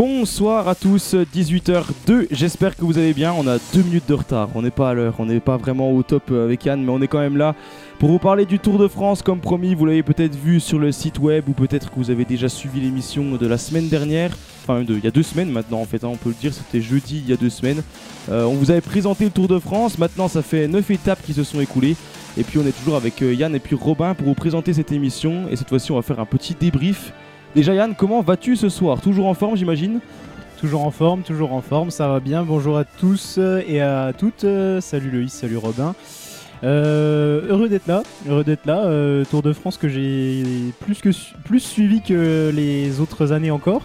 Bonsoir à tous, 18h02, j'espère que vous allez bien, on a deux minutes de retard, on n'est pas à l'heure, on n'est pas vraiment au top euh, avec Yann, mais on est quand même là pour vous parler du Tour de France comme promis, vous l'avez peut-être vu sur le site web ou peut-être que vous avez déjà suivi l'émission de la semaine dernière, enfin de, il y a deux semaines maintenant en fait, hein, on peut le dire, c'était jeudi il y a deux semaines. Euh, on vous avait présenté le Tour de France, maintenant ça fait 9 étapes qui se sont écoulées. Et puis on est toujours avec euh, Yann et puis Robin pour vous présenter cette émission. Et cette fois-ci on va faire un petit débrief Déjà Yann, comment vas-tu ce soir? Toujours en forme j'imagine? Toujours en forme, toujours en forme, ça va bien. Bonjour à tous et à toutes. Salut Loïs, salut Robin. Euh, heureux d'être là, heureux d'être là. Euh, Tour de France que j'ai plus suivi que les autres années encore.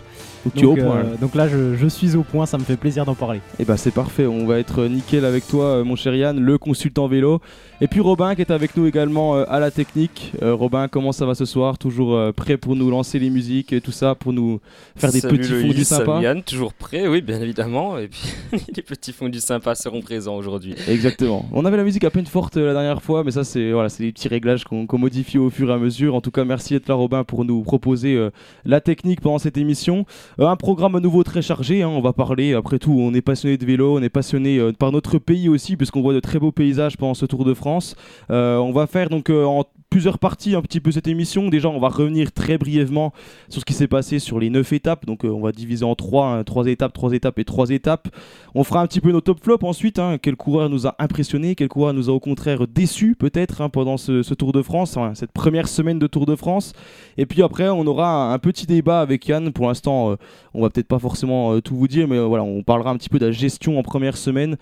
Donc, euh, donc, là, je, suis au point, ça me fait plaisir d'en parler. Et eh bah ben, c'est parfait, on va être nickel avec toi, mon cher Yann, le consultant vélo. Et puis Robin qui est avec nous également à la technique. Robin, comment ça va ce soir? Toujours prêt pour nous lancer les musiques et tout ça, pour nous faire des petits fondus sympas? Salut Yann, toujours prêt, oui, bien évidemment. Et puis les petits fondus sympas seront présents aujourd'hui. Exactement. On avait la musique à peine forte la dernière fois, mais ça c'est voilà, c'est des petits réglages qu'on modifie au fur et à mesure. En tout cas, merci d'être là Robin pour nous proposer euh, la technique pendant cette émission. Euh, un programme à nouveau très chargé, hein. on va parler, après tout, on est passionné de vélo, on est passionné euh, par notre pays aussi, puisqu'on voit de très beaux paysages pendant ce Tour de France. on va faire donc en plusieurs parties un petit peu cette émission. Déjà, on va revenir très brièvement sur ce qui s'est passé sur les 9 étapes. Donc, on va diviser en 3, 3 hein. étapes, 3 étapes et 3 étapes. On fera un petit peu nos top flops ensuite. Hein. Quel coureur nous a impressionné, quel coureur nous a au contraire déçu peut-être hein, pendant ce, Tour de France, cette première semaine de Tour de France. Et puis après, on aura un, petit débat avec Yann. Pour l'instant, euh, on va peut-être pas forcément euh, tout vous dire, mais euh, voilà, on parlera un petit peu de la gestion en première semaine,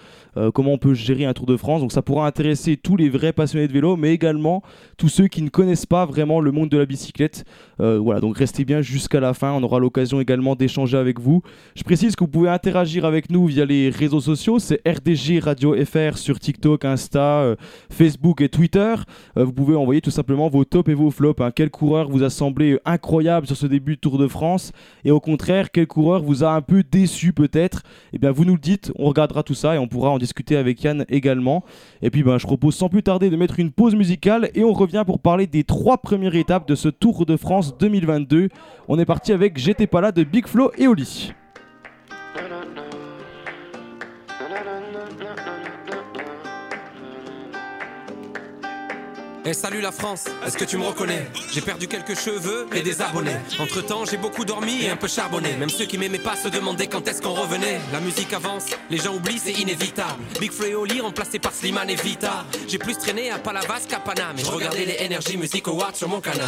comment on peut gérer un Tour de France. Donc ça pourra intéresser tous les vrais passionnés de vélo, mais également tous ceux qui ne connaissent pas vraiment le monde de la bicyclette. voilà, donc restez bien jusqu'à la fin. On aura l'occasion également d'échanger avec vous. Je précise que vous pouvez interagir avec nous via les réseaux sociaux, c'est RDG Radio FR sur TikTok, Insta, euh, Facebook et Twitter. Euh, vous pouvez envoyer tout simplement vos tops et vos flops. Hein. Quel coureur vous a semblé incroyable sur ce début de Tour de France? Et au contraire, quel coureur vous a un peu déçu peut-être? Eh bien, vous nous le dites, on regardera tout ça et on pourra en discuter avec Yann également. Et puis, ben, je propose sans plus tarder de mettre une pause musicale et on revient pour parler des trois premières étapes de ce Tour de France 2022. On est parti avec J'étais pas de Big Flo et Oli. Eh salut la France, est-ce que tu me reconnais? J'ai perdu quelques cheveux et des abonnés. Entre temps, j'ai beaucoup dormi et un peu charbonné. Même ceux qui m'aimaient pas se demandaient quand est-ce qu'on revenait. La musique avance, les gens oublient, c'est inévitable. Big Oli remplacé par Slimane et Vita. J'ai plus traîné à Palavas qu'à Paname. Je regardais les Energy Music Awards sur mon canal.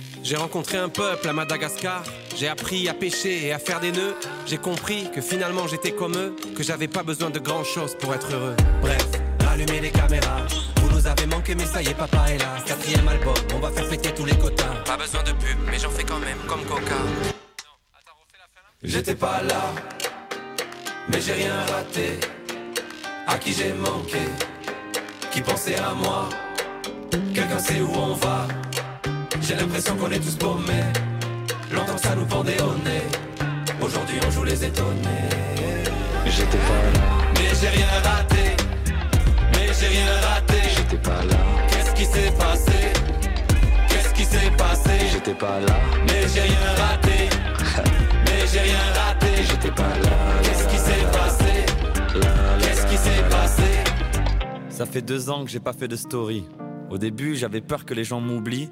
J'ai rencontré un peuple à Madagascar, j'ai appris à pêcher et à faire des nœuds. J'ai compris que finalement j'étais comme eux, que j'avais pas besoin de grand chose pour être heureux. Bref, allumez les caméras. Vous nous avez manqué, mais ça y est, papa est là. Quatrième album, on va faire péter tous les quotas. Pas besoin de pub, mais j'en fais quand même comme Coca. J'étais pas là, mais j'ai rien raté. À qui j'ai manqué, qui pensait à moi? Quelqu'un sait où on va. J'ai l'impression qu'on est tous paumés. Longtemps que ça nous pendait au nez. Aujourd'hui on joue les étonnés. J'étais pas là. Mais j'ai rien raté. Mais j'ai rien raté. J'étais pas là. Qu'est-ce qui s'est passé? Qu'est-ce qui s'est passé? J'étais pas là. Mais j'ai rien raté. Mais j'ai rien raté. J'étais pas là. Qu'est-ce qui s'est passé? Qu'est-ce qui s'est passé? Ça fait deux ans que j'ai pas fait de story. Au début, j'avais peur que les gens m'oublient.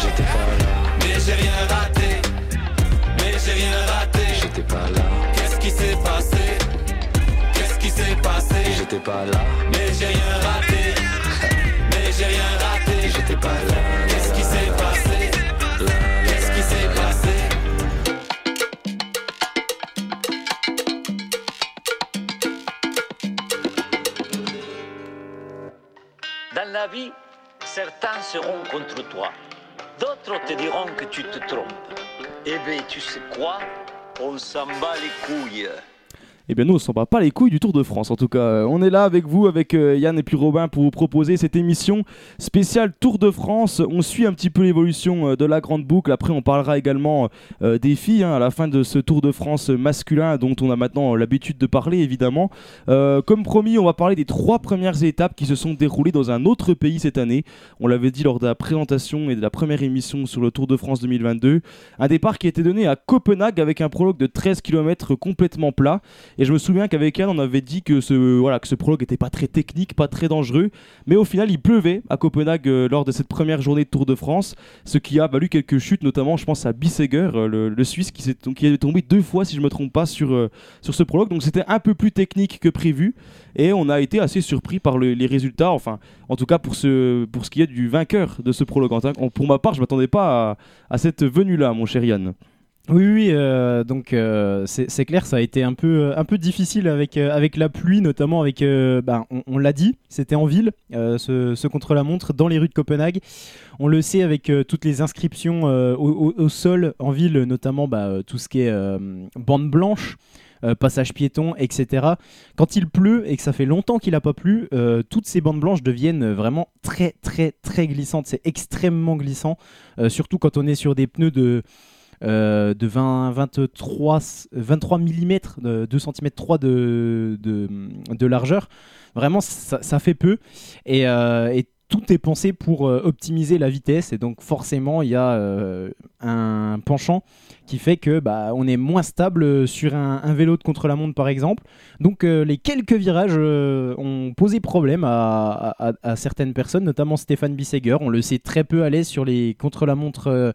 J'étais pas là, Mais j'ai rien raté. Mais j'ai rien raté. j'étais pas là, Qu'est-ce qui s'est passé? Qu'est-ce qui s'est passé? J'étais pas là, Mais j'ai rien raté. Mais j'ai rien raté. j'étais pas là. Certains seront contre toi. D'autres te diront que tu te trompes. Eh bien, tu sais quoi? On s'en bat les couilles. Eh bien, nous, on s'en bat pas les couilles du Tour de France. En tout cas, Euh, on est là avec vous, avec euh, Yann et puis Robin, pour vous proposer cette émission spéciale Tour de France. On suit un petit peu l'évolution euh, de la grande boucle. Après, on parlera également des filles hein, à la fin de ce Tour de France masculin dont on a maintenant l'habitude de parler, évidemment. Comme promis, on va parler des trois premières étapes qui se sont déroulées dans un autre pays cette année. On l'avait dit lors de la présentation et de la première émission sur le Tour de France 2022. Un départ qui a été donné à Copenhague avec un prologue de 13 km complètement plat. Et je me souviens qu'avec Yann, on avait dit que ce, voilà, que ce prologue n'était pas très technique, pas très dangereux. Mais au final, il pleuvait à Copenhague euh, lors de cette première journée de Tour de France. Ce qui a valu quelques chutes, notamment, je pense à Bissegger, euh, le, Suisse, qui, s'est, qui est tombé deux fois, si je ne me trompe pas, sur, euh, sur ce prologue. Donc c'était un peu plus technique que prévu. Et on a été assez surpris par le- les résultats. Enfin, en tout cas, pour ce, pour ce qui est du vainqueur de ce prologue. Pour ma part, je ne m'attendais pas à, à cette venue-là, mon cher Yann. Oui, oui, euh, donc euh, c'est clair, ça a été un peu, un peu difficile avec, euh, avec la pluie, notamment avec, euh, ben, on, l'a dit, c'était en ville, euh, ce, ce contre-la-montre, dans les rues de Copenhague. On le sait avec euh, toutes les inscriptions euh, au, au- au sol en ville, notamment bah, euh, tout ce qui est euh, bande blanche. euh, passage piéton, etc. Quand il pleut et que ça fait longtemps qu'il n'a pas plu, euh, toutes ces bandes blanches deviennent vraiment très très très glissantes. C'est extrêmement glissant, euh, surtout quand on est sur des pneus de, euh, de 20, 23, 23 mm, de 2 cm 3 de, de, largeur. Vraiment, ça, fait peu. Et, euh, et tout est pensé pour euh, optimiser la vitesse. Et donc, forcément, il y a euh, un penchant qui fait que bah, on est moins stable sur un, vélo de contre-la-montre, par exemple. Donc, euh, les quelques virages ont posé problème à, certaines personnes, notamment Stéphane Bissegger. On le sait très peu à l'aise sur les contre-la-montre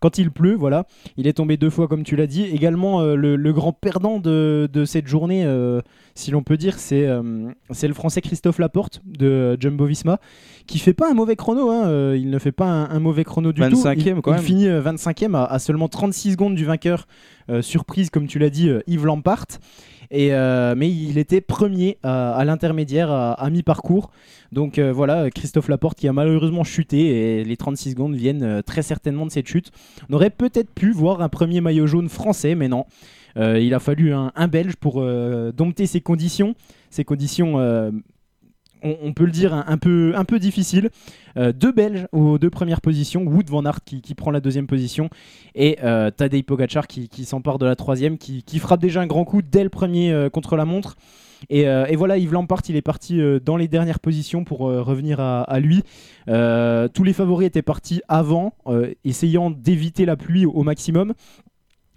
quand il pleut. Voilà. Il est tombé deux fois, comme tu l'as dit. Également, le, grand perdant de, cette journée, si l'on peut dire, c'est le français Christophe Laporte de euh, Jumbo Visma, qui fait pas un mauvais chrono. hein, euh, il ne fait pas un, un mauvais chrono du tout. 25e Il, quand il finit euh, 25e à, à seulement 36 secondes du vainqueur. Euh, surprise, comme tu l'as dit, euh, Yves Lampart. Et, euh, mais il était premier à, l'intermédiaire à, à mi-parcours. Donc euh, voilà, Christophe Laporte qui a malheureusement chuté et les 36 secondes viennent euh, très certainement de cette chute. On aurait peut-être pu voir un premier maillot jaune français, mais non. Euh, il a fallu un, un Belge pour euh, dompter ces conditions. Ces conditions, euh, on, peut le dire, un, peu, difficiles. Euh, deux Belges aux deux premières positions. Wood van Aert qui, prend la deuxième position. Et euh, Tadej Pogacar qui, s'empare de la troisième, qui, frappe déjà un grand coup dès le premier euh, contre la montre. Et, euh, et voilà, Yves Lampart, il est parti dans les dernières positions pour revenir à, lui. Tous les favoris étaient partis avant, essayant d'éviter la pluie au maximum.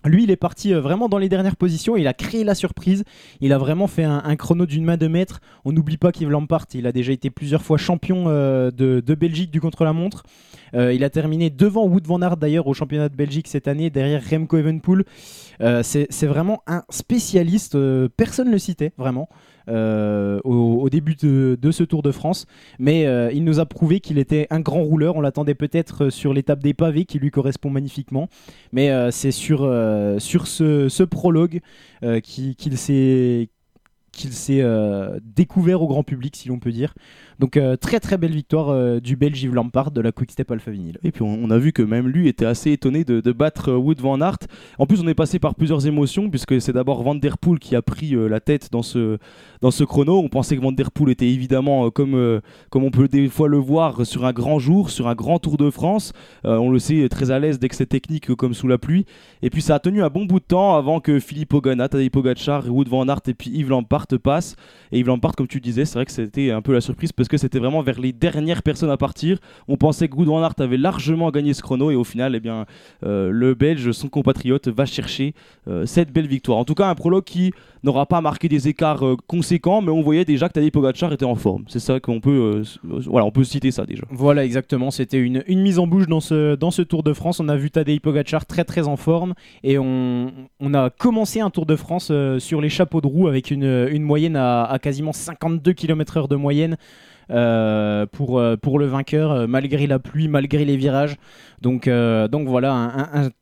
Lui, il est parti euh, vraiment dans les dernières positions. Il a créé la surprise. Il a vraiment fait un, chrono d'une main de maître. On n'oublie pas qu'Yves Lampart, il a déjà été plusieurs fois champion euh, de, Belgique du contre-la-montre. Euh, il a terminé devant Wood van Aert d'ailleurs au championnat de Belgique cette année, derrière Remco Evenepoel. Euh, c'est vraiment un spécialiste. personne ne le citait vraiment. Euh, au, début de, ce Tour de France, mais euh, il nous a prouvé qu'il était un grand rouleur. On l'attendait peut-être sur l'étape des pavés qui lui correspond magnifiquement, mais euh, c'est sur, euh, ce, prologue euh, qui- qu'il s'est euh, découvert au grand public, si l'on peut dire. Donc euh, très très belle victoire euh, du Belge Yves Lampard de la Quick Step Alpha Vinyl. Et puis on, a vu que même lui était assez étonné de, battre euh, Wood Van Aert. En plus, on est passé par plusieurs émotions, puisque c'est d'abord Van Der Poel qui a pris euh, la tête dans ce, dans ce chrono. On pensait que Van Der Poel était évidemment, comme, comme on peut des fois le voir, sur un grand jour, sur un grand Tour de France. On le sait, très à l'aise dès que c'est technique comme sous la pluie. Et puis ça a tenu un bon bout de temps avant que Philippe Ogana, Tadej Pogacar, Wood Van Aert et puis Yves Lampard passent. Et Yves Lampard, comme tu disais, c'est vrai que c'était un peu la surprise que c'était vraiment vers les dernières personnes à partir. On pensait que Wood Van Aert avait largement gagné ce chrono et au final, eh bien, euh, le Belge, son compatriote, va chercher euh, cette belle victoire. En tout cas, un prologue qui n'aura pas marqué des écarts euh, conséquents, mais on voyait déjà que Tadej Pogacar était en forme. C'est ça qu'on peut, voilà, on peut citer ça déjà. Voilà, exactement. C'était une, mise en bouche dans ce, dans ce Tour de France. On a vu Tadej Pogacar très très en forme et on, a commencé un Tour de France sur les chapeaux de roue avec une, moyenne à quasiment 52 km/h de moyenne. Euh, pour, euh, pour le vainqueur, euh, malgré la pluie, malgré les virages. Donc, voilà,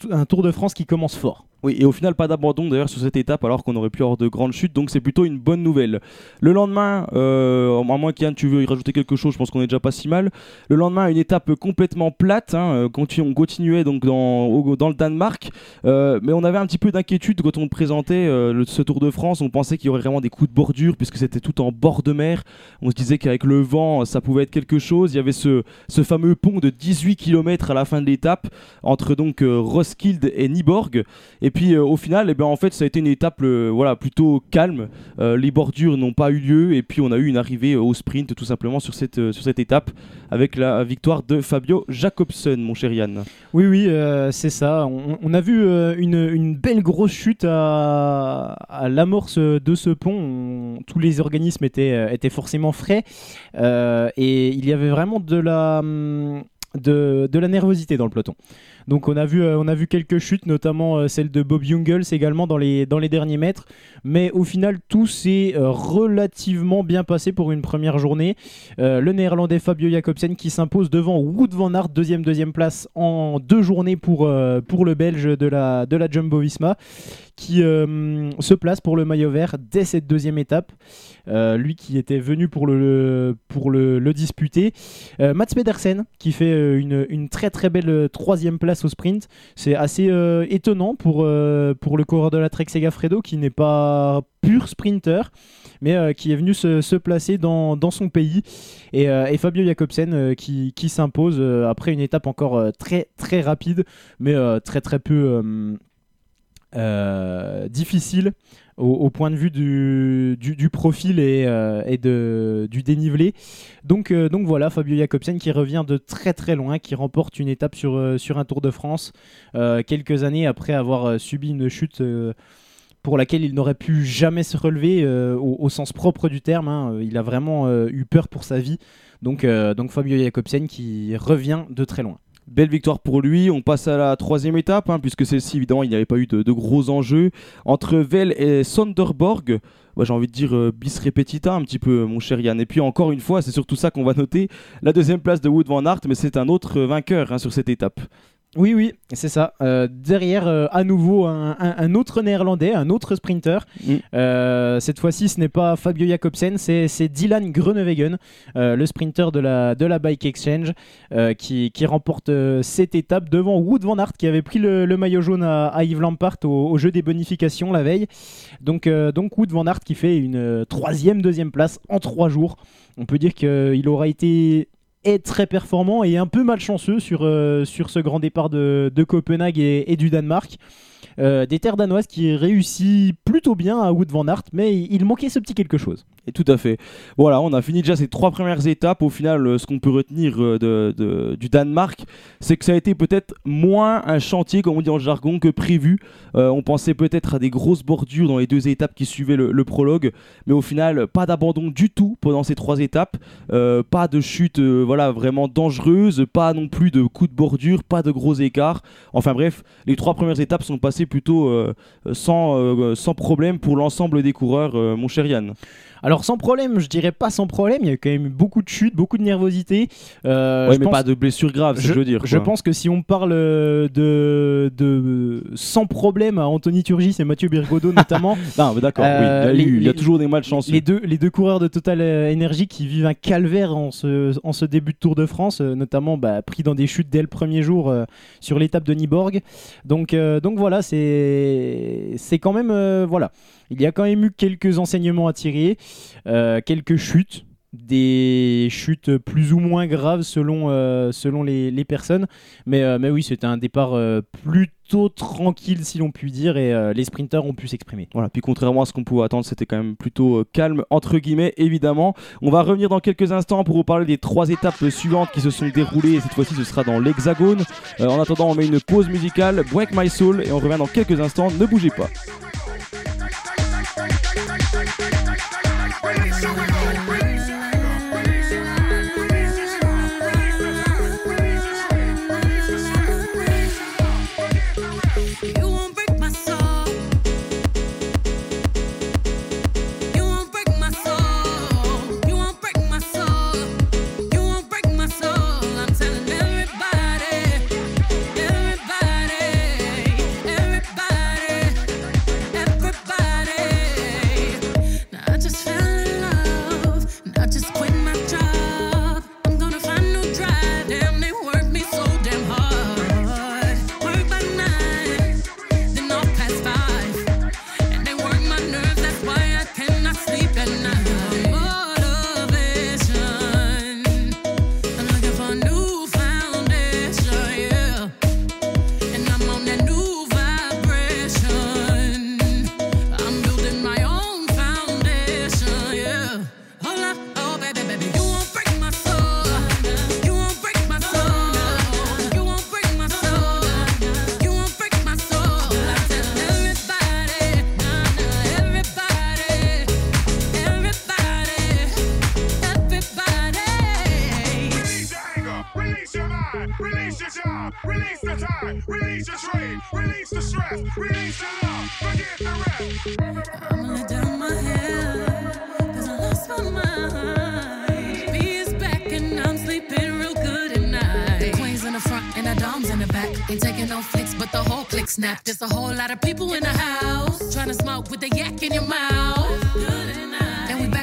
un Tour de France qui commence fort. Oui, et au final, pas d'abandon d'ailleurs sur cette étape, alors qu'on aurait pu avoir de grandes chutes, donc c'est plutôt une bonne nouvelle. Le lendemain, euh, à moins qu'Yann, tu veux y rajouter quelque chose, je pense qu'on est déjà pas si mal. Le lendemain, une étape complètement plate, hein, euh, on continuait donc dans, le Danemark, euh, mais on avait un petit peu d'inquiétude quand on présentait euh, ce Tour de France. On pensait qu'il y aurait vraiment des coups de bordure, puisque c'était tout en bord de mer. On se disait qu'avec le vent, ça pouvait être quelque chose. Il y avait ce, fameux pont de 18 km à la fin de l'étape, entre donc Roskilde et Nyborg. Et puis euh, au final, eh ben, en fait, ça a été une étape euh, voilà, plutôt calme. Euh, les bordures n'ont pas eu lieu et puis on a eu une arrivée au sprint tout simplement sur cette, sur cette étape avec la victoire de Fabio Jacobsen, mon cher Yann. Oui, oui, c'est ça. On, a vu une, une belle grosse chute à, l'amorce de ce pont. On- tous les organismes étaient, étaient forcément frais et il y avait vraiment de la, hum, de, de la nervosité dans le peloton. Donc on a vu, euh, on a vu quelques chutes, notamment euh, celle de Bob Jungels également dans les, derniers mètres. Mais au final, tout s'est euh, relativement bien passé pour une première journée. Le néerlandais Fabio Jacobsen qui s'impose devant Wood van Aert, deuxième, deuxième place en deux journées pour, pour le belge de la, de la Jumbo Visma, qui euh, se place pour le maillot vert dès cette deuxième étape. Euh, lui qui était venu pour le, pour le, disputer. Euh, Mats Pedersen qui fait une, une très très belle troisième place au sprint. C'est assez étonnant pour, pour le coureur de la Trek Segafredo qui n'est pas pur sprinter mais qui est venu se, placer dans, dans son pays et, Fabio Jacobsen qui, qui s'impose après une étape encore très très rapide mais très très peu difficile au, point de vue du, profil et, euh, du dénivelé. Donc, euh, voilà, Fabio Jacobsen qui revient de très très loin, qui remporte une étape sur, euh, un Tour de France euh, quelques années après avoir euh, subi une chute euh, pour laquelle il n'aurait pu jamais se relever euh, au, sens propre du terme. hein. Il a vraiment euh, eu peur pour sa vie. Donc, euh, donc Fabio Jacobsen qui revient de très loin. Belle victoire pour lui. On passe à la troisième étape, hein, puisque celle-ci, évidemment, il n'y avait pas eu de, gros enjeux. Entre Vel et Sonderborg, j'ai envie de dire euh, bis repetita un petit peu, mon cher Yann. Et puis encore une fois, c'est surtout ça qu'on va noter. La deuxième place de Wood Van Aert, mais c'est un autre vainqueur hein, sur cette étape. Oui, oui, c'est ça. Euh, derrière, euh, à nouveau, un, un- un autre néerlandais, un autre sprinter. Mm. Euh, cette fois-ci, ce n'est pas Fabio Jacobsen, c'est Dylan Groenewegen, le sprinter de la, de la Bike Exchange, qui, qui remporte cette étape devant Wood Van Aert, qui avait pris le, le maillot jaune à, à Yves Lampart au, au jeu des bonifications la veille. Donc, donc Wood Van Aert qui fait une troisième, deuxième place en trois jours. On peut dire qu'il aura été est très performant et un peu malchanceux sur, euh, ce grand départ de, Copenhague et du Danemark. Euh, des terres danoises qui réussit plutôt bien à Wood Van Aert, mais il, manquait ce petit quelque chose. Et tout à fait. Voilà, on a fini déjà ces trois premières étapes. Au final, euh, ce qu'on peut retenir euh, de, du Danemark, c'est que ça a été peut-être moins un chantier, comme on dit le jargon, que prévu. On pensait peut-être à des grosses bordures dans les deux étapes qui suivaient le, prologue, mais au final, pas d'abandon du tout pendant ces trois étapes. Pas de chute voilà, vraiment dangereuse, pas non plus de coups de bordure, pas de gros écarts. Enfin bref, les trois premières étapes sont passées plutôt euh, sans, euh, sans problème pour l'ensemble des coureurs, euh, mon cher Yann. Alors sans problème, je dirais pas sans problème, il y a quand même eu beaucoup de chutes, beaucoup de nervosité. Euh, ouais, je mais pense- pas de blessures graves, que je veux dire. Je pense que si on parle euh, de, de sans problème à Anthony Turgis et Mathieu Birgodeau notamment, Non, mais d'accord, Euh, oui, il, y a les- eu- il y a toujours des malchanceux. les deux, les deux coureurs de Total euh, Energy qui vivent un calvaire en ce, en ce début de Tour de France, euh, notamment bah, pris dans des chutes dès le premier jour euh, sur l'étape de Niborg. Donc, euh, donc voilà, c'est c'est quand même euh, voilà, il y a quand même eu quelques enseignements à tirer, euh, quelques chutes. Des chutes plus ou moins graves selon, euh, les, personnes. Mais, euh, mais oui, c'était un départ plutôt tranquille, si l'on peut dire, et les sprinteurs ont pu s'exprimer. Voilà, puis contrairement à ce qu'on pouvait attendre, c'était quand même plutôt calme, entre guillemets, évidemment. On va revenir dans quelques instants pour vous parler des trois étapes suivantes qui se sont déroulées. Et cette fois-ci, ce sera dans l'Hexagone. En attendant, on met une pause musicale, Break My Soul, et on revient dans quelques instants. Ne bougez pas. Release your release your job, release the time, release your trade, release the stress, release the love, forget the rest. I'ma let down my hair, 'cause I lost my mind. B is back and I'm sleeping real good at night. The queen's in the front and the dom's in the back. Ain't taking no flicks, but the whole click snap. There's a whole lot of people in the house trying to smoke with the yak in your mouth.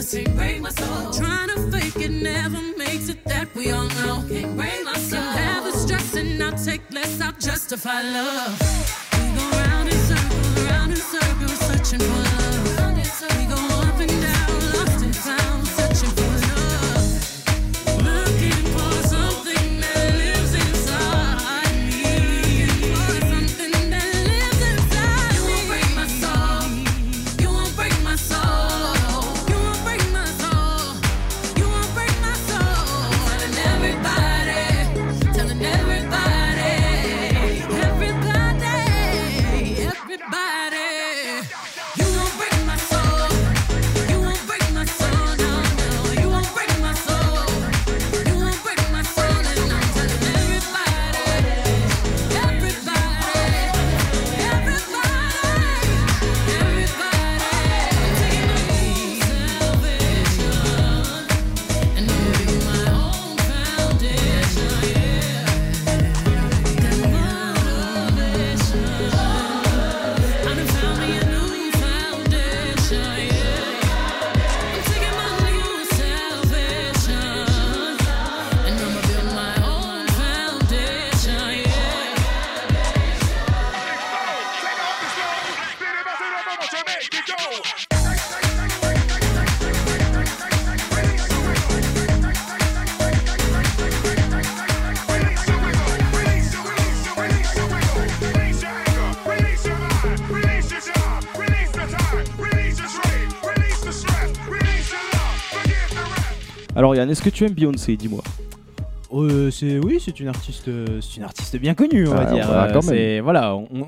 Can't break my soul. Trying to fake it never makes it. That we all know. Can't break my soul. You have the stress and I'll take less. I'll justify love. Alors Yann, est-ce que tu aimes Beyoncé Dis-moi? Euh, c'est oui, c'est une artiste, euh, c'est une artiste bien connue, on va Ah, dire. voilà, Euh, quand même. c'est- voilà, on, on-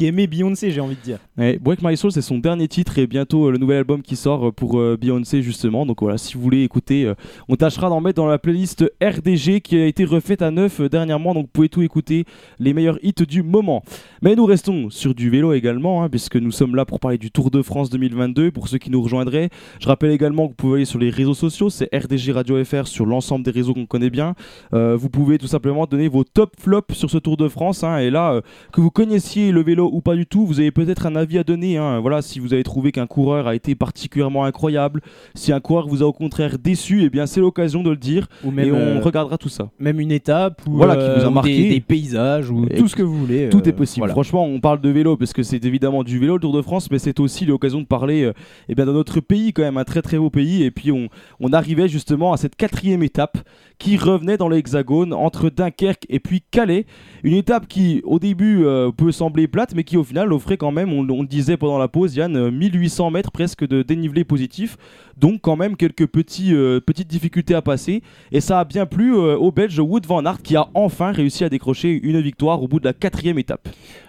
peut qu'aimer Beyoncé, j'ai envie de dire. Break My Soul, c'est son dernier titre et bientôt euh, le nouvel album qui sort euh, pour euh, Beyoncé justement. Donc voilà, si vous voulez écouter, on tâchera d'en mettre dans la playlist RDG qui a été refaite à neuf dernièrement. Donc vous pouvez tout écouter, les meilleurs hits du moment. Mais nous restons sur du vélo également, hein, puisque nous sommes là pour parler du Tour de France 2022. Pour ceux qui nous rejoindraient, je rappelle également que vous pouvez aller sur les réseaux sociaux, c'est RDG Radio FR sur l'ensemble des réseaux qu'on connaît bien. Vous pouvez tout simplement donner vos top flops sur ce Tour de France. hein, et là, que vous connaissiez le vélo ou pas du tout, vous avez peut-être un avis à donner. hein. Voilà, si vous avez trouvé qu'un coureur a été particulièrement incroyable, si un coureur vous a au contraire déçu, eh bien c'est l'occasion de le dire Ou même, et on euh, regardera tout ça. même une étape ou, Voilà, qui vous a marqué. des, des paysages ou Et tout ce que vous voulez. Tout euh, est possible. voilà. Franchement, on parle de vélo parce que c'est évidemment du vélo le Tour de France, mais c'est aussi l'occasion de parler euh, eh bien, de notre pays, quand même un très très beau pays. Et puis on, on arrivait justement à cette quatrième étape qui revenait dans l'Hexagone entre Dunkerque et puis Calais. Une étape qui au début euh, peut sembler plate, mais qui au final offrait quand même, on, disait pendant la pause, Yann, euh, 1800 mètres presque de dénivelé positif. Donc quand même quelques petits, euh, petites difficultés à passer. Et ça a bien plu euh, au Belge Wood van Aert qui a enfin réussi à décrocher une victoire au bout de la quatrième étape.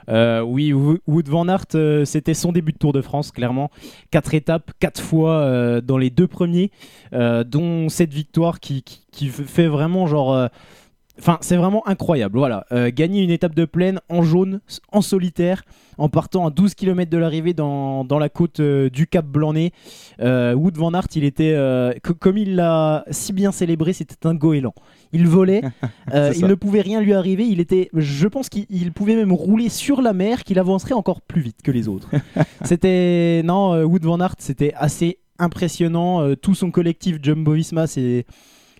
Euh, oui, Wo- Wood van Aert, euh, c'était son début de Tour de France, clairement. Quatre étapes, quatre fois euh, dans les deux premiers, euh, dont cette victoire qui, qui, fait vraiment genre. Enfin, c'est vraiment incroyable. Voilà, Euh, gagner une étape de plaine en jaune, en solitaire, en partant à 12 km de l'arrivée dans, dans la côte euh, du Cap Blanc-Nez. Euh, Wood van Aert, il était, co- comme il l'a si bien célébré, c'était un goéland. Il volait, C'est il ne pouvait rien lui arriver. Il était, je pense qu'il il pouvait même rouler sur la mer, qu'il avancerait encore plus vite que les autres. c'était non, Wood van Aert, c'était assez impressionnant. Tout son collectif Jumbo Visma s'est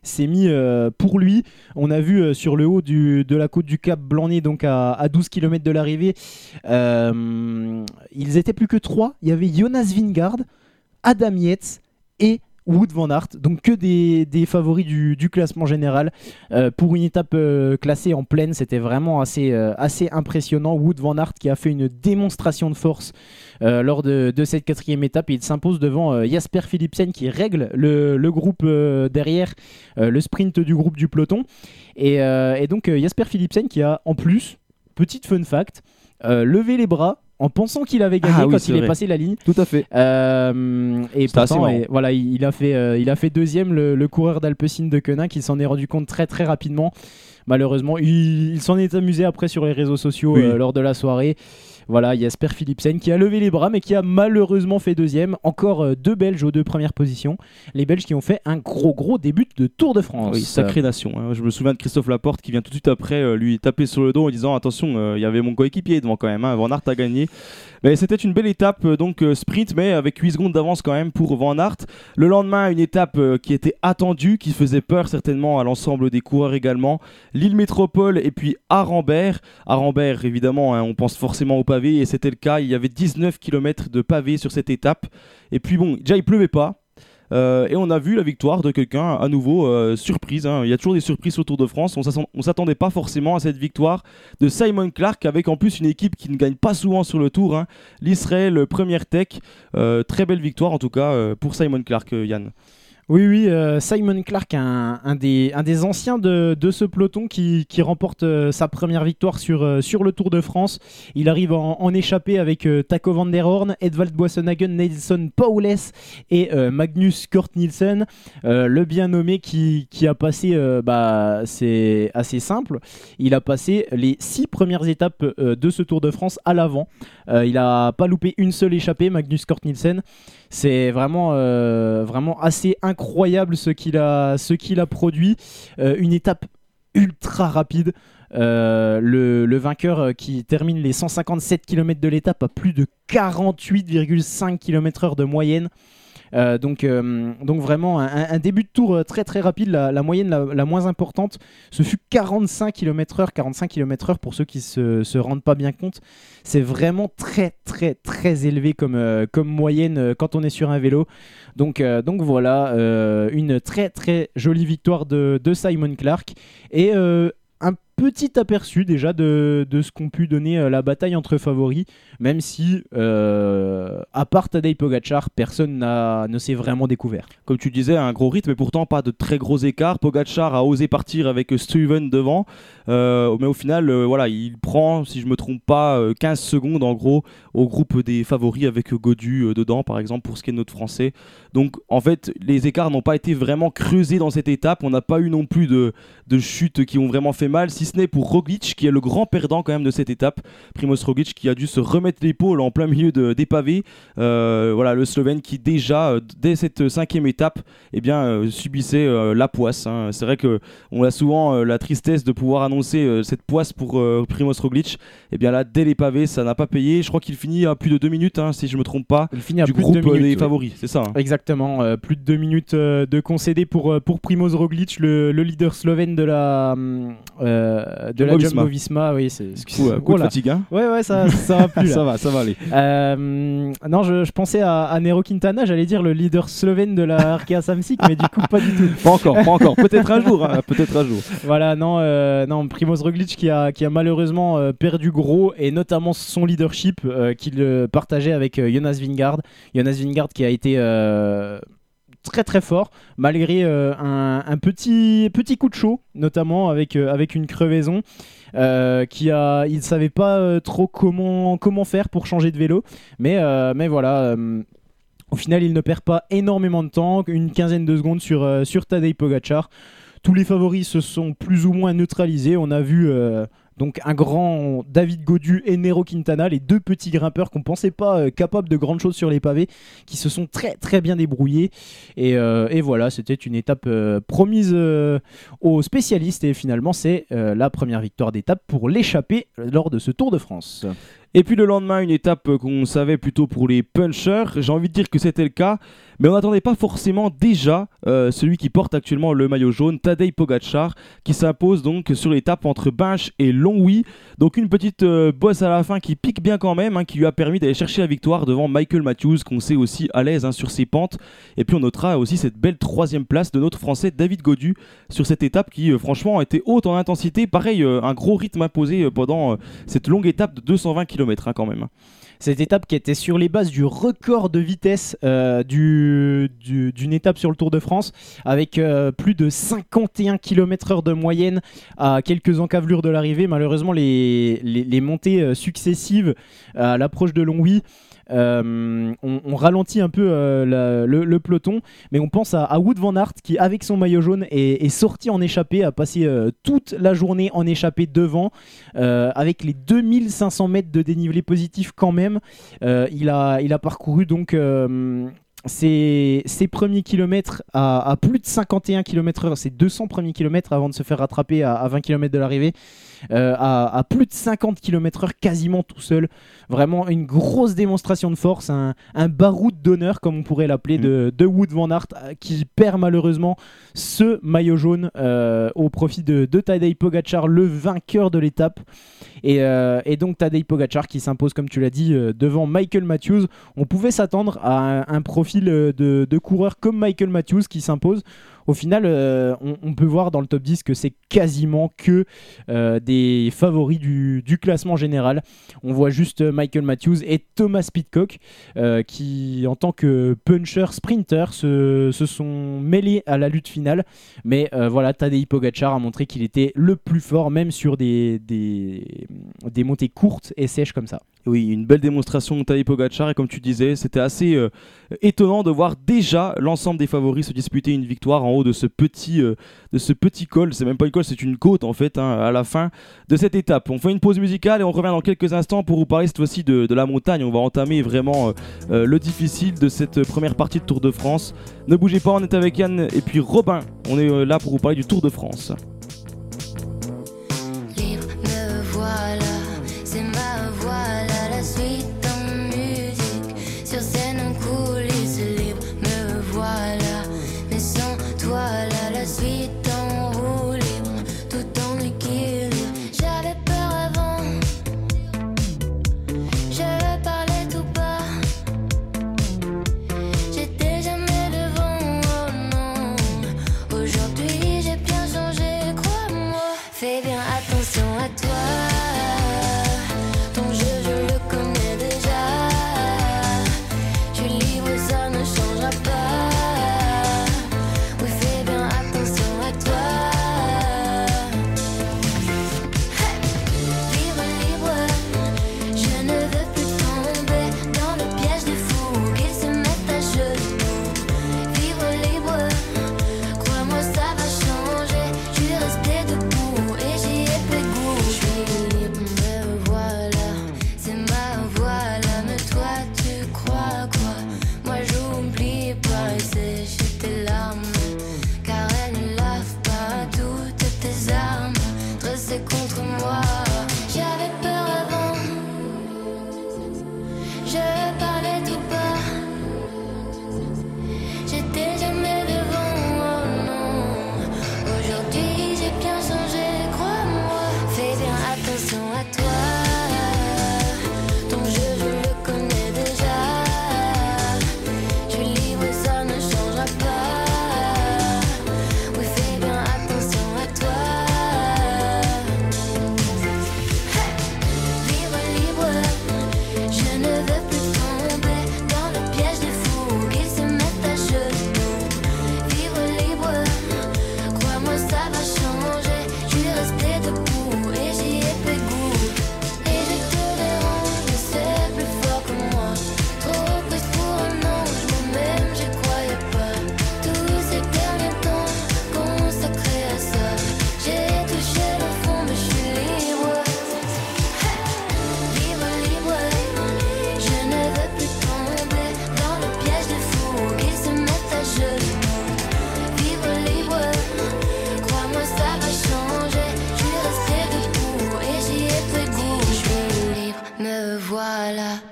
s'est mis euh, pour lui. On a vu euh, sur le haut de la côte du Cap Blanc-Nez, donc à, à 12 km de l'arrivée, euh, ils étaient plus que trois. Il y avait Jonas Vingard, Adam Yates et Wood van Aert, donc que des, favoris du, classement général. Euh, pour une étape euh, classée en pleine, c'était vraiment assez, euh, impressionnant. Wood van Aert qui a fait une démonstration de force lors de, cette quatrième étape. Il s'impose devant Jasper Philipsen qui règle le, groupe derrière, le sprint du groupe du peloton. Et, et donc Jasper Philipsen qui a en plus, petite fun fact, levé les bras en pensant qu'il avait gagné Ah oui, quand il est passé la ligne. Tout à fait. Euh, et pourtant, et voilà, il, il a fait, euh, il a fait deuxième le, le coureur d'Alpecin de Quenin qui s'en est rendu compte très très rapidement. Malheureusement, il, il s'en est amusé après sur les réseaux sociaux Oui. euh, lors de la soirée. Voilà, Jasper Philipsen qui a levé les bras mais qui a malheureusement fait deuxième. Encore euh, deux Belges aux deux premières positions. Les Belges qui ont fait un gros gros début de Tour de France. Oui, sacrée nation. hein. Je me souviens de Christophe Laporte qui vient tout de suite après euh, lui taper sur le dos en disant attention, euh, il y avait mon coéquipier devant quand même. Hein. Van Aert a gagné. Mais c'était une belle étape donc sprint, mais avec 8 secondes d'avance quand même pour Van Aert. Le lendemain, une étape qui était attendue, qui faisait peur certainement à l'ensemble des coureurs également. Lille Métropole et puis Arambert. Arambert, évidemment, hein, on pense forcément au et c'était le cas. Il y avait 19 km de pavé sur cette étape. Et puis bon, déjà il pleuvait pas. Euh, et on a vu la victoire de quelqu'un à nouveau euh, surprise. hein. Il y a toujours des surprises au Tour de France. On s'attend- on s'attendait pas forcément à cette victoire de Simon Clark avec en plus une équipe qui ne gagne pas souvent sur le Tour. hein. L'Israël Première Tech. Euh, très belle victoire en tout cas pour Simon Clark, Yann. Oui, oui, euh, Simon Clark, un, des, anciens de, ce peloton qui, remporte euh, sa première victoire sur, euh, sur le Tour de France. Il arrive en, échappée avec Taco van der Horn, Edvald Boassenhagen, Nelson Paules et Magnus Kurt Nielsen. Le bien nommé qui, a passé, bah, c'est assez simple, il a passé les six premières étapes de ce Tour de France à l'avant. Il a pas loupé une seule échappée, Magnus Kurt Nielsen. C'est vraiment, euh, vraiment assez incroyable ce qu'il a, produit. Euh, une étape ultra rapide. Euh, le, vainqueur qui termine les 157 km de l'étape à plus de 48,5 km/h de moyenne. Euh, donc, euh, donc vraiment un, début de tour euh, très très rapide. La, moyenne la, moins importante, ce fut 45 km/h. 45 km/h pour ceux qui se, se rendent pas bien compte, c'est vraiment très très très élevé comme, comme moyenne quand on est sur un vélo. Donc, donc voilà, une très très jolie victoire de, de Simon Clark et euh, un petit aperçu déjà de, de ce qu'ont pu donner euh, la bataille entre favoris, même si, euh, à part Tadej Pogacar, personne ne s'est vraiment découvert. Comme tu disais, un gros rythme, mais pourtant pas de très gros écarts. Pogacar a osé partir avec Steven devant, euh, mais au final, voilà, il prend, si je me trompe pas, euh, 15 secondes en gros au groupe des favoris avec Godu dedans, par exemple, pour ce qui est de notre français. Donc en fait, les écarts n'ont pas été vraiment creusés dans cette étape. On n'a pas eu non plus de, de chutes qui ont vraiment fait mal, si ce n'est pour Roglic, qui est le grand perdant quand même de cette étape. Primoz Roglic qui a dû se remettre l'épaule en plein milieu de- des pavés. Euh, voilà, le Slovène qui déjà, euh, dès cette cinquième étape, eh bien, euh, subissait euh, la poisse. hein. C'est vrai que on a souvent la tristesse de pouvoir annoncer cette poisse pour Primoz Roglic. Et bien là, dès les pavés, ça n'a pas payé. Je crois qu'il finit à plus de deux minutes, hein, si je me trompe pas, Il finit à du plus groupe de deux minutes. des ouais. favoris. C'est ça. hein. Exactement, plus de deux minutes de concédé pour, pour Primoz Roglic, le, le leader slovène de la, euh, de la. Jumbo Visma. Oui, c'est. Coup, euh, coup de fatigue. hein. Ouais, ouais, ça, ça va plus ça va, ça va aller. Euh, non, je, je pensais à, à Nero Quintana, j'allais dire le leader slovène de la Arkea Samsic, mais du coup, pas du tout. Pas encore, pas encore. Peut-être un jour, hein, peut-être un jour. Voilà, non, euh, non Primoz Roglic qui a, qui a malheureusement perdu gros, et notamment son leadership qu'il partageait avec Jonas Vingard. Jonas Vingard qui a été. Très très fort malgré euh, un, petit petit coup de chaud notamment avec euh, une crevaison euh, qui a il savait pas trop comment comment faire pour changer de vélo mais voilà au final, il ne perd pas énormément de temps, une quinzaine de secondes sur, sur Tadej Pogacar. Tous les favoris se sont plus ou moins neutralisés. On a vu donc un grand David Godu et Nero Quintana, les deux petits grimpeurs qu'on pensait pas euh, capables de grandes choses sur les pavés, qui se sont très très bien débrouillés. Et, euh, voilà, c'était une étape euh, promise aux spécialistes. Et finalement, c'est la première victoire d'étape pour l'échapper lors de ce Tour de France. Et puis le lendemain, une étape euh, qu'on savait plutôt pour les punchers. J'ai envie de dire que c'était le cas, mais on n'attendait pas forcément déjà euh, celui qui porte actuellement le maillot jaune, Tadej Pogacar, qui s'impose donc sur l'étape entre Binche et Longwy. Donc une petite euh, bosse à la fin qui pique bien quand même, hein, qui lui a permis d'aller chercher la victoire devant Michael Matthews, qu'on sait aussi à l'aise hein, sur ses pentes. Et puis on notera aussi cette belle troisième place de notre Français David Godu sur cette étape qui franchement était haute en intensité. Pareil, un gros rythme imposé pendant cette longue étape de 220 km quand même. Cette étape qui était sur les bases du record de vitesse euh, du- du- d'une étape sur le Tour de France, avec euh, plus de 51 km/h de moyenne à quelques encablures de l'arrivée. Malheureusement, les montées euh, successives à l'approche de Longwy euh, on, ralentit un peu euh, le, peloton, mais on pense à, Wood Van Aert qui, avec son maillot jaune, est, sorti en échappée, a passé euh, toute la journée en échappée devant, avec les 2500 mètres de dénivelé positif quand même. Il, a, parcouru donc. ses, premiers kilomètres à, plus de 51 km/h, ses 200 premiers kilomètres avant de se faire rattraper à 20 km de l'arrivée, euh, à, à plus de 50 km/h quasiment tout seul. Vraiment une grosse démonstration de force, un, un baroud d'honneur comme on pourrait l'appeler de, de Wood Van Aert euh, qui perd malheureusement ce maillot jaune euh, au profit de, de Tadej Pogacar, le vainqueur de l'étape. Et, euh, et donc Tadej Pogacar qui s'impose, comme tu l'as dit, devant Michael Matthews. On pouvait s'attendre à un, un profil de, de coureur comme Michael Matthews qui s'impose. Au final, euh, on, peut voir dans le top 10 que c'est quasiment que euh, des favoris du, classement général. On voit juste Michael Matthews et Thomas Pitcock euh, qui, en tant que puncher sprinter, se, sont mêlés à la lutte finale. Mais voilà, Tadej Pogacar a montré qu'il était le plus fort, même sur des montées courtes et sèches comme ça. Oui, une belle démonstration de Tadej et comme tu disais, c'était assez euh, étonnant de voir déjà l'ensemble des favoris se disputer une victoire en haut de ce petit, euh, ce petit col. C'est même pas une col, c'est une côte en fait hein, à la fin de cette étape. On fait une pause musicale et on revient dans quelques instants pour vous parler cette fois-ci de, la montagne. On va entamer vraiment euh, le difficile de cette première partie de Tour de France. Ne bougez pas, on est avec Yann et puis Robin. On est là pour vous parler du Tour de France.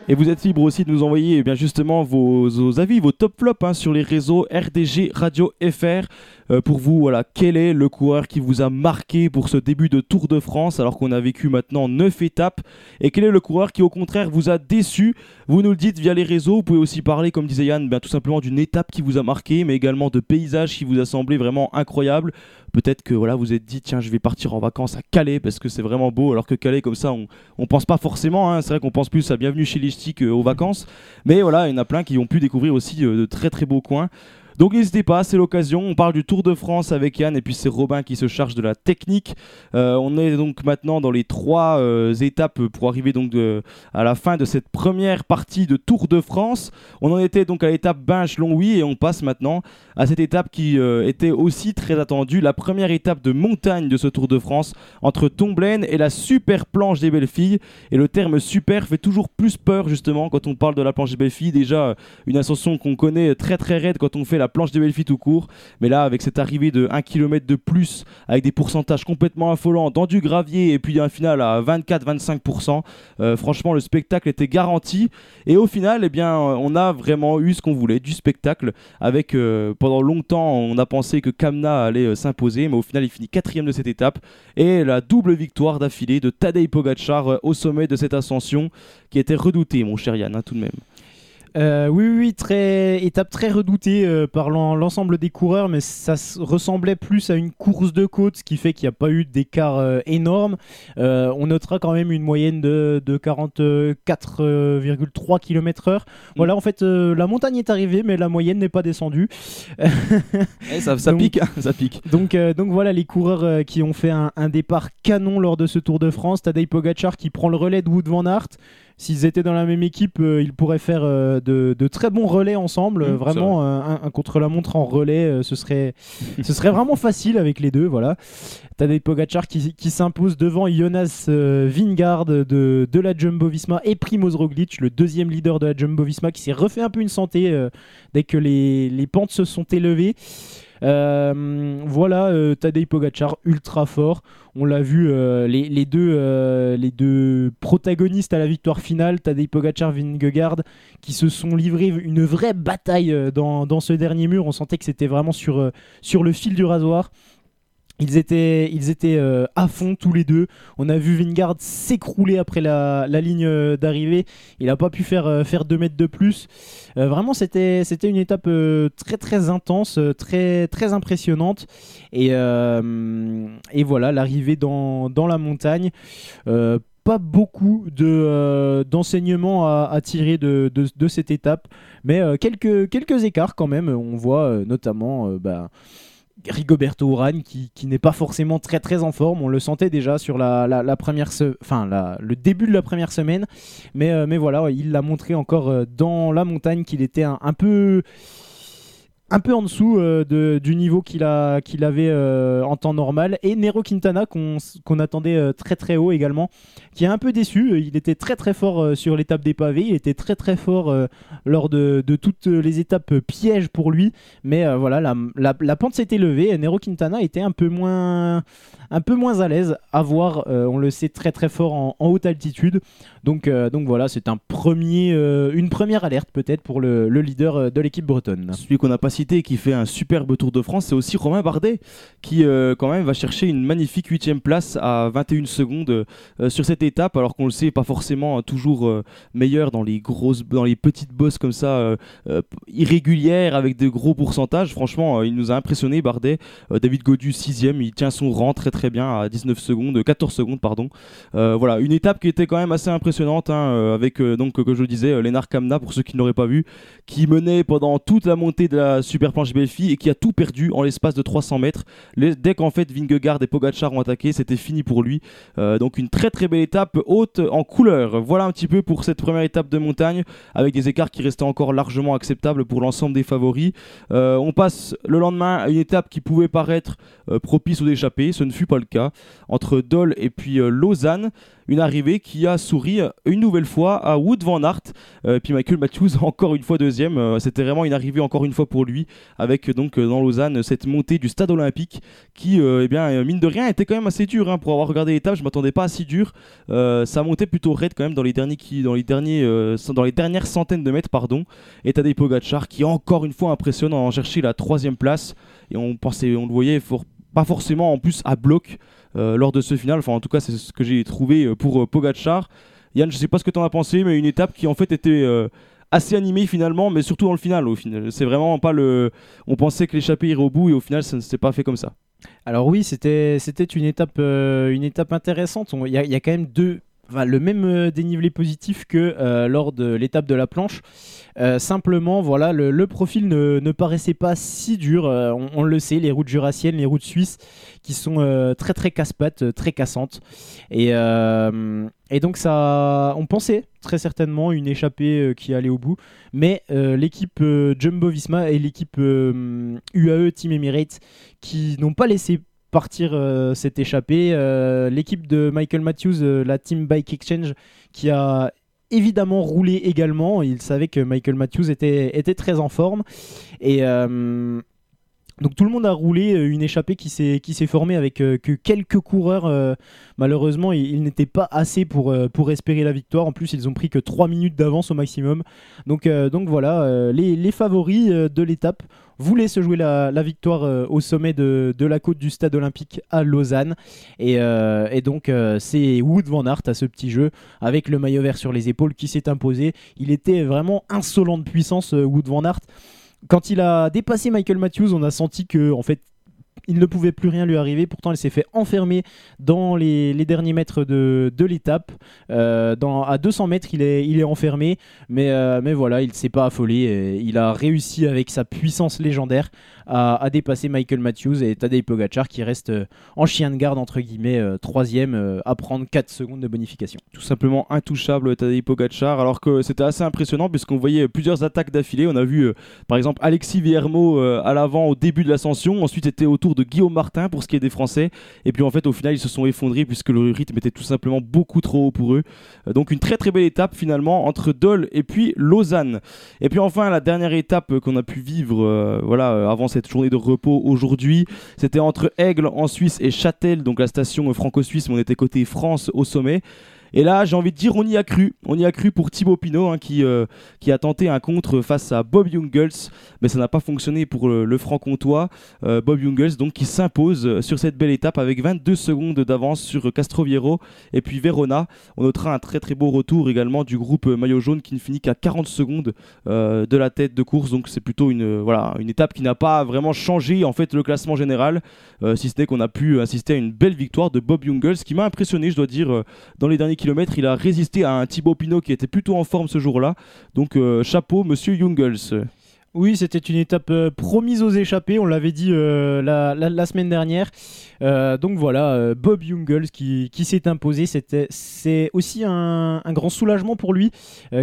Et vous êtes libre aussi de nous envoyer eh bien justement vos, avis, vos top flops hein, sur les réseaux RDG Radio FR. Euh, pour vous, voilà, quel est le coureur qui vous a marqué pour ce début de Tour de France alors qu'on a vécu maintenant 9 étapes? Et quel est le coureur qui au contraire vous a déçu? Vous nous le dites via les réseaux. Vous pouvez aussi parler, comme disait Yann, ben, tout simplement d'une étape qui vous a marqué, mais également de paysages qui vous a semblé vraiment incroyables. Peut-être que voilà, vous êtes dit tiens, je vais partir en vacances à Calais parce que c'est vraiment beau, alors que Calais comme ça, on, on pense pas forcément. hein. C'est vrai qu'on pense plus à Bienvenue chez les Ch'tis qu'aux vacances. Mais voilà, il y en a plein qui ont pu découvrir aussi euh, de très très beaux coins. Donc n'hésitez pas, c'est l'occasion. On parle du Tour de France avec Yann et puis c'est Robin qui se charge de la technique. Euh, on est donc maintenant dans les trois euh, étapes pour arriver donc à la fin de cette première partie de Tour de France. On en était donc à l'étape Binche-Longwy et on passe maintenant à cette étape qui euh, était aussi très attendue, la première étape de montagne de ce Tour de France entre Tomblaine et la super planche des belles filles. Et le terme super fait toujours plus peur justement quand on parle de la planche des belles filles. Déjà une ascension qu'on connaît très très raide quand on fait la planche des filles tout court. Mais là avec cette arrivée de 1 km de plus avec des pourcentages complètement affolants dans du gravier et puis un final à 24-25%, euh, franchement le spectacle était garanti. Et au final, eh bien, euh, on a vraiment eu ce qu'on voulait, du spectacle. Avec euh, pendant longtemps, on a pensé que Kamna allait s'imposer, mais au final, il finit quatrième de cette étape. Et la double victoire d'affilée de Tadej Pogacar au sommet de cette ascension, qui était redoutée, mon cher Yann, hein, tout de même. Euh, oui, oui, très, étape très redoutée euh, par l'en- l'ensemble des coureurs, mais ça ressemblait plus à une course de côte, ce qui fait qu'il n'y a pas eu d'écart euh, énorme. On notera quand même une moyenne de, de 44,3 km/h. Voilà, en fait, la montagne est arrivée, mais la moyenne n'est pas descendue. Eh, ça, ça Donc- pique, hein, ça pique. Donc, donc voilà les coureurs qui ont fait un, un départ canon lors de ce Tour de France. Tadej Pogacar qui prend le relais de Wood van Aert. S'ils étaient dans la même équipe, euh, ils pourraient faire euh, de, de très bons relais ensemble. Mmh, Euh, vraiment, un, un contre-la-montre en relais, ce, serait, ce serait vraiment facile avec les deux. Voilà. Tadej Pogacar qui, qui s'impose devant Jonas Vingard de, de la Jumbo-Visma et Primoz Roglic, le deuxième leader de la Jumbo-Visma qui s'est refait un peu une santé dès que les, les pentes se sont élevées. Euh, voilà, euh, Tadej Pogacar ultra fort. On l'a vu, euh, les, deux, protagonistes à la victoire finale, Tadej Pogacar, Vingegaard, qui se sont livrés une vraie bataille dans, ce dernier mur. On sentait que c'était vraiment sur le fil du rasoir. Ils étaient, ils étaient euh, à fond tous les deux. On a vu Vingard s'écrouler après la, ligne euh, d'arrivée. Il n'a pas pu faire, euh, faire 2 mètres de plus. Euh, vraiment, c'était, une étape euh, très très intense, euh, très, très impressionnante. Et, euh, et voilà, l'arrivée dans, dans la montagne. Euh, pas beaucoup de, euh, d'enseignements à, tirer de, de, cette étape, mais euh, quelques, quelques écarts quand même. On voit euh, notamment euh, bah, Rigoberto Urán qui, n'est pas forcément très très en forme. On le sentait déjà sur la, la, première se- enfin, la- le début de la première semaine, mais, euh, mais voilà, il l'a montré encore euh, dans la montagne qu'il était un peu un peu en dessous euh, de- du niveau qu'il qu'il avait euh, en temps normal. Et Nero Quintana qu'on qu'on attendait euh, très très haut également qui est un peu déçu. Il était très très fort sur l'étape des pavés. Il était très très fort lors de, de toutes les étapes pièges pour lui. Mais voilà la, la, pente s'était levée et Nero Quintana était un peu moins un peu moins à l'aise. À voir on le sait très très fort en, haute altitude. Donc, donc voilà c'est un premier une première alerte peut-être pour le, le leader de l'équipe bretonne. Celui qu'on n'a pas qui fait un superbe Tour de France, c'est aussi Romain Bardet, qui euh, quand même va chercher une magnifique 8 place à 21 secondes euh, sur cette étape, alors qu'on le sait, pas forcément euh, toujours meilleur dans les grosses, dans les petites bosses comme ça, irrégulières avec de gros pourcentages. Franchement, il nous a impressionné Bardet. David Godu 6 il tient son rang très très bien à 19 secondes, 14 secondes pardon. Voilà, une étape qui était quand même assez impressionnante, hein, avec donc que je disais, Lennart Kamna pour ceux qui ne l'auraient pas vu, qui menait pendant toute la montée de la super planche Belfi et qui a tout perdu en l'espace de 300 mètres. Dès qu'en fait Vingegaard et Pogacar ont attaqué, c'était fini pour lui. Euh, donc une très très belle étape haute en couleur. Voilà un petit peu pour cette première étape de montagne avec des écarts qui restaient encore largement acceptables pour l'ensemble des favoris. Euh, on passe le lendemain à une étape qui pouvait paraître euh, propice aux échappées, ce ne fut pas le cas. Entre Dole et puis Lausanne, une arrivée qui a souri une nouvelle fois à Wood van Aert. Puis Michael Matthews encore une fois deuxième. C'était vraiment une arrivée encore une fois pour lui avec euh, donc euh, dans Lausanne cette montée du stade olympique qui, euh, eh bien, mine de rien, était quand même assez dur hein, pour avoir regardé l'étape. Je m'attendais pas à si dur. Ça montait plutôt raide quand même dans les derniers qui, dans les derniers, dans les dernières centaines de mètres, pardon. Et Tadej Pogacar qui encore une fois impressionne en chercher la troisième place. Et on pensait, on le voyait pas forcément en plus à bloc lors de ce final. Enfin, en tout cas, c'est ce que j'ai trouvé pour euh, Pogacar. Yann, je sais pas ce que tu en as pensé, mais une étape qui en fait était euh, assez animée finalement, mais surtout dans le final. Au final, c'est vraiment pas le. On pensait que l'échappée irait au bout et au final, ça ne s'est pas fait comme ça. Alors oui, c'était une étape euh, une étape intéressante. Il y, y a quand même deux le même euh, dénivelé positif que euh, lors de l'étape de la planche. Euh, simplement, voilà, le, profil ne, paraissait pas si dur. On, le sait, les routes jurassiennes, les routes suisses, qui sont très très casse-pattes, très cassantes. Et, et donc ça, on pensait très certainement une échappée qui allait au bout, mais l'équipe Jumbo-Visma et l'équipe UAE Team Emirates qui n'ont pas laissé partir euh, cette échappée. Euh, l'équipe de Michael Matthews, euh, la Team Bike Exchange, qui a évidemment roulé également. Il savait que Michael Matthews était, était très en forme. Et donc tout le monde a roulé euh, une échappée qui s'est formée avec euh, que quelques coureurs. euh, malheureusement, ils, n'étaient pas assez pour, espérer la victoire. En plus, ils ont pris que 3 minutes d'avance au maximum. Donc, voilà, les, favoris de l'étape voulaient se jouer la, victoire au sommet de, la côte du stade olympique à Lausanne. Et, et donc c'est Wood Van Aert à ce petit jeu avec le maillot vert sur les épaules qui s'est imposé. Il était vraiment insolent de puissance, Wood Van Aert. Quand il a dépassé Michael Matthews, on a senti que en fait il ne pouvait plus rien lui arriver. Pourtant, il s'est fait enfermer dans les, derniers mètres de, de l'étape. Euh, à 200 mètres, il est, il est enfermé. Mais, euh, mais voilà, il ne s'est pas affolé. Il a réussi avec sa puissance légendaire à, à dépasser Michael Matthews et Tadej Pogacar qui reste euh, en chien de garde, entre guillemets, euh, troisième, à prendre 4 secondes de bonification. tout simplement intouchable Tadej Pogacar alors que c'était assez impressionnant puisqu'on voyait plusieurs attaques d'affilée on a vu par exemple Alexis Viermo à l'avant au début de l'ascension ensuite c'était au tour Guillaume Martin pour ce qui est des Français. Et puis en fait au final ils se sont effondrés puisque le rythme était tout simplement beaucoup trop haut pour eux. Euh, donc une très très belle étape finalement entre Dole et puis Lausanne. Et puis enfin la dernière étape qu'on a pu vivre euh, voilà euh, avant cette journée de repos aujourd'hui c'était entre Aigle en Suisse et Châtel donc la station franco-suisse mais on était côté France au sommet et là, j'ai envie de dire, on y a cru. On y a cru pour Thibaut Pinot, hein, qui, euh, qui a tenté un contre face à Bob Jungels, mais ça n'a pas fonctionné pour le, franc-comtois. Euh, Bob Jungels, donc, qui s'impose sur cette belle étape avec 22 secondes d'avance sur Castroviero et puis Verona. On notera un très très beau retour également du groupe maillot jaune qui ne finit qu'à 40 secondes euh, de la tête de course. Donc, c'est plutôt une, voilà, une étape qui n'a pas vraiment changé en fait le classement général, si ce n'est qu'on a pu assister à une belle victoire de Bob Jungels qui m'a impressionné, je dois dire, dans les derniers Il a résisté à un Thibaut Pinot qui était plutôt en forme ce jour-là. Donc, euh, chapeau, monsieur Jungels. Oui, c'était une étape euh, promise aux échappés, on l'avait dit euh, la, semaine dernière. Euh, donc voilà, Bob Jungels qui, s'est imposé. C'est aussi un, grand soulagement pour lui,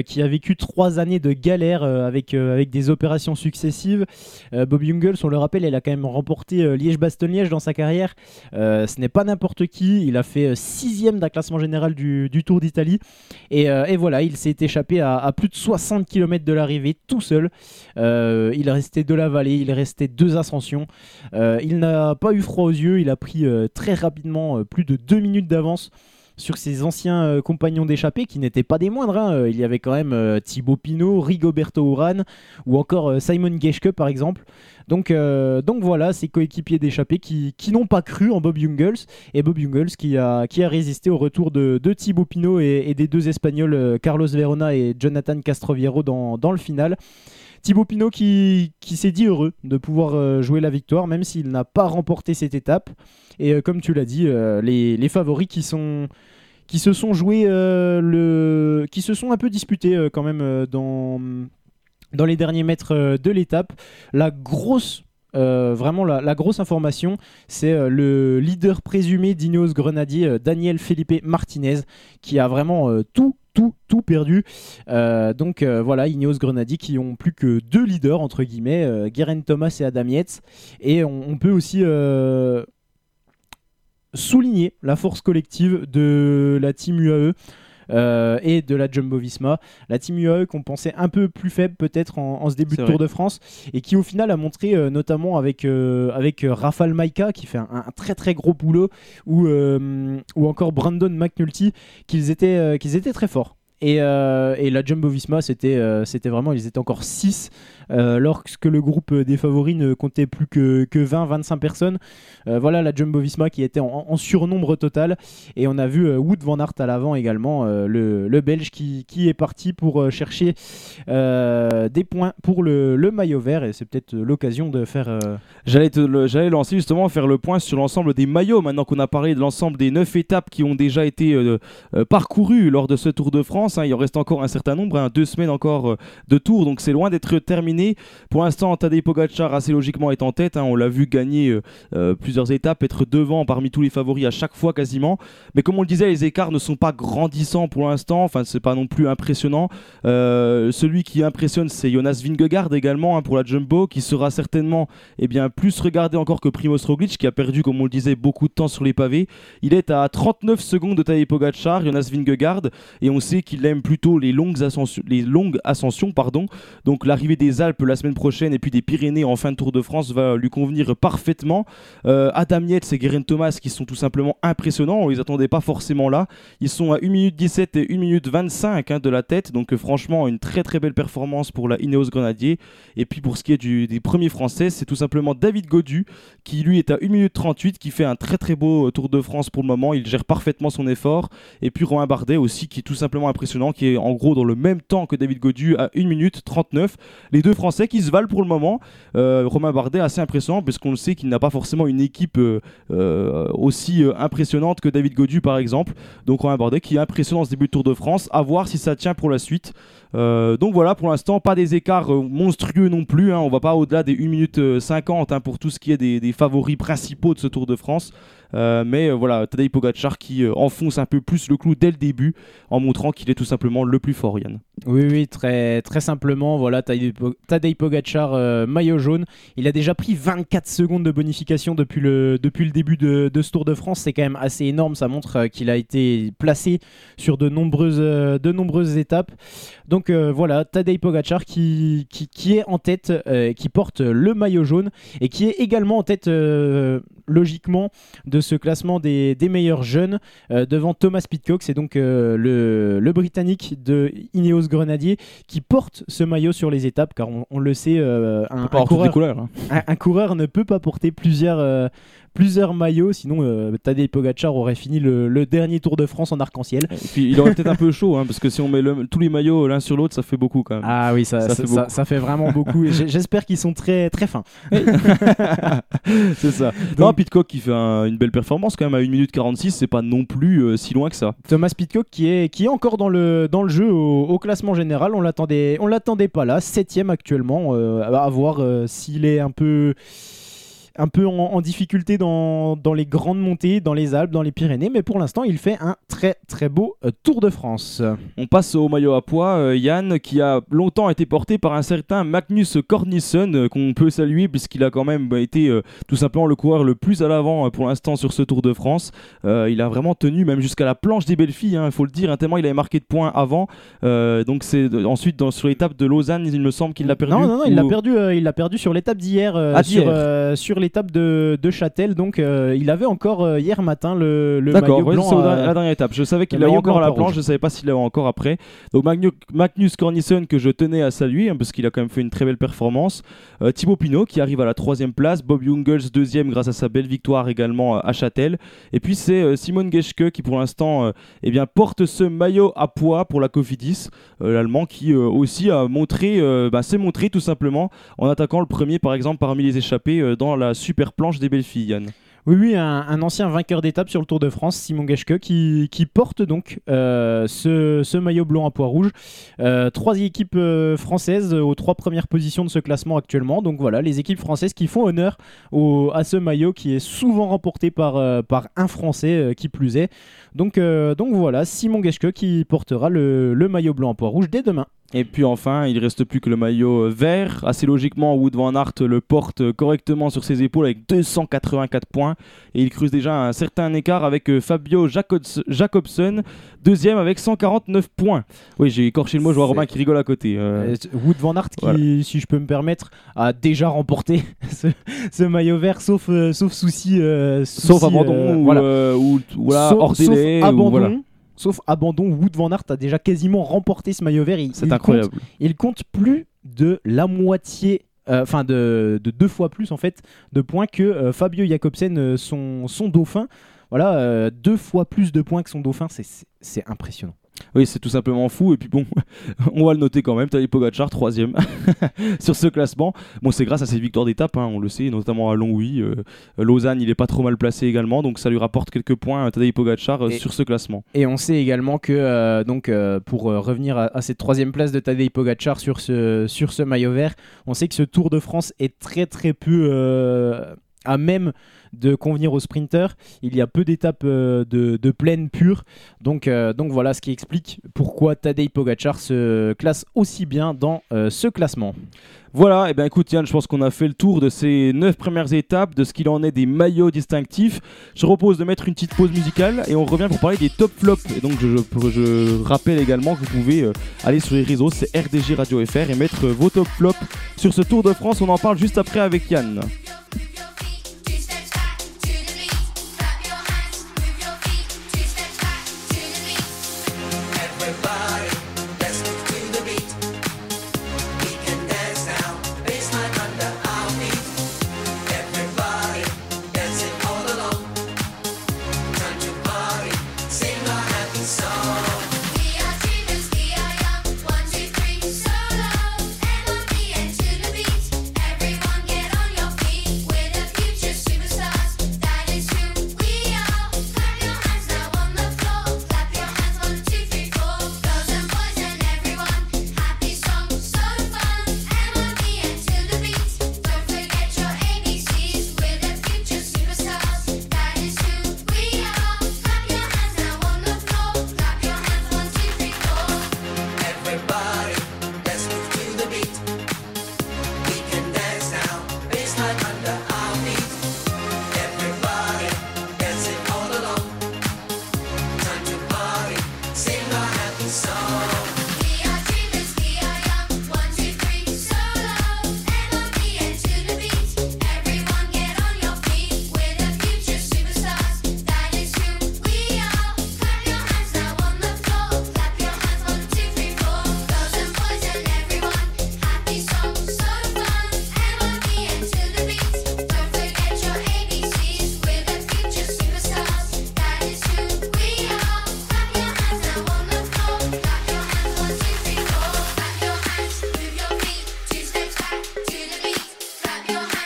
qui a vécu trois années de galère avec, avec des opérations successives. Bob Jungels, on le rappelle, il a quand même remporté Liège-Bastogne-Liège dans sa carrière. Ce n'est pas n'importe qui, il a fait sixième d'un classement général du, Tour d'Italie. Et, voilà, il s'est échappé à, plus de 60 km de l'arrivée tout seul. Il est resté de la vallée, il est resté deux ascensions. Euh, il n'a pas eu froid aux yeux, il a pris euh, très rapidement euh, plus de deux minutes d'avance sur ses anciens euh, compagnons d'échappée qui n'étaient pas des moindres. hein. Euh, Il y avait quand même euh, Thibaut Pinot, Rigoberto Urán ou encore euh, Simon Geschke par exemple. Donc, euh, voilà, ces coéquipiers d'échappée qui, n'ont pas cru en Bob Jungels et Bob Jungels qui a, résisté au retour de, Thibaut Pinot et, des deux Espagnols euh, Carlos Verona et Jonathan Castroviero dans, dans le final. Thibaut Pinot qui, s'est dit heureux de pouvoir euh, jouer la victoire, même s'il n'a pas remporté cette étape. Et euh, comme tu l'as dit, euh, les, favoris qui sont qui se sont joués qui se sont un peu disputés quand même dans les derniers mètres de l'étape. La grosse euh, vraiment la, grosse information, c'est euh, le leader présumé d'Ineos Grenadier, euh, Daniel Felipe Martinez, qui a vraiment tout, tout, tout perdu. Donc voilà, Ineos Grenadier qui ont plus que deux leaders, entre guillemets, euh, Thomas et Adam Yates. Et on, peut aussi souligner la force collective de la team UAE. Euh, et de la Jumbo Visma, la team UAE qu'on pensait un peu plus faible peut-être en, en ce début de Tour de France et qui au final a montré euh, notamment avec, euh, avec euh, Rafal Maika qui fait un, un très très gros boulot ou, ou encore Brandon McNulty qu'ils étaient, qu'ils étaient très forts. Et, euh, et la Jumbo Visma, c'était euh, vraiment, ils étaient encore 6 lorsque le groupe des favoris ne comptait plus que, que 20-25 personnes. Euh, voilà la Jumbo Visma qui était en, surnombre total. Et on a vu euh, Wood Van Aert à l'avant également, euh, le, le Belge qui, qui est parti pour euh, chercher euh, des points pour le, le maillot vert. Et c'est peut-être euh, l'occasion de faire. euh, J'allais lancer justement faire le point sur l'ensemble des maillots maintenant qu'on a parlé de l'ensemble des 9 étapes qui ont déjà été euh, euh, parcourues lors de ce Tour de France. Hein. il en reste encore un certain nombre, hein, deux semaines encore euh, de tours, donc c'est loin d'être terminé. Pour l'instant, Tadej Pogacar assez logiquement est en tête. hein. on l'a vu gagner euh, euh, plusieurs étapes, être devant parmi tous les favoris à chaque fois quasiment. Mais comme on le disait, les écarts ne sont pas grandissants pour l'instant. Enfin, c'est pas non plus impressionnant. Celui qui impressionne, c'est Jonas Vingegaard également pour la Jumbo, qui sera certainement eh bien, plus regardé encore que Primoz Roglic, qui a perdu, comme on le disait, beaucoup de temps sur les pavés. Il est à 39 secondes de Tadej Pogacar, Jonas Vingegaard, et on sait qu'il aime plutôt les longues ascensions, pardon. Donc l'arrivée des Alpes la semaine prochaine et puis des Pyrénées en fin de Tour de France va lui convenir parfaitement. Euh, Adam Yates et Guerin Thomas qui sont tout simplement impressionnants, on les attendait pas forcément là. Ils sont à 1 minute 17 et 1 minute 25 hein, de la tête, donc euh, franchement une très très belle performance pour la Ineos Grenadier. Et puis pour ce qui est des premiers Français, c'est tout simplement David Godu qui lui est à 1 minute 38, qui fait un très très beau euh, Tour de France pour le moment. Il gère parfaitement son effort. Et puis Romain Bardet aussi qui est tout simplement impressionnant, qui est en gros dans le même temps que David Godu à 1 minute 39. Les deux Français qui se valent pour le moment. Euh, Romain Bardet assez impressionnant parce qu'on le sait qu'il n'a pas forcément une équipe euh, euh, aussi impressionnante que David Godu par exemple. Donc Romain Bardet qui est impressionnant ce début de Tour de France. À voir si ça tient pour la suite. Donc voilà, pour l'instant, pas des écarts monstrueux non plus. hein. On va pas au-delà des 1 minute euh, 50 hein, pour tout ce qui est des favoris principaux de ce Tour de France. Euh, mais euh, voilà, Tadej Pogacar qui euh, enfonce un peu plus le clou dès le début en montrant qu'il est tout simplement le plus fort, Yann. Oui, oui, très, simplement, voilà, Tadej Po- Tadej Pogacar, maillot jaune. Il a déjà pris 24 secondes de bonification depuis le, début de, ce Tour de France. C'est quand même assez énorme. Ça montre qu'il a été placé sur de nombreuses, étapes. Donc voilà, Tadej Pogacar qui, est en tête, qui porte le maillot jaune et qui est également en tête, logiquement, de ce classement des, des meilleurs jeunes euh, devant Thomas Pitcock. C'est donc euh, le, le Britannique de Ineos Grenadier qui porte ce maillot sur les étapes, car on, on le sait, euh, un, un coureur, couleurs. hein. un, un coureur ne peut pas porter plusieurs, plusieurs maillots. Sinon, euh, Tadej Pogacar aurait fini le, le dernier Tour de France en arc-en-ciel. Et puis il aurait peut-être un peu chaud, hein, parce que si on met le- tous les maillots l'un sur l'autre, ça fait beaucoup quand même. Ah oui, ça, Ça ça, fait ça- beaucoup. ça fait vraiment beaucoup. J'espère qu'ils sont très très fins. c'est ça. Non, Pitcock qui fait un- une belle performance quand même à 1 minute 46, c'est pas non plus euh, si loin que ça. Thomas Pitcock qui est, qui est encore dans le, dans le jeu au, au classement général. On l'attendait, on l'attendait pas là, septième actuellement. euh, à voir euh, s'il est un peu, un peu en, en difficulté dans, dans les grandes montées, dans les Alpes, dans les Pyrénées. Mais pour l'instant, il fait un très très beau euh, Tour de France. On passe au maillot à poids, euh, Yann, qui a longtemps été porté par un certain Magnus Cornissen, euh, qu'on peut saluer puisqu'il a quand même bah, été tout simplement le coureur le plus à l'avant pour l'instant sur ce Tour de France. Il a vraiment tenu même jusqu'à la planche des belles filles, il faut le dire, hein, tellement il avait marqué de points avant. Donc c'est ensuite dans, sur l'étape de Lausanne, il me semble qu'il l'a perdu. Non, non, non, il l'a perdu, il l'a perdu sur l'étape d'hier, Ah, sur, sur l'étape de, de Châtel. Donc, euh, il avait encore euh, hier matin le, le maillot ouais, blanc. la dernière étape. Je savais qu'il maillot encore à la planche, rouge. je savais pas s'il l'avait encore après. Donc Magnu- Magnus Cornissen que je tenais à saluer hein, parce qu'il a quand même fait une très belle performance. Euh, Thibaut Pinot qui arrive à la troisième place, Bob Jungels deuxième grâce à sa belle victoire également euh, à Châtel. Et puis c'est euh, Simon Geschke qui pour l'instant eh bien porte ce maillot à poids pour la Cofidis, l'allemand qui aussi a montré, bah, s'est montré tout simplement en attaquant le premier par exemple parmi les échappés dans la super planche des belles filles. Yann. Oui, oui, un, ancien vainqueur d'étape sur le Tour de France, Simon Geschke, qui, porte donc euh, ce, maillot blanc à pois rouge. Euh, trois équipes euh, françaises aux trois premières positions de ce classement actuellement. Donc voilà, les équipes françaises qui font honneur au- à ce maillot qui est souvent remporté par, un Français qui plus est. Donc, voilà, Simon Geschke qui portera le, le maillot blanc à pois rouge dès demain. Et puis enfin, il reste plus que le maillot euh, vert. Assez logiquement, Wood van Aert le porte euh, correctement sur ses épaules avec 284 points. Et il creuse déjà un certain écart avec euh, Fabio Jacobs- Jacobsen, deuxième avec 149 points. Oui, j'ai écorché le mot, je vois Romain qui rigole à côté. euh, Wood van Aert qui, voilà. si je peux me permettre, a déjà remporté ce, ce maillot vert, sauf, euh, sauf souci. euh, sauf abandon ou, voilà. ou- Sauf- hors sauf délai. ou abandon, voilà. Sauf abandon, Wood van Aert a déjà quasiment remporté ce maillot vert. C'est incroyable. compte- il compte plus de la moitié. euh, Enfin, de, de deux fois plus en fait de points que euh, Fabio Jacobsen, euh, son, son dauphin. Voilà, deux fois plus de points que son dauphin, c'est impressionnant. Oui, c'est tout simplement fou. Et puis bon, on va le noter quand même. Tadej Pogacar, troisième sur ce classement. Bon, c'est grâce à ses victoires d'étape, hein, on le sait, notamment à Longwy. Euh, Lausanne, il est pas trop mal placé également, donc ça lui rapporte quelques points à Tadej Pogacar euh, Et- sur ce classement. Et on sait également que, euh, donc, euh, pour euh, revenir à, à cette troisième place de Tadej Pogacar sur ce, sur ce maillot vert, on sait que ce Tour de France est très très peu euh, à même de convenir aux sprinteurs. Il y a peu d'étapes euh, de, de plaine pure. Donc, euh, donc voilà ce qui explique pourquoi Tadej Pogacar se classe aussi bien dans euh, ce classement. Voilà, et bien écoute Yann, je pense qu'on a fait le tour de ces 9 premières étapes, de ce qu'il en est des maillots distinctifs. Je propose de mettre une petite pause musicale et on revient pour parler des top flops. Et donc je, je- rappelle également que vous pouvez aller sur les réseaux, c'est RDG Radio FR et mettre vos top flops sur ce Tour de France. On en parle juste après avec Yann.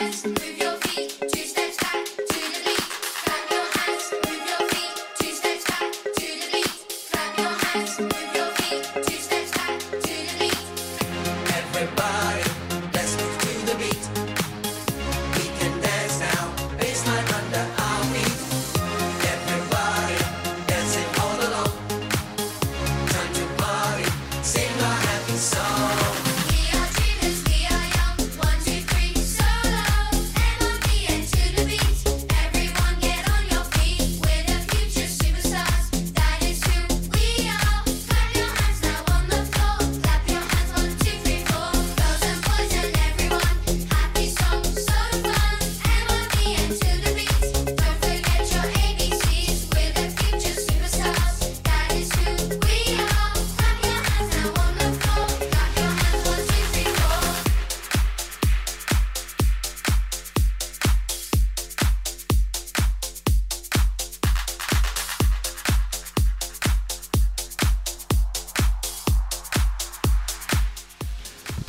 eyes.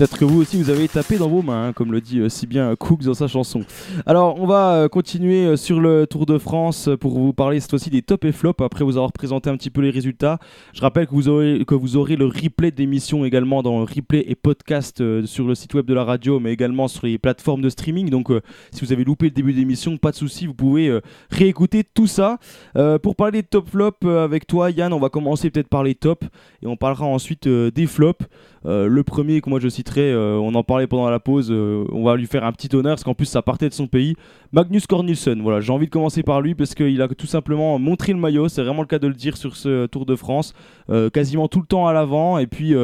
Peut-être que vous aussi vous avez tapé dans vos mains, hein, comme le dit euh, si bien Cooks dans sa chanson. Alors on va euh, continuer euh, sur le Tour de France euh, pour vous parler cette fois-ci des top et flops après vous avoir présenté un petit peu les résultats. Je rappelle que vous aurez, que vous aurez le replay d'émission également dans replay et podcast euh, sur le site web de la radio, mais également sur les plateformes de streaming. Donc euh, si vous avez loupé le début d'émission, pas de souci, vous pouvez euh, réécouter tout ça. Euh, pour parler des top flops euh, avec toi Yann, on va commencer peut-être par les tops et on parlera ensuite euh, des flops. Euh, le premier que moi je citerai, euh, on en parlait pendant la pause, euh, on va lui faire un petit honneur parce qu'en plus ça partait de son pays. Magnus Cornelsen, voilà, j'ai envie de commencer par lui parce qu'il a tout simplement montré le maillot, c'est vraiment le cas de le dire sur ce Tour de France, euh, quasiment tout le temps à l'avant et puis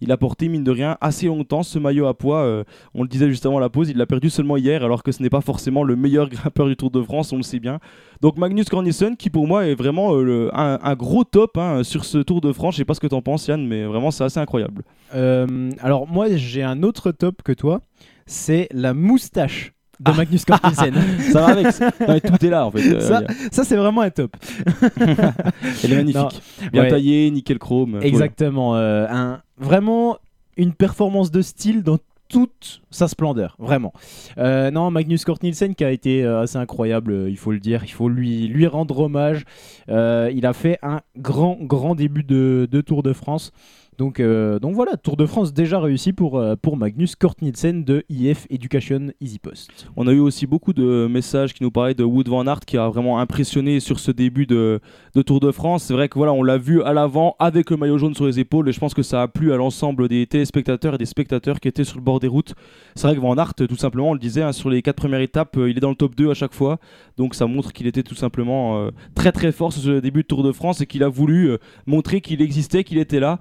il a porté mine de rien assez longtemps ce maillot à poids. on le disait juste avant la pause, il l'a perdu seulement hier alors que ce n'est pas forcément le meilleur grimpeur du Tour de France, on le sait bien. Donc Magnus Cornelsen qui pour moi est vraiment euh, le- un, un gros top hein, sur ce Tour de France. Je sais pas ce que t'en penses Yann, mais vraiment c'est assez incroyable. Euh, alors moi j'ai un autre top que toi, c'est la moustache de Ah. Magnus Carlsen. Ça va avec. Non, tout est là en fait. Euh, ça, ça, c'est vraiment un top. Elle est magnifique. Non, Bien ouais. taillée, nickel chrome. Exactement. euh, un, vraiment une performance de style dans toute sa splendeur, vraiment. Euh, non, Magnus Cort Nielsen qui a été euh, assez incroyable, euh, il faut le dire, il faut lui, lui rendre hommage. Il a fait un grand, grand début de, de Tour de France. Donc, euh, donc voilà, Tour de France déjà réussi pour, euh, pour Magnus Cort Nielsen de IF Education Easy Post. On a eu aussi beaucoup de messages qui nous parlaient de Wood Van Aert qui a vraiment impressionné sur ce début de, Tour de France. C'est vrai que voilà, on l'a vu à l'avant avec le maillot jaune sur les épaules et je pense que ça a plu à l'ensemble des téléspectateurs et des spectateurs qui étaient sur le bord des routes. C'est vrai que Van Aert, tout simplement, on le disait, hein, sur les quatre premières étapes, euh, il est dans le top 2 à chaque fois. Donc ça montre qu'il était tout simplement très très fort sur ce début de Tour de France et qu'il a voulu montrer qu'il existait, qu'il était là.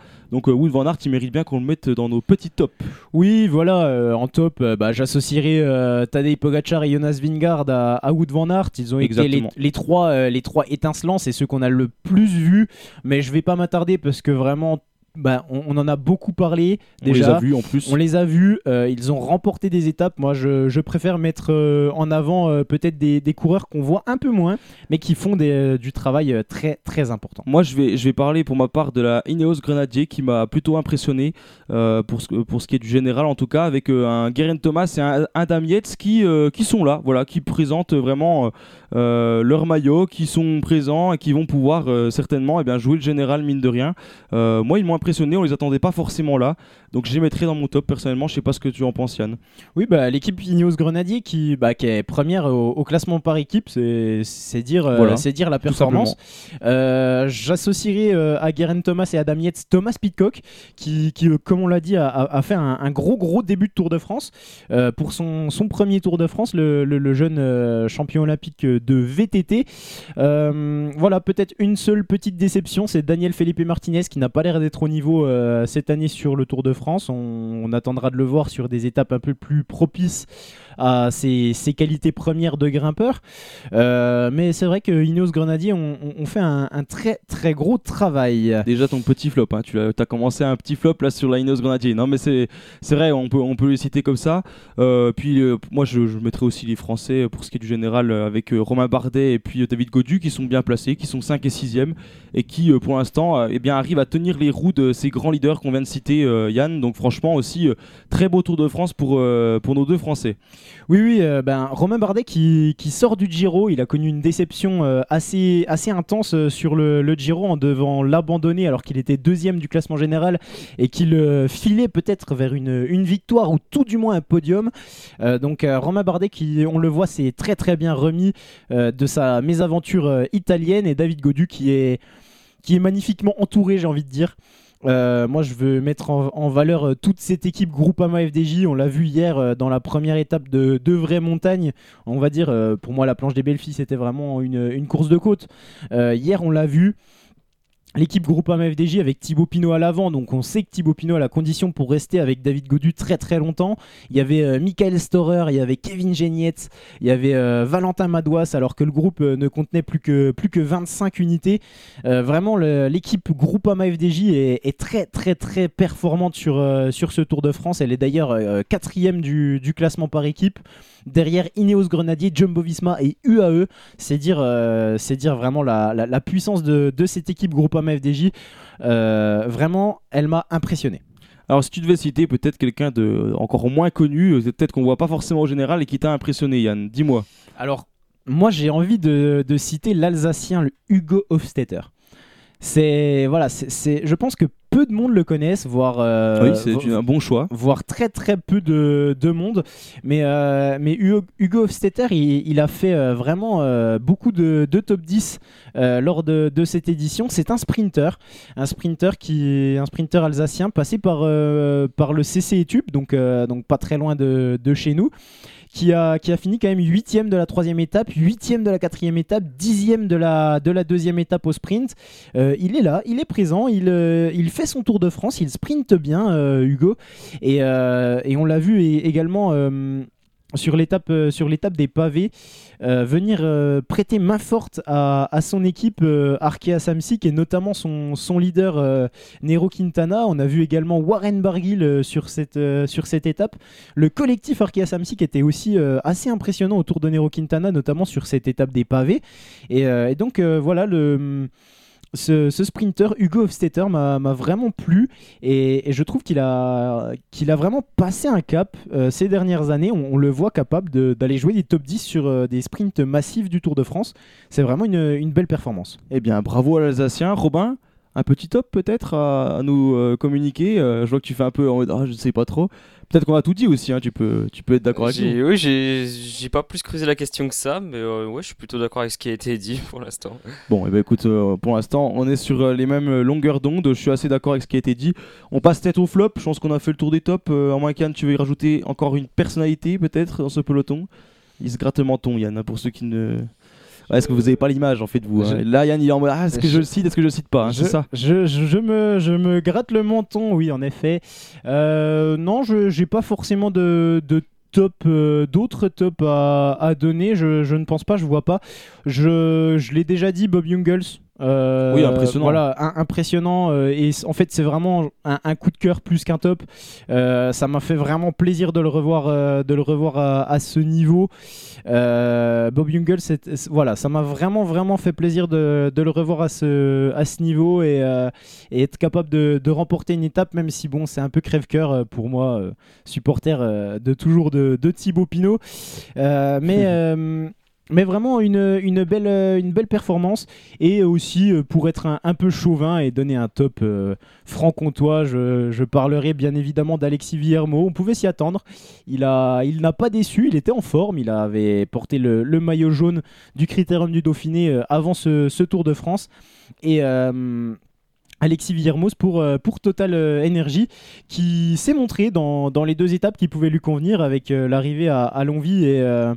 Euh, Wood Van Aert, il mérite bien qu'on le mette dans nos petits tops. Oui, voilà, euh, en top, euh, bah, j'associerai Tadej Pogacar et Jonas Vingard à, à Wood Van Aert. Ils ont été les, Exactement. les trois, les trois étincelants, c'est ceux qu'on a le plus vus. Mais je vais pas m'attarder parce que vraiment, bah, on, on en a beaucoup parlé On déjà. les a vus en plus. On les a vus, euh, ils ont remporté des étapes. Moi, je, je préfère mettre euh, en avant euh, peut-être des, des coureurs qu'on voit un peu moins, mais qui font des, du travail très très important. Moi, je vais, je vais parler pour ma part de la Ineos Grenadier qui m'a plutôt impressionné pour, ce, pour ce qui est du général, en tout cas, avec un Guerin Thomas et un Adam Yates qui, qui sont là, voilà, qui présentent vraiment leur maillot, qui sont présents et qui vont pouvoir certainement eh bien, jouer le général, mine de rien. Moi, ils m'ont on les attendait pas forcément là, donc je les mettrai dans mon top personnellement. Je sais pas ce que tu en penses, Yann. Oui, bah, l'équipe Ineos Grenadier qui, bah, qui est première au, au classement par équipe, c'est dire, euh, Voilà, c'est dire la performance. Euh, J'associerai euh, à Guerin Thomas et Adam Yates Thomas Pitcock qui, qui, comme on l'a dit, a, fait un, un gros gros début de Tour de France. Euh, pour son, son premier Tour de France, le, le- le jeune euh, champion olympique de VTT. Euh, voilà, peut-être une seule petite déception, c'est Daniel Felipe Martinez qui n'a pas l'air d'être au niveau cette année sur le Tour de France. On, attendra de le voir sur des étapes un peu plus propices à ses, qualités premières de grimpeur. Euh, mais c'est vrai que Ineos Grenadier ont, fait un, très très gros travail. Déjà ton petit flop, hein. tu as, commencé un petit flop là sur la Ineos Grenadier. Non mais c'est vrai, on peut, on peut les citer comme ça. Euh, puis euh, moi je, mettrai aussi les Français pour ce qui est du général avec Romain Bardet et puis David Godu qui sont bien placés, qui sont 5 et 6e et qui pour l'instant eh arrivent à tenir les roues de ces grands leaders qu'on vient de citer Yann. Donc franchement aussi très beau Tour de France pour, pour nos deux Français. Oui, oui, euh, ben, Romain Bardet qui, sort du Giro, il a connu une déception euh, assez, intense euh, sur le, Giro en devant l'abandonner alors qu'il était deuxième du classement général et qu'il filait peut-être vers une, victoire ou tout du moins un podium. Donc Romain Bardet qui, on le voit, s'est très très bien remis de sa mésaventure italienne et David Godu qui est magnifiquement entouré, j'ai envie de dire. Euh, moi, je veux mettre en, valeur euh, toute cette équipe Groupama FDJ. On l'a vu hier euh, dans la première étape de deux vraies montagnes. On va dire, pour moi, la planche des belles filles, c'était vraiment une, une course de côte. Hier, on l'a vu. L'équipe Groupama FDJ avec Thibaut Pinot à l'avant, donc on sait que Thibaut Pinot a la condition pour rester avec David Godu très très longtemps. Il y avait euh, Michael Storer, il y avait Kevin Genietz, il y avait euh, Valentin Madouas, alors que le groupe euh, ne contenait plus que, plus que 25 unités. Vraiment, l'équipe Groupama FDJ est, est très très très performante sur, sur ce Tour de France. Elle est d'ailleurs quatrième du, du classement par équipe. Derrière Ineos Grenadier, Jumbo Visma et UAE. C'est dire, dire vraiment la, la- la puissance de, de cette équipe Groupama FDJ. Euh, vraiment, elle m'a impressionné. Alors si tu devais citer peut-être quelqu'un de encore moins connu, euh, peut-être qu'on voit pas forcément au général et qui t'a impressionné, Yann, dis-moi. Alors, moi, j'ai envie de, de citer l'Alsacien le Hugo Hofstetter. C'est voilà, c'est- je pense que peu de monde le connaissent, voire euh, oui, c'est vo- une- un bon choix. voire très très peu de, de monde. Mais, euh, mais Hugo, Hugo Hofstetter, il, il a fait euh, vraiment euh, beaucoup de, de top 10 euh, lors de, de cette édition. C'est un sprinter, un sprinter qui un sprinter alsacien passé par, euh, par le CC Etube, donc, euh, donc pas très loin de, de chez nous. Qui a, qui a fini quand même huitième de la troisième étape, huitième de la quatrième étape, dixième de la, de la deuxième étape au sprint. Euh, il est là, il est présent, il, euh, il fait son Tour de France, il sprinte bien, euh, Hugo. Et, et on l'a vu et- également sur l'étape euh, sur l'étape des pavés euh, venir euh, prêter main forte à, à son équipe Arkea Samsic et notamment son, son leader Nero Quintana. On a vu également Warren Barguil sur, cette, sur cette étape. Le collectif Arkea Samsic était aussi assez impressionnant autour de Nero Quintana, notamment sur cette étape des pavés. Et, donc voilà le ce, sprinter, Hugo Hofstetter, m'a vraiment plu et, je trouve qu'il a, vraiment passé un cap euh, ces dernières années. On, le voit capable d'aller jouer des top 10 sur euh, des sprints massifs du Tour de France. C'est vraiment une, une belle performance. Eh bien, bravo à l'Alsacien. Robin, un petit top peut-être à, à nous euh, communiquer. Euh, je vois que tu fais un peu en mode, ah, je ne sais pas trop. Peut-être qu'on a tout dit aussi, hein, tu, peux, tu peux être d'accord avec nous. Oui, j'ai pas plus creusé la question que ça, mais euh, ouais, je suis plutôt d'accord avec ce qui a été dit pour l'instant. Bon, et ben écoute, pour l'instant, on est sur les mêmes longueurs d'onde. Je suis assez d'accord avec ce qui a été dit. On passe tête au flop. Je pense qu'on a fait le tour des tops. À moins qu'Yann, tu veux y rajouter encore une personnalité peut-être dans ce peloton? Il se gratte le menton, Yann, pour ceux qui ne. Est-ce que vous n'avez pas l'image en fait, vous hein Là, Yann, il est en mode Ah, est-ce que je, Je- le cite Est-ce que je le cite pas hein, C'est je, ça je, je- me, je me gratte le menton, oui, en effet. Euh, non, je j'ai pas forcément de, de top, euh, d'autres tops à, à donner. Je, je ne pense pas, je vois pas. Je, je l'ai déjà dit, Bob Jungels. Euh, Oui, impressionnant. Voilà, un- impressionnant. euh, et en fait, c'est vraiment un, un coup de cœur plus qu'un top. Euh, ça m'a fait vraiment plaisir de le revoir, de le revoir à, à ce niveau. Bob c'est- voilà, ça m'a vraiment, vraiment fait plaisir de, de le revoir à ce, à ce niveau et, et être capable de, de remporter une étape, même si bon, c'est un peu crève-cœur pour moi, supporter de toujours de, de Thibaut Pinot. Mais. mais vraiment une, belle, performance et aussi euh, pour être un, peu chauvin et donner un top euh, franc-comtois, je, je parlerai bien évidemment d'Alexis Villermo. On pouvait s'y attendre. Il n'a pas déçu, il était en forme, il avait porté le, maillot jaune du Critérium du Dauphiné euh, avant ce, Tour de France. Et Alexis Villermoz pour, euh, pour Total euh, Energy qui s'est montré dans, dans les deux étapes qui pouvaient lui convenir avec euh, l'arrivée à, à Longwy et, euh,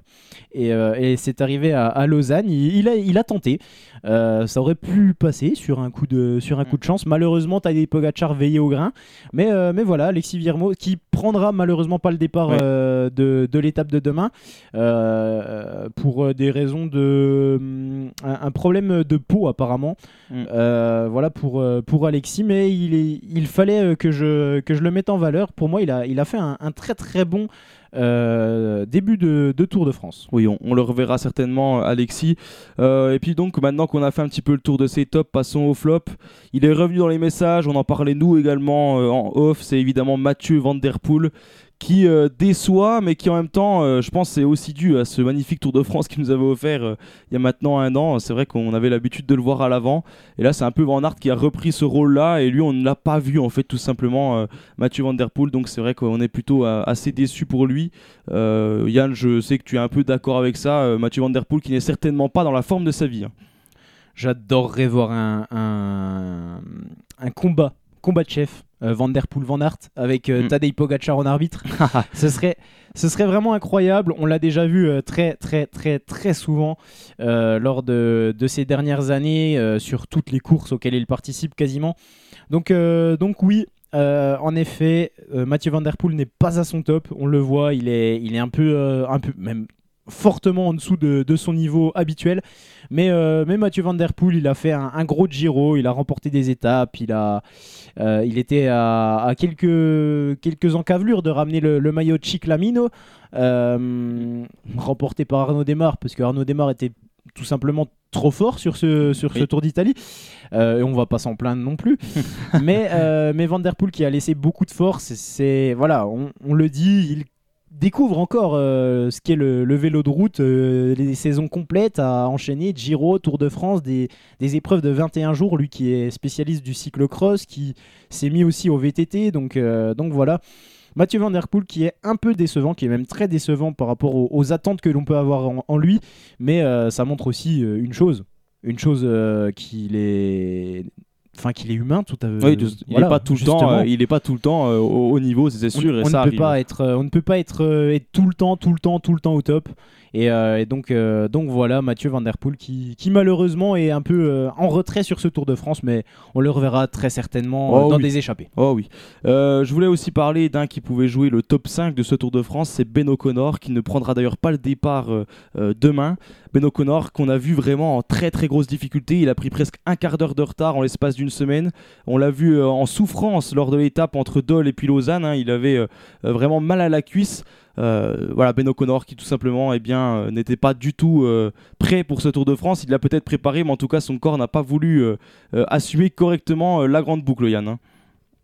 et, euh, et c'est arrivé à, à Lausanne. Il, il a, il a tenté. Ça aurait pu passer sur un coup de, sur un coup de chance. Malheureusement, Tadej Pogacar veillé au grain. Mais, mais voilà, Alexis Villermoz qui prendra malheureusement pas le départ Ouais. de, de l'étape de demain pour des raisons de un, un problème de peau apparemment. Mm. Euh, voilà pour, euh, pour Alexis, mais il, est- il fallait euh, que je, que je le mette en valeur. Pour moi, il a, il a fait un, un très très bon euh, début de, de Tour de France. Oui, on, on le reverra certainement, Alexis. Euh, et puis donc, maintenant qu'on a fait un petit peu le tour de ses tops, passons au flop. Il est revenu dans les messages, on en parlait nous également euh, en off, c'est évidemment Mathieu Van Der Poel qui euh, déçoit, mais qui en même temps, euh, je pense, c'est aussi dû à ce magnifique Tour de France qu'il nous avait offert euh, il y a maintenant un an. C'est vrai qu'on avait l'habitude de le voir à l'avant. Et là, c'est un peu Van Aert qui a repris ce rôle-là, et lui, on ne l'a pas vu, en fait, tout simplement, Mathieu Van Der Poel. Donc c'est vrai qu'on est plutôt assez déçu pour lui. Yann, je sais que tu es un peu d'accord avec ça. Mathieu Van Der Poel qui n'est certainement pas dans la forme de sa vie. hein. J'adorerais voir un, un combat, combat de chef, euh, Van Der Poel Van Aert avec euh, Mm. Tadej Pogacar en arbitre. ce serait ce serait vraiment incroyable. On l'a déjà vu euh, très très très très souvent euh, lors de, de ces dernières années euh, sur toutes les courses auxquelles il participe quasiment. Donc donc oui. en effet, Mathieu Van Der Poel n'est pas à son top. On le voit, il est, il est un peu, un peu, même fortement en dessous de, de son niveau habituel. Mais, euh, mais Mathieu Van Der Poel, il a fait un, un gros Giro, il a remporté des étapes, il, a, euh, il était à, à quelques, quelques encavelures de ramener le, le maillot Chiclamino, euh, remporté par Arnaud Desmar, parce que Arnaud Desmar était tout simplement trop fort sur ce, sur ce. Tour d'Italie. Euh, et on va pas s'en plaindre non plus. mais, euh, mais Van Der Poel qui a laissé beaucoup de force, c'est voilà, on, on le dit, il découvre encore euh, ce qu'est le, vélo de route, euh, les saisons complètes à enchaîner, Giro, Tour de France, des, épreuves de 21 jours, lui qui est spécialiste du cyclocross, qui s'est mis aussi au VTT, donc, euh, donc voilà. Mathieu Van Der Poel qui est un peu décevant, qui est même très décevant par rapport aux, attentes que l'on peut avoir en, en lui, mais ça montre aussi une chose, une chose qu'il est, enfin qu'il est humain, tout à Oui, il voilà, est pas tout le temps, euh, il est pas tout le temps euh, au, au niveau, c'est On- sûr, on, et ça ne peut arrive. pas être, euh, on ne peut pas être, euh, être tout le temps, tout le temps, tout le temps au top. Et, euh, et donc, euh, donc voilà, Mathieu Van Der Poel qui, qui malheureusement est un peu euh, en retrait sur ce Tour de France, mais on le reverra très certainement Oh dans oui. des échappées. Oh oui. Je voulais aussi parler d'un qui pouvait jouer le top 5 de ce Tour de France, c'est Ben O'Connor, qui ne prendra d'ailleurs pas le départ demain. Ben O'Connor, qu'on a vu vraiment en très très grosse difficulté, il a pris presque un quart d'heure de retard en l'espace d'une semaine. On l'a vu en souffrance lors de l'étape entre Dole et puis Lausanne, hein. il avait vraiment mal à la cuisse. Euh, voilà, Ben O'Connor qui tout simplement eh bien, euh, n'était pas du tout euh, prêt pour ce Tour de France. Il l'a peut-être préparé, mais en tout cas son corps n'a pas voulu assumer correctement la grande boucle, Yann. hein.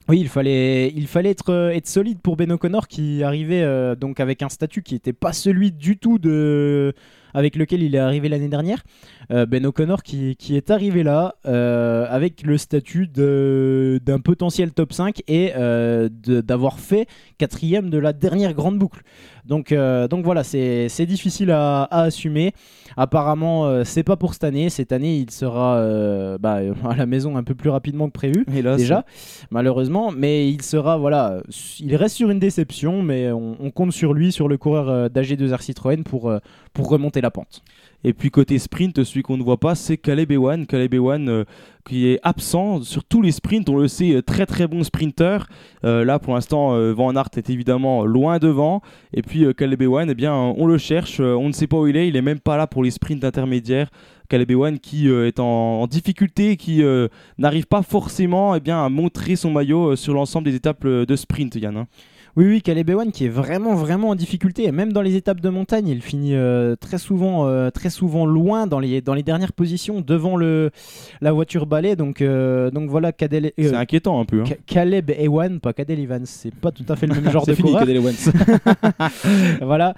Oui, il fallait, il fallait être, être solide pour Ben O'Connor qui arrivait donc avec un statut qui n'était pas celui du tout de, avec lequel il est arrivé l'année dernière. Euh, ben O'Connor qui, est arrivé là euh, avec le statut d'un potentiel top 5 et euh, d'avoir fait quatrième de la dernière grande boucle. Donc, euh, donc voilà, c'est difficile à, à assumer. Apparemment, euh, c'est pas pour cette année. Cette année, il sera euh, bah, à la maison un peu plus rapidement que prévu Hélas. déjà, malheureusement. Mais il sera, voilà, il reste sur une déception, mais on, on compte sur lui, sur le coureur euh, d'AG2R Citroën pour, euh, pour remonter la pente. Et puis côté sprint, celui qu'on ne voit pas, c'est Caleb Ewan. Caleb Ewan euh, qui est absent sur tous les sprints. On le sait, euh, très très bon sprinter. Euh, là pour l'instant, euh, Van Aert est évidemment loin devant. Et puis Caleb Ewan, eh bien, on le cherche. on ne sait pas où il est. Il est même pas là pour les sprints intermédiaires. Caleb Ewan qui est en, difficulté, qui n'arrive pas forcément eh bien, à montrer son maillot sur l'ensemble des étapes de sprint, Yann. hein. Oui, oui, Caleb Ewan qui est vraiment, vraiment en difficulté. Et même dans les étapes de montagne, il finit euh, très, souvent, euh, très souvent loin dans les, dans les dernières positions devant le, la voiture balai. Donc, euh, donc voilà, Cadel, euh, C'est inquiétant un peu. hein. Ca- Caleb Ewan, pas Cadel Evans. C'est pas tout à fait le même genre de C'est fini, coureur. Cadel Ewan. voilà.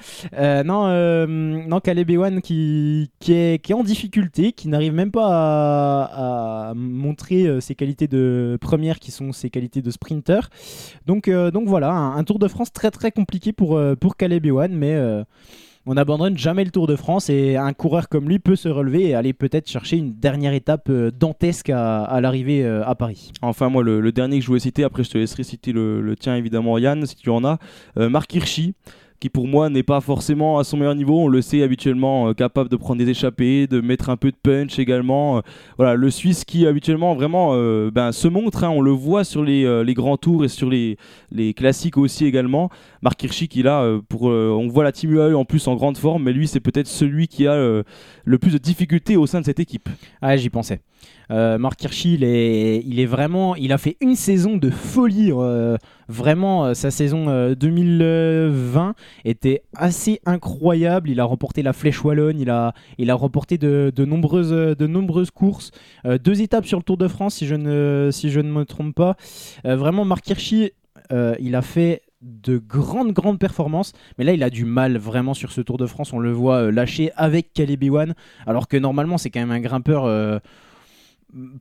Non, non, Caleb Ewan qui, qui, est, qui est en difficulté, qui n'arrive même pas à, à montrer ses qualités de première qui sont ses qualités de sprinter. Donc, donc voilà, un, un Tour de France très très compliqué pour, euh, pour Caleb Ewan, mais euh, on n'abandonne jamais le Tour de France et un coureur comme lui peut se relever et aller peut-être chercher une dernière étape euh, dantesque à, l'arrivée à Paris. Enfin, moi, le, dernier que je voulais citer, après je te laisserai citer le, tien évidemment, Yann, si tu en as. Marc Hirschi, qui pour moi n'est pas forcément à son meilleur niveau. On le sait habituellement euh, capable de prendre des échappées, de mettre un peu de punch également. Euh, voilà, le Suisse qui habituellement vraiment euh, ben, se montre. hein. on le voit sur les, les grands tours et sur les, les classiques aussi également. Marc Hirschi qui là, pour, on voit la team UAE en plus en grande forme, mais lui c'est peut-être celui qui a le plus de difficultés au sein de cette équipe. Ah, j'y pensais. Euh, Marc Hirschi, il est, il est vraiment, il a fait une saison de folie. euh, vraiment, euh, sa saison euh, 2020 était assez incroyable. Il a remporté la Flèche Wallonne, il a, il a remporté de, de nombreuses, de nombreuses courses, deux étapes sur le Tour de France, si je ne, si je ne me trompe pas. Vraiment, Marc Hirschi, euh, il a fait de grandes grandes performances mais là il a du mal vraiment sur ce Tour de France on le voit lâcher avec Caleb Ewan alors que normalement c'est quand même un grimpeur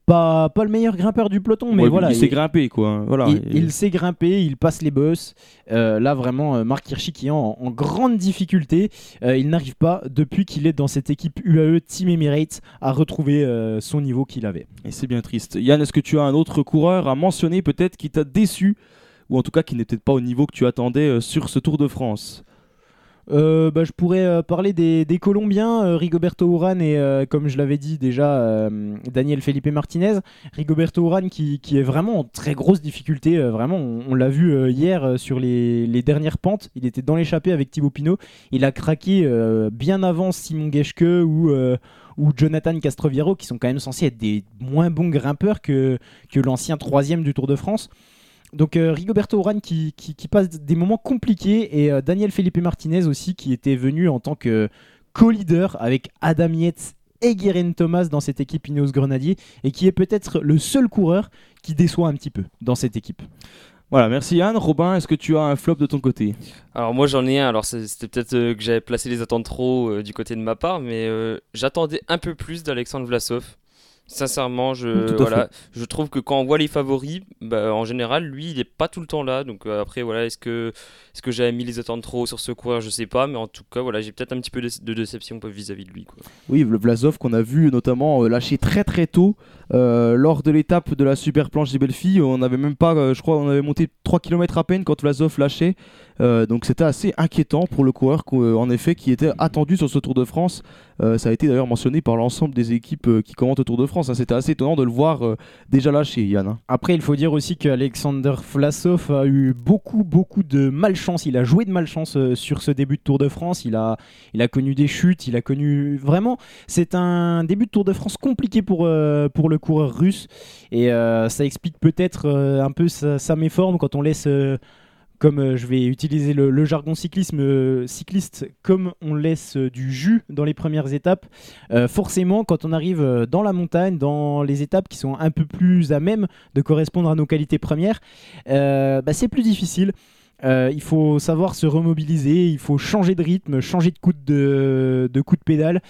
pas, pas le meilleur grimpeur du peloton mais Ouais, voilà il s'est grimpé quoi. hein. Voilà. il, il sait grimper, il passe les bosses. Euh, là, vraiment, euh, Marc Hirschi qui est en, en grande difficulté. Euh, il n'arrive pas, depuis qu'il est dans cette équipe UAE Team Emirates, à retrouver euh, son niveau qu'il avait. Et c'est bien triste. Yann, est-ce que tu as un autre coureur à mentionner peut-être qui t'a déçu ou en tout cas qui n'est peut-être pas au niveau que tu attendais sur ce Tour de France? Euh, bah, je pourrais euh, parler des, Colombiens, euh, Rigoberto Urán et, comme je l'avais dit déjà, Daniel Felipe Martinez. Rigoberto Urán qui, est vraiment en très grosse difficulté. vraiment, on, l'a vu hier sur les, dernières pentes. Il était dans l'échappée avec Thibaut Pinot. Il a craqué bien avant Simon Geschke ou, Jonathan Castroviero, qui sont quand même censés être des moins bons grimpeurs que l'ancien troisième du Tour de France. Donc euh, Rigoberto Urán qui, qui- qui passe des moments compliqués et euh, Daniel Felipe Martinez aussi qui était venu en tant que co-leader avec Adam Yates et Guérin Thomas dans cette équipe Ineos Grenadier et qui est peut-être le seul coureur qui déçoit un petit peu dans cette équipe. Voilà, merci Yann. Robin, est-ce que tu as un flop de ton côté? Alors moi j'en ai un, alors c'est- c'était peut-être euh, que j'avais placé les attentes trop euh, du côté de ma part, mais euh, j'attendais un peu plus d'Alexandre Vlasov. Sincèrement, je, voilà, je trouve que quand on voit les favoris, bah, en général, lui, il est pas tout le temps là. Donc euh, après, voilà, est-ce que, est-ce que j'avais mis les attentes trop sur ce coureur? Je sais pas, mais en tout cas, voilà, j'ai peut-être un petit peu de, de déception vis-à-vis de lui. Quoi. Oui, le Vlasov qu'on a vu notamment euh, lâcher très très tôt euh, lors de l'étape de la super planche des belles filles. On n'avait même pas, euh, je crois, on avait monté 3 km à peine quand Vlasov lâchait. Euh, donc c'était assez inquiétant pour le coureur en effet qui était attendu sur ce Tour de France. Ça a été d'ailleurs mentionné par l'ensemble des équipes qui commentent le Tour de France. hein. C'était assez étonnant de le voir déjà lâché, Yann. hein. Après, il faut dire aussi qu'Alexander Vlasov a eu beaucoup, beaucoup de malchance. Il a joué de malchance sur ce début de Tour de France. Il a, il a connu des chutes. Il a connu vraiment. C'est un début de Tour de France compliqué pour, pour le coureur russe. Et euh, ça explique peut-être euh, un peu sa, méforme quand on laisse. euh, comme je vais utiliser le, jargon cyclisme, cycliste, comme on laisse du jus dans les premières étapes, forcément, quand on arrive dans la montagne, dans les étapes qui sont un peu plus à même de correspondre à nos qualités premières, bah, c'est plus difficile. Euh, il faut savoir se remobiliser, il faut changer de rythme, changer de coup de, pédale.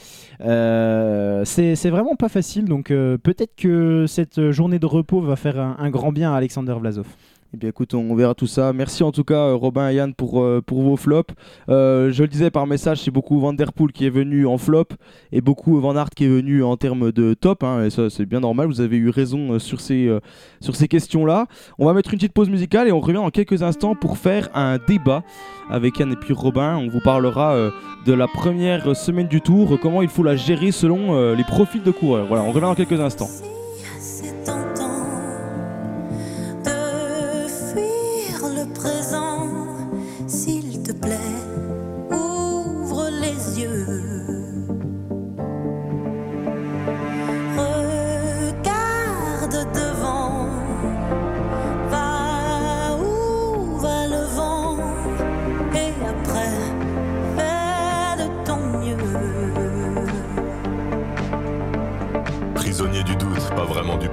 Euh, c'est c'est vraiment pas facile, donc euh, peut-être que cette journée de repos va faire un, un grand bien à Alexander Vlasov. Eh bien écoute, on verra tout ça. Merci en tout cas euh, Robin et Yann pour, euh, vos flops. Euh, je le disais par message, c'est beaucoup Van Der Poel qui est venu en flop et beaucoup Van Aert qui est venu en termes de top. hein, et ça c'est bien normal, vous avez eu raison sur ces, ces questions-là. On va mettre une petite pause musicale et on revient dans quelques instants pour faire un débat avec Yann et puis Robin. On vous parlera de la première semaine du tour, comment il faut la gérer selon les profils de coureurs. Voilà, on revient dans quelques instants.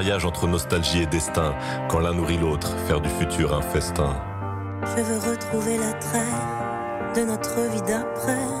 Mariage entre nostalgie et destin. Quand l'un nourrit l'autre, faire du futur un festin. Je veux retrouver l'attrait de notre vie d'après.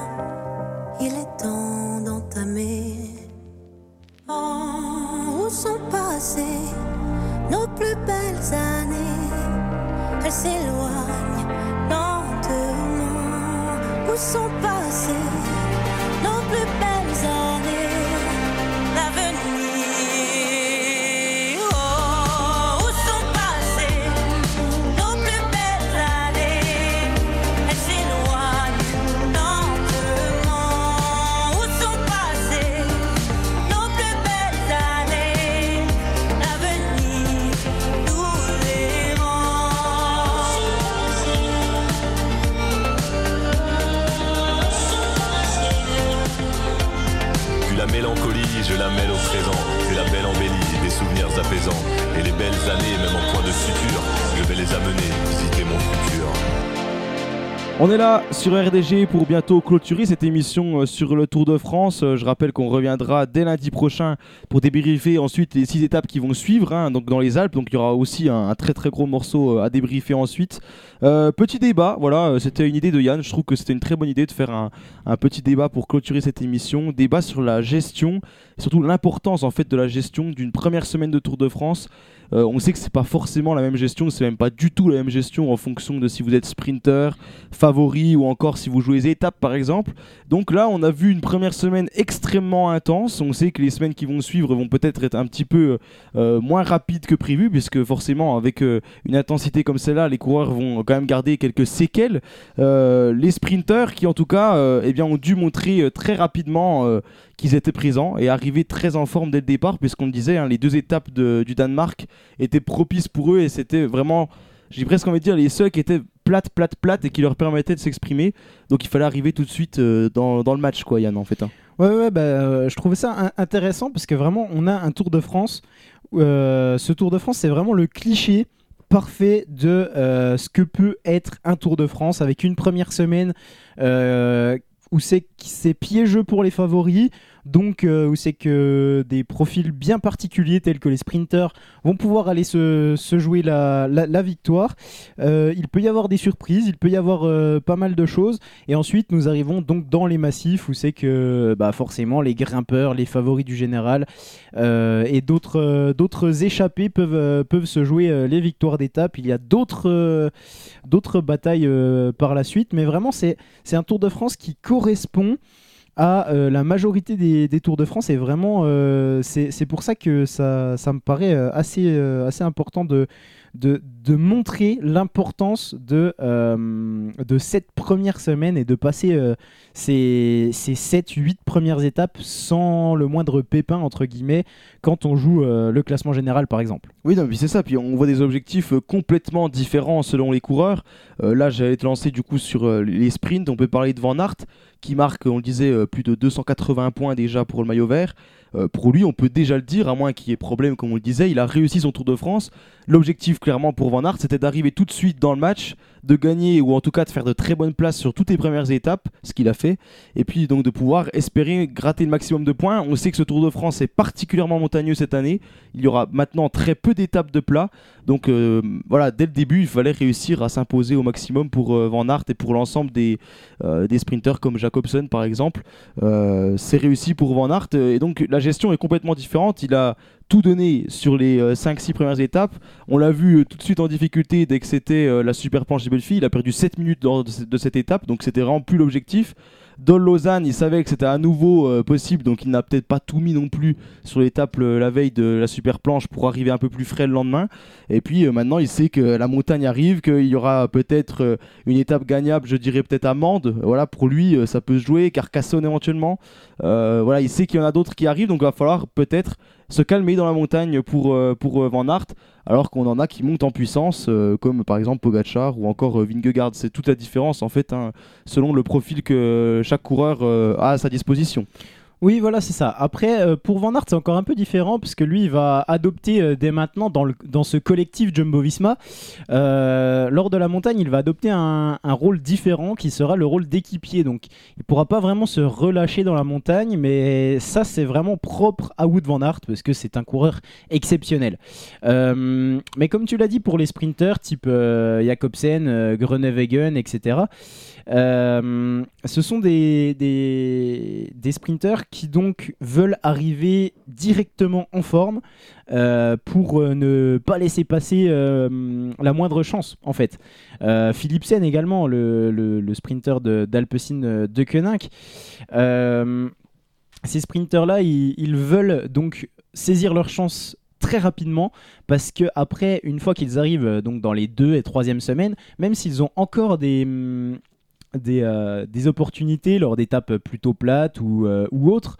On est là sur RDG pour bientôt clôturer cette émission euh, sur le Tour de France. Euh, Je rappelle qu'on reviendra dès lundi prochain pour débriefer ensuite les six étapes qui vont suivre, hein, donc dans les Alpes. Donc il y aura aussi un, très très gros morceau euh, à débriefer ensuite. Petit débat, voilà, c'était une idée de Yann. Je trouve que c'était une très bonne idée de faire un, petit débat pour clôturer cette émission. Débat sur la gestion, surtout l'importance en fait de la gestion d'une première semaine de Tour de France. Euh, on sait que c'est pas forcément la même gestion, c'est même pas du tout la même gestion en fonction de si vous êtes sprinter, favori ou encore si vous jouez étapes par exemple. Donc là, on a vu une première semaine extrêmement intense. On sait que les semaines qui vont suivre vont peut-être être un petit peu euh, moins rapides que prévu, puisque forcément, avec euh, une intensité comme celle-là, les coureurs vont quand même garder quelques séquelles. Les sprinters, qui en tout cas, eh ont dû montrer très rapidement qu'ils étaient présents et arriver très en forme dès le départ, puisqu'on disait, hein, les deux étapes du Danemark étaient propices pour eux et c'était vraiment, j'ai presque envie de dire, les seuls qui étaient plates, plates, plates et qui leur permettaient de s'exprimer. Donc il fallait arriver tout de suite euh, dans, dans le match, quoi, Yann, en fait. hein. Ouais, ouais, bah, euh, je trouvais ça in- intéressant parce que vraiment, on a un Tour de France. euh, ce Tour de France, c'est vraiment le cliché parfait de ce que peut être un Tour de France avec une première semaine où c'est c'est piégeux pour les favoris. Donc, euh, où c'est que des profils bien particuliers tels que les sprinters vont pouvoir aller se, jouer la, victoire. Euh, il peut y avoir des surprises, il peut y avoir euh, pas mal de choses. Et ensuite, nous arrivons donc dans les massifs où c'est que bah, forcément les grimpeurs, les favoris du général et d'autres d'autres échappés peuvent, peuvent se jouer les victoires d'étape. Il y a d'autres d'autres batailles par la suite, mais vraiment c'est un Tour de France qui correspond à euh, la majorité des, des Tours de France et vraiment euh, c'est pour ça que ça, ça me paraît euh, assez, assez important de, de, montrer l'importance de, euh, de cette première semaine et de passer euh, ces, ces 7-8 premières étapes sans le moindre pépin entre guillemets quand on joue euh, le classement général par exemple. Oui, non, c'est ça. Puis on voit des objectifs complètement différents selon les coureurs. Là, j'allais te lancer du coup sur les sprints. On peut parler de Van Aert qui marque, on le disait, plus de 280 points déjà pour le maillot vert. Pour lui, on peut déjà le dire, à moins qu'il y ait problème, comme on le disait, il a réussi son Tour de France. L'objectif, clairement, pour Van Aert, c'était d'arriver tout de suite dans le match, de gagner ou en tout cas de faire de très bonnes places sur toutes les premières étapes, ce qu'il a fait, et puis donc de pouvoir espérer gratter le maximum de points. On sait que ce Tour de France est particulièrement montagneux cette année. Il y aura maintenant très peu d'étapes de plat, donc euh, voilà, dès le début, il fallait réussir à s'imposer au maximum pour euh, Van Aert et pour l'ensemble des, euh, des sprinters comme Jacobsen par exemple. Euh, c'est réussi pour Van Aert et donc la gestion est complètement différente. Il a tout donné sur les 5-6 premières étapes. On l'a vu euh, tout de suite en difficulté dès que c'était euh, la super planche des belles filles. Il a perdu 7 minutes de, ce- de cette étape, donc c'était vraiment plus l'objectif. Dol Lausanne, il savait que c'était à nouveau euh, possible, donc il n'a peut-être pas tout mis non plus sur l'étape la veille de la super planche pour arriver un peu plus frais le lendemain. Et puis euh, maintenant, il sait que la montagne arrive, qu'il y aura peut-être euh, une étape gagnable, je dirais peut-être à. Voilà, pour lui, euh, ça peut se jouer. Carcassonne éventuellement. Euh, voilà, il sait qu'il y en a d'autres qui arrivent, donc il va falloir peut-être se calmer dans la montagne pour, euh, euh, Van Aert, alors qu'on en a qui montent en puissance, euh, comme par exemple Pogacar ou encore Vingegaard. C'est toute la différence en fait, hein, selon le profil que chaque coureur a à sa disposition. Oui, voilà, c'est ça. Après, euh, pour Van Aert, c'est encore un peu différent parce que lui, il va adopter euh, dès maintenant dans, le, dans ce collectif Jumbo-Visma, euh, lors de la montagne, il va adopter un, rôle différent qui sera le rôle d'équipier. Donc, il pourra pas vraiment se relâcher dans la montagne, mais ça, c'est vraiment propre à Wood Van Aert parce que c'est un coureur exceptionnel. Mais comme tu l'as dit, pour les sprinters type Jacobsen, Groenewegen, etc., euh, ce sont des, des, sprinters qui donc veulent arriver directement en forme euh, pour euh, ne pas laisser passer la moindre chance en fait. Également, le, le, le sprinter de- d'Alpecin euh, de Koenig. Ces sprinters-là, ils, ils veulent donc saisir leur chance très rapidement parce que après une fois qu'ils arrivent donc dans les deux et troisième semaines même s'ils ont encore des hum, des, euh, des opportunités lors d'étapes plutôt plates ou, euh, autres.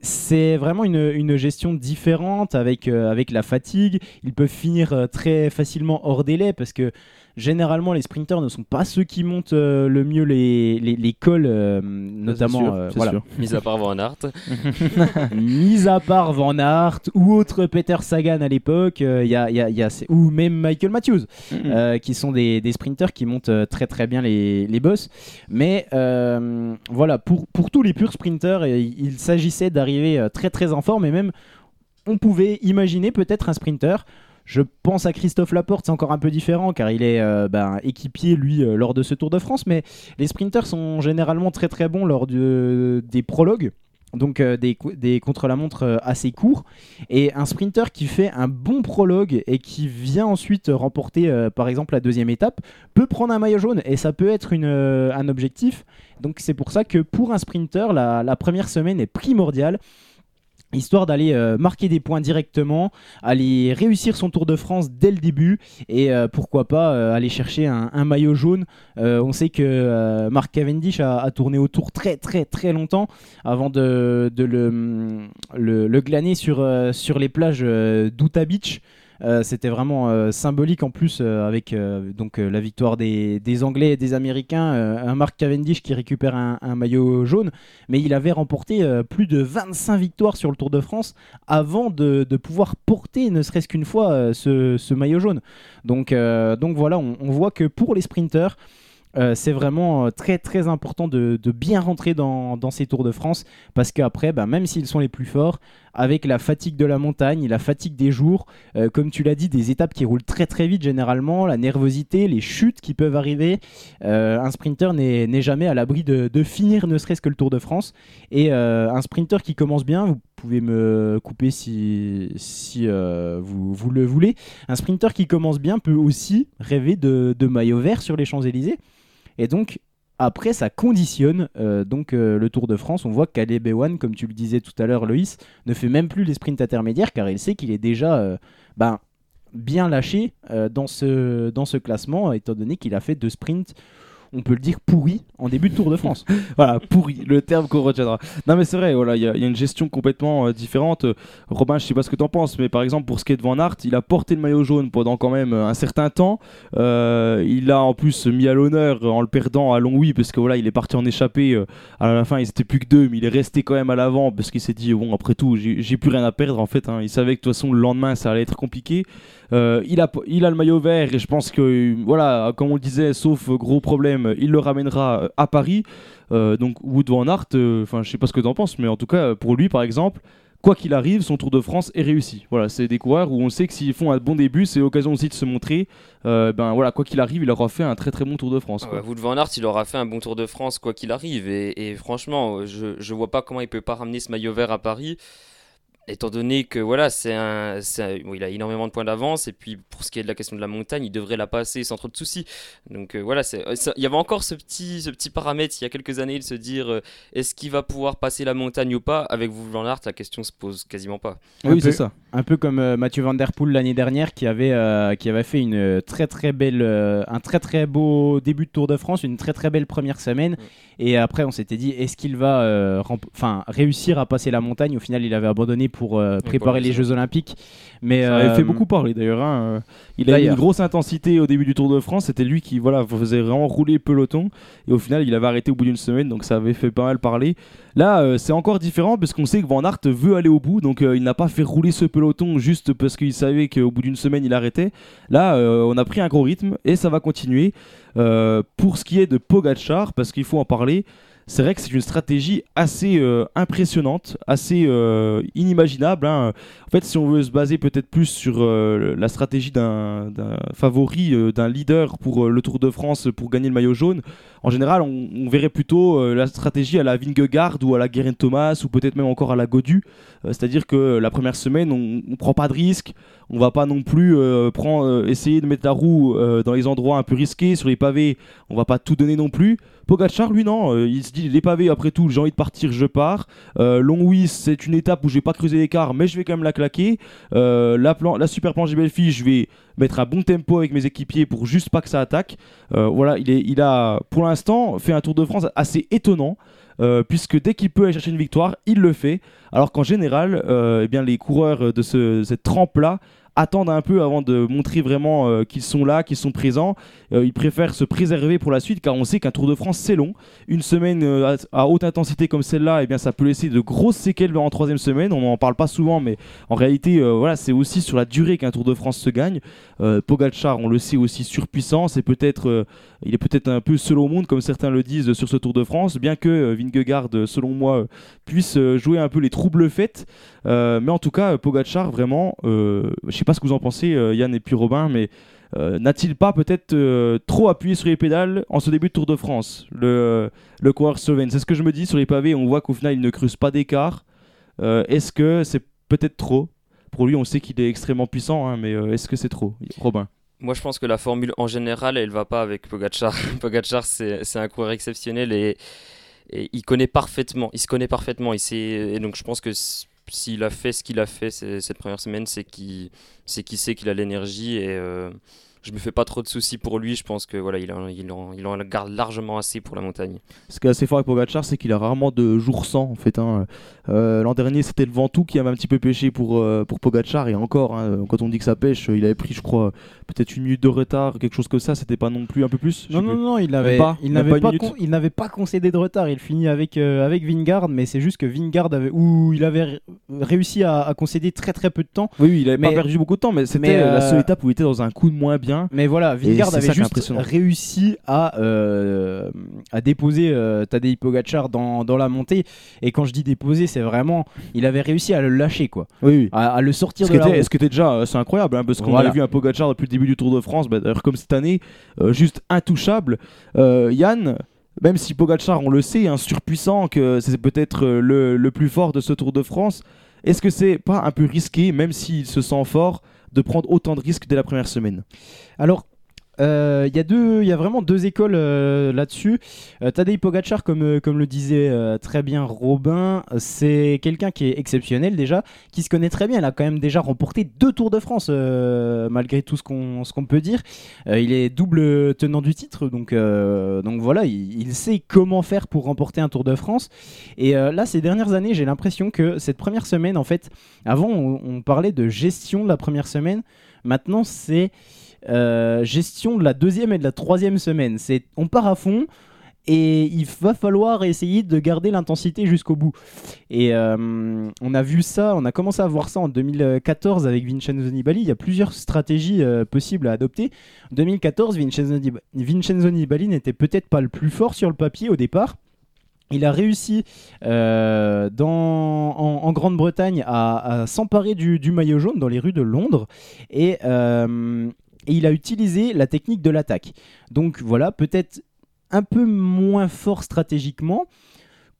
C'est vraiment une, gestion différente avec, euh, avec la fatigue. Ils peuvent finir très facilement hors délai parce que Généralement, les sprinters ne sont pas ceux qui montent euh, le mieux les, les, les cols, euh, notamment. sûr, euh, voilà. sûr. Mis à part Van Aert. Mis à part Van Aert ou autre Peter Sagan à l'époque, euh, il y a, il y a- il y a ces- ou même Michael Matthews, euh, qui sont des, des sprinters qui montent euh, très très bien les, les boss. Mais euh, voilà, pour, pour tous les purs sprinters, il s'agissait d'arriver euh, très très en forme et même on pouvait imaginer peut-être un sprinter. Je pense à Christophe Laporte, c'est encore un peu différent car il est euh, ben, équipier lui euh, lors de ce Tour de France, mais les sprinters sont généralement très très bons lors de- des prologues, donc euh, des, contre-la-montre assez courts. Et un sprinter qui fait un bon prologue et qui vient ensuite remporter par exemple la deuxième étape peut prendre un maillot jaune et ça peut être un objectif. Donc c'est pour ça que pour un sprinter, la première semaine est primordiale histoire d'aller euh, marquer des points directement, aller réussir son Tour de France dès le début et euh, pourquoi pas euh, aller chercher un, maillot jaune. On sait que Mark Cavendish a, tourné autour très très très longtemps avant de, le, glaner sur, sur les plages d'Utah Beach. Euh, C'était vraiment euh, symbolique en plus euh, avec donc la victoire des, Anglais et des Américains, un Mark Cavendish qui récupère un, maillot jaune, mais il avait remporté plus de 25 victoires sur le Tour de France avant de, pouvoir porter ne serait-ce qu'une fois ce, maillot jaune. Donc, donc voilà, on, on voit que pour les sprinters, euh, c'est vraiment euh, très très important de, bien rentrer dans, ces Tours de France parce qu'après, bah, même s'ils sont les plus forts, avec la fatigue de la montagne, la fatigue des jours, euh, comme tu l'as dit, des étapes qui roulent très très vite généralement, la nervosité, les chutes qui peuvent arriver, un sprinter n'est jamais à l'abri de, finir ne serait-ce que le Tour de France. Et un sprinter qui commence bien, vous pouvez me couper si, vous le voulez, un sprinter qui commence bien peut aussi rêver de, de maillot vert sur les Champs-Élysées. Et donc, après, ça conditionne euh, donc euh, le Tour de France. On voit qu'Aleb Ewan, comme tu le disais tout à l'heure, Loïs, ne fait même plus les sprints intermédiaires car il sait qu'il est déjà euh, ben, bien lâché dans ce classement, étant donné qu'il a fait deux sprints, on peut le dire, pourris en début de Tour de France. voilà, pourri, le terme qu'on retiendra. Non, mais c'est vrai, voilà, il y, a- une gestion complètement euh, différente. Euh, Robin, je sais pas ce que t'en penses, mais par exemple, pour ce qui est de Van Aert, il a porté le maillot jaune pendant quand même euh, un certain temps. Il a en plus mis à l'honneur en le perdant à Longwy, parce que voilà, il est parti en échappée. à la fin, ils étaient plus que deux, mais il est resté quand même à l'avant, parce qu'il s'est dit, bon, après tout, j'ai plus rien à perdre en fait. hein. Il savait que de toute façon, le lendemain, ça allait être compliqué. Il, a, il a le maillot vert et je pense que, voilà, comme on le disait, sauf gros problème, il le ramènera euh, à Paris. Euh, donc Wood Van Aert, euh, enfin je sais pas ce que tu en penses, mais en tout cas pour lui par exemple, quoi qu'il arrive, son Tour de France est réussi. Voilà, c'est des coureurs où on sait que s'ils font un bon début, c'est l'occasion aussi de se montrer. Euh, ben voilà, quoi qu'il arrive, il aura fait un très très bon Tour de France. quoi. Ouais, Wout van Aert, il aura fait un bon Tour de France quoi qu'il arrive. Et, et franchement, je, je vois pas comment il peut pas ramener ce maillot vert à Paris. Étant donné que voilà, c'est un, c'est un- bon, il a énormément de points d'avance et puis pour ce qui est de la question de la montagne, il devrait la passer sans trop de soucis. Donc euh, voilà, c'est, euh, ça- il y avait encore ce petit, ce petit paramètre il y a quelques années de se dire euh, est-ce qu'il va pouvoir passer la montagne ou pas? Avec van Aert, la question se pose quasiment pas. Un peu- Un peu comme euh, Mathieu Van Der Poel l'année dernière qui avait, euh, qui avait fait une très très belle, euh, un très très beau début de Tour de France, une très très belle première semaine. Et après, on s'était dit, est-ce qu'il va euh, enfin, réussir à passer la montagne? Au final, il avait abandonné pour euh, préparer les Jeux Olympiques. Mais, Ça avait euh, fait beaucoup parler d'ailleurs. hein. Il a eu une grosse intensité au début du Tour de France. C'était lui qui voilà, faisait vraiment rouler le peloton. Et au final, il avait arrêté au bout d'une semaine. Donc ça avait fait pas mal parler. Là, euh, c'est encore différent parce qu'on sait que Van Aert veut aller au bout. Donc euh, il n'a pas fait rouler ce peloton juste parce qu'il savait qu'au bout d'une semaine, il arrêtait. Là, euh, on a pris un gros rythme et ça va continuer. Euh, pour ce qui est de Pogachar, parce qu'il faut en parler. C'est vrai que c'est une stratégie assez euh, impressionnante, assez euh, inimaginable. hein. En fait, si on veut se baser peut-être plus sur euh, la stratégie d'un favori, d'un leader pour le Tour de France pour gagner le maillot jaune, en général, on, verrait plutôt la stratégie à la Vingegaard ou à la Guerin Thomas ou peut-être même encore à la Godu. C'est-à-dire que la première semaine, on ne prend pas de risque, on va pas non plus essayer de mettre la roue dans les endroits un peu risqués, sur les pavés, on va pas tout donner non plus. Pogacar, lui, non, euh, il se dit les pavés, après tout, j'ai envie de partir, je pars. Euh, Longwy, c'est une étape où je vais pas creuser l'écart, mais je vais quand même la claquer. Euh, la, super planche des belles je vais mettre un bon tempo avec mes équipiers pour juste pas que ça attaque. Voilà, il, a pour l'instant fait un Tour de France assez étonnant. puisque dès qu'il peut aller chercher une victoire, il le fait. Alors qu'en général, eh bien, les coureurs de ce, cette trempe-là attendent un peu avant de montrer vraiment euh, qu'ils sont là, qu'ils sont présents. Euh, ils préfèrent se préserver pour la suite car on sait qu'un Tour de France c'est long. Une semaine euh, à, haute intensité comme celle-là, eh bien ça peut laisser de grosses séquelles en troisième semaine. On n'en parle pas souvent, mais en réalité, voilà, c'est aussi sur la durée qu'un Tour de France se gagne. Pogacar, on le sait aussi surpuissant, c'est peut-être, il est peut-être un peu seul au monde comme certains le disent sur ce Tour de France, bien que Vingegaard, selon moi, puisse jouer un peu les troubles. Euh, mais en tout cas, Pogacar, vraiment, je pas ce que vous en pensez, euh, Yann et puis Robin, mais euh, n'a-t-il pas peut-être euh, trop appuyé sur les pédales en ce début de Tour de France, le, le coureur slovène? C'est ce que je me dis sur les pavés, on voit qu'au final il ne creuse pas d'écart. Est-ce que c'est peut-être trop? Pour lui, on sait qu'il est extrêmement puissant, hein, mais est-ce que c'est trop Robin? Moi, je pense que la formule en général, elle va pas avec Pogacar. Pogacar, c'est un coureur exceptionnel et, il connaît parfaitement. Il se connaît parfaitement. Il sait, et donc, je pense que s'il a fait ce qu'il a fait cette première semaine, c'est qu'il c'est qu'il sait qu'il a l'énergie et euh, je me fais pas trop de soucis pour lui. Je pense que voilà, il en, il en, il en garde largement assez pour la montagne. Ce qui est assez fort avec Pogacar, c'est qu'il a rarement de jours sans en fait. hein. Euh, L'an dernier, c'était le Ventoux qui avait un petit peu pêché pour, euh, pour Pogacar, et encore, hein, quand on dit que ça pêche, euh, il avait pris, je crois, peut-être une minute de retard, quelque chose comme ça, c'était pas non plus un peu plus Non, non, plus. non, il n'avait pas, il n'avait pas pas, une minute con- il n'avait pas concédé de retard. Il finit avec, euh, avec Vingard, mais c'est juste que Vingard avait, où il avait ré- réussi à, à concéder très très peu de temps. Oui, oui, il avait Mais- pas perdu beaucoup de temps, mais c'était mais, la euh, seule étape où il était dans un coup de moins bien. Mais voilà, Vingard avait juste réussi à, euh, à déposer euh, Tadej Pogacar dans, dans la montée. Et quand je dis déposer, c'est vraiment, il avait réussi à le lâcher, quoi. Oui, oui. À, à le sortir de la roue. ce qui était déjà euh, c'est incroyable hein, parce qu'on Voilà. avait vu un Pogacar depuis le début du Tour de France bah, d'ailleurs comme cette année euh, juste intouchable Yann même si Pogacar on le sait un surpuissant que c'est peut-être le, le plus fort de ce Tour de France est-ce que c'est pas un peu risqué même s'il se sent fort de prendre autant de risques dès la première semaine. Alors, euh, il y a y a vraiment deux écoles euh, là-dessus. Euh, Tadej Pogacar, comme, euh, comme le disait euh, très bien Robin, c'est quelqu'un qui est exceptionnel déjà, qui se connaît très bien. Il a quand même déjà remporté deux Tours de France, euh, malgré tout ce qu'on ce qu'on peut dire. Euh, il est double tenant du titre, donc, euh, donc voilà, il, sait comment faire pour remporter un Tour de France. Et euh, là, ces dernières années, j'ai l'impression que cette première semaine, en fait, avant, on parlait de gestion de la première semaine. Maintenant, c'est euh, gestion de la deuxième et de la troisième semaine. C'est on part à fond et il va falloir essayer de garder l'intensité jusqu'au bout. Et euh, on a vu ça, on a commencé à voir ça en 2014 avec Vincenzo Nibali. Il y a plusieurs stratégies euh, possibles à adopter. En 2014, Vincenzo, Nib- Vincenzo Nibali n'était peut-être pas le plus fort sur le papier au départ. Il a réussi en, Grande-Bretagne à, s'emparer du, maillot jaune dans les rues de Londres et, et il a utilisé la technique de l'attaque. Donc voilà, peut-être un peu moins fort stratégiquement,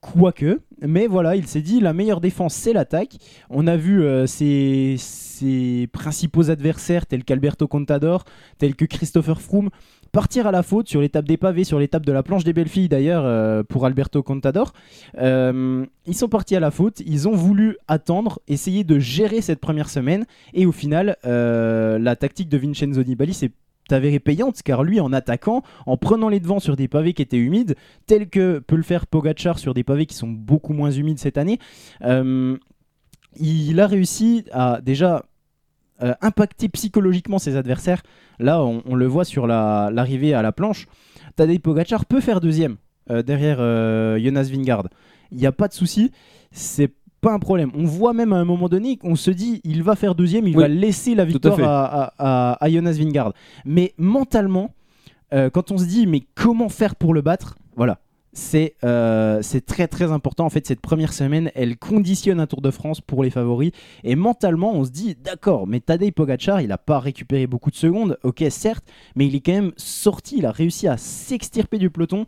quoique, mais voilà, il s'est dit la meilleure défense c'est l'attaque. On a vu euh, ses, ses principaux adversaires tels qu'Alberto Contador, tels que Christopher Froome partir à la faute sur l'étape des pavés, sur l'étape de la planche des belles filles d'ailleurs euh, pour Alberto Contador. Euh, ils sont partis à la faute, ils ont voulu attendre, essayer de gérer cette première semaine et au final euh, la tactique de Vincenzo Nibali s'est avérée payante car lui en attaquant, en prenant les devants sur des pavés qui étaient humides, tel que peut le faire Pogachar sur des pavés qui sont beaucoup moins humides cette année, il a réussi à déjà euh, impacter psychologiquement ses adversaires. Là, on, on le voit sur la- l'arrivée à la planche. Tadej Pogacar peut faire deuxième euh, derrière euh, Jonas Vingard. Il n'y a pas de souci. C'est pas un problème. On voit même à un moment donné qu'on se dit il va faire deuxième, il Oui, va laisser la victoire à, à- à- à Jonas Vingard. Mais mentalement, quand on se dit mais comment faire pour le battre, voilà. C'est euh, c'est très très important. En fait, cette première semaine, elle conditionne un Tour de France pour les favoris. Et mentalement, on se dit d'accord, mais Tadej Pogacar, il n'a pas récupéré beaucoup de secondes, ok, certes, mais il est quand même sorti. Il a réussi à s'extirper du peloton.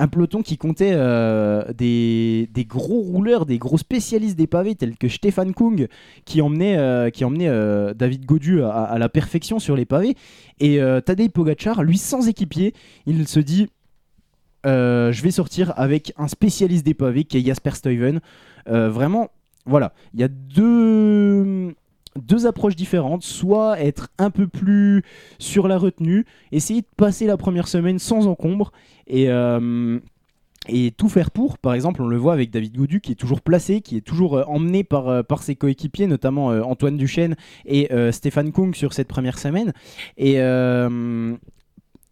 Un peloton qui comptait euh, des, gros rouleurs, des gros spécialistes des pavés, tels que Stéphane Kung, qui emmenait, euh, David Godu à, la perfection sur les pavés. Et Tadej Pogacar, lui, sans équipier, il se dit euh, je vais sortir avec un spécialiste des pavés qui est Jasper Stuyven. Euh, vraiment, voilà, il y a deux, deux approches différentes. Soit être un peu plus sur la retenue, essayer de passer la première semaine sans encombre et, euh, et tout faire pour. Par exemple, on le voit avec David Goudu qui est toujours placé, qui est toujours emmené par, par ses coéquipiers, notamment Antoine Duchesne et Stéphane Kung sur cette première semaine. Et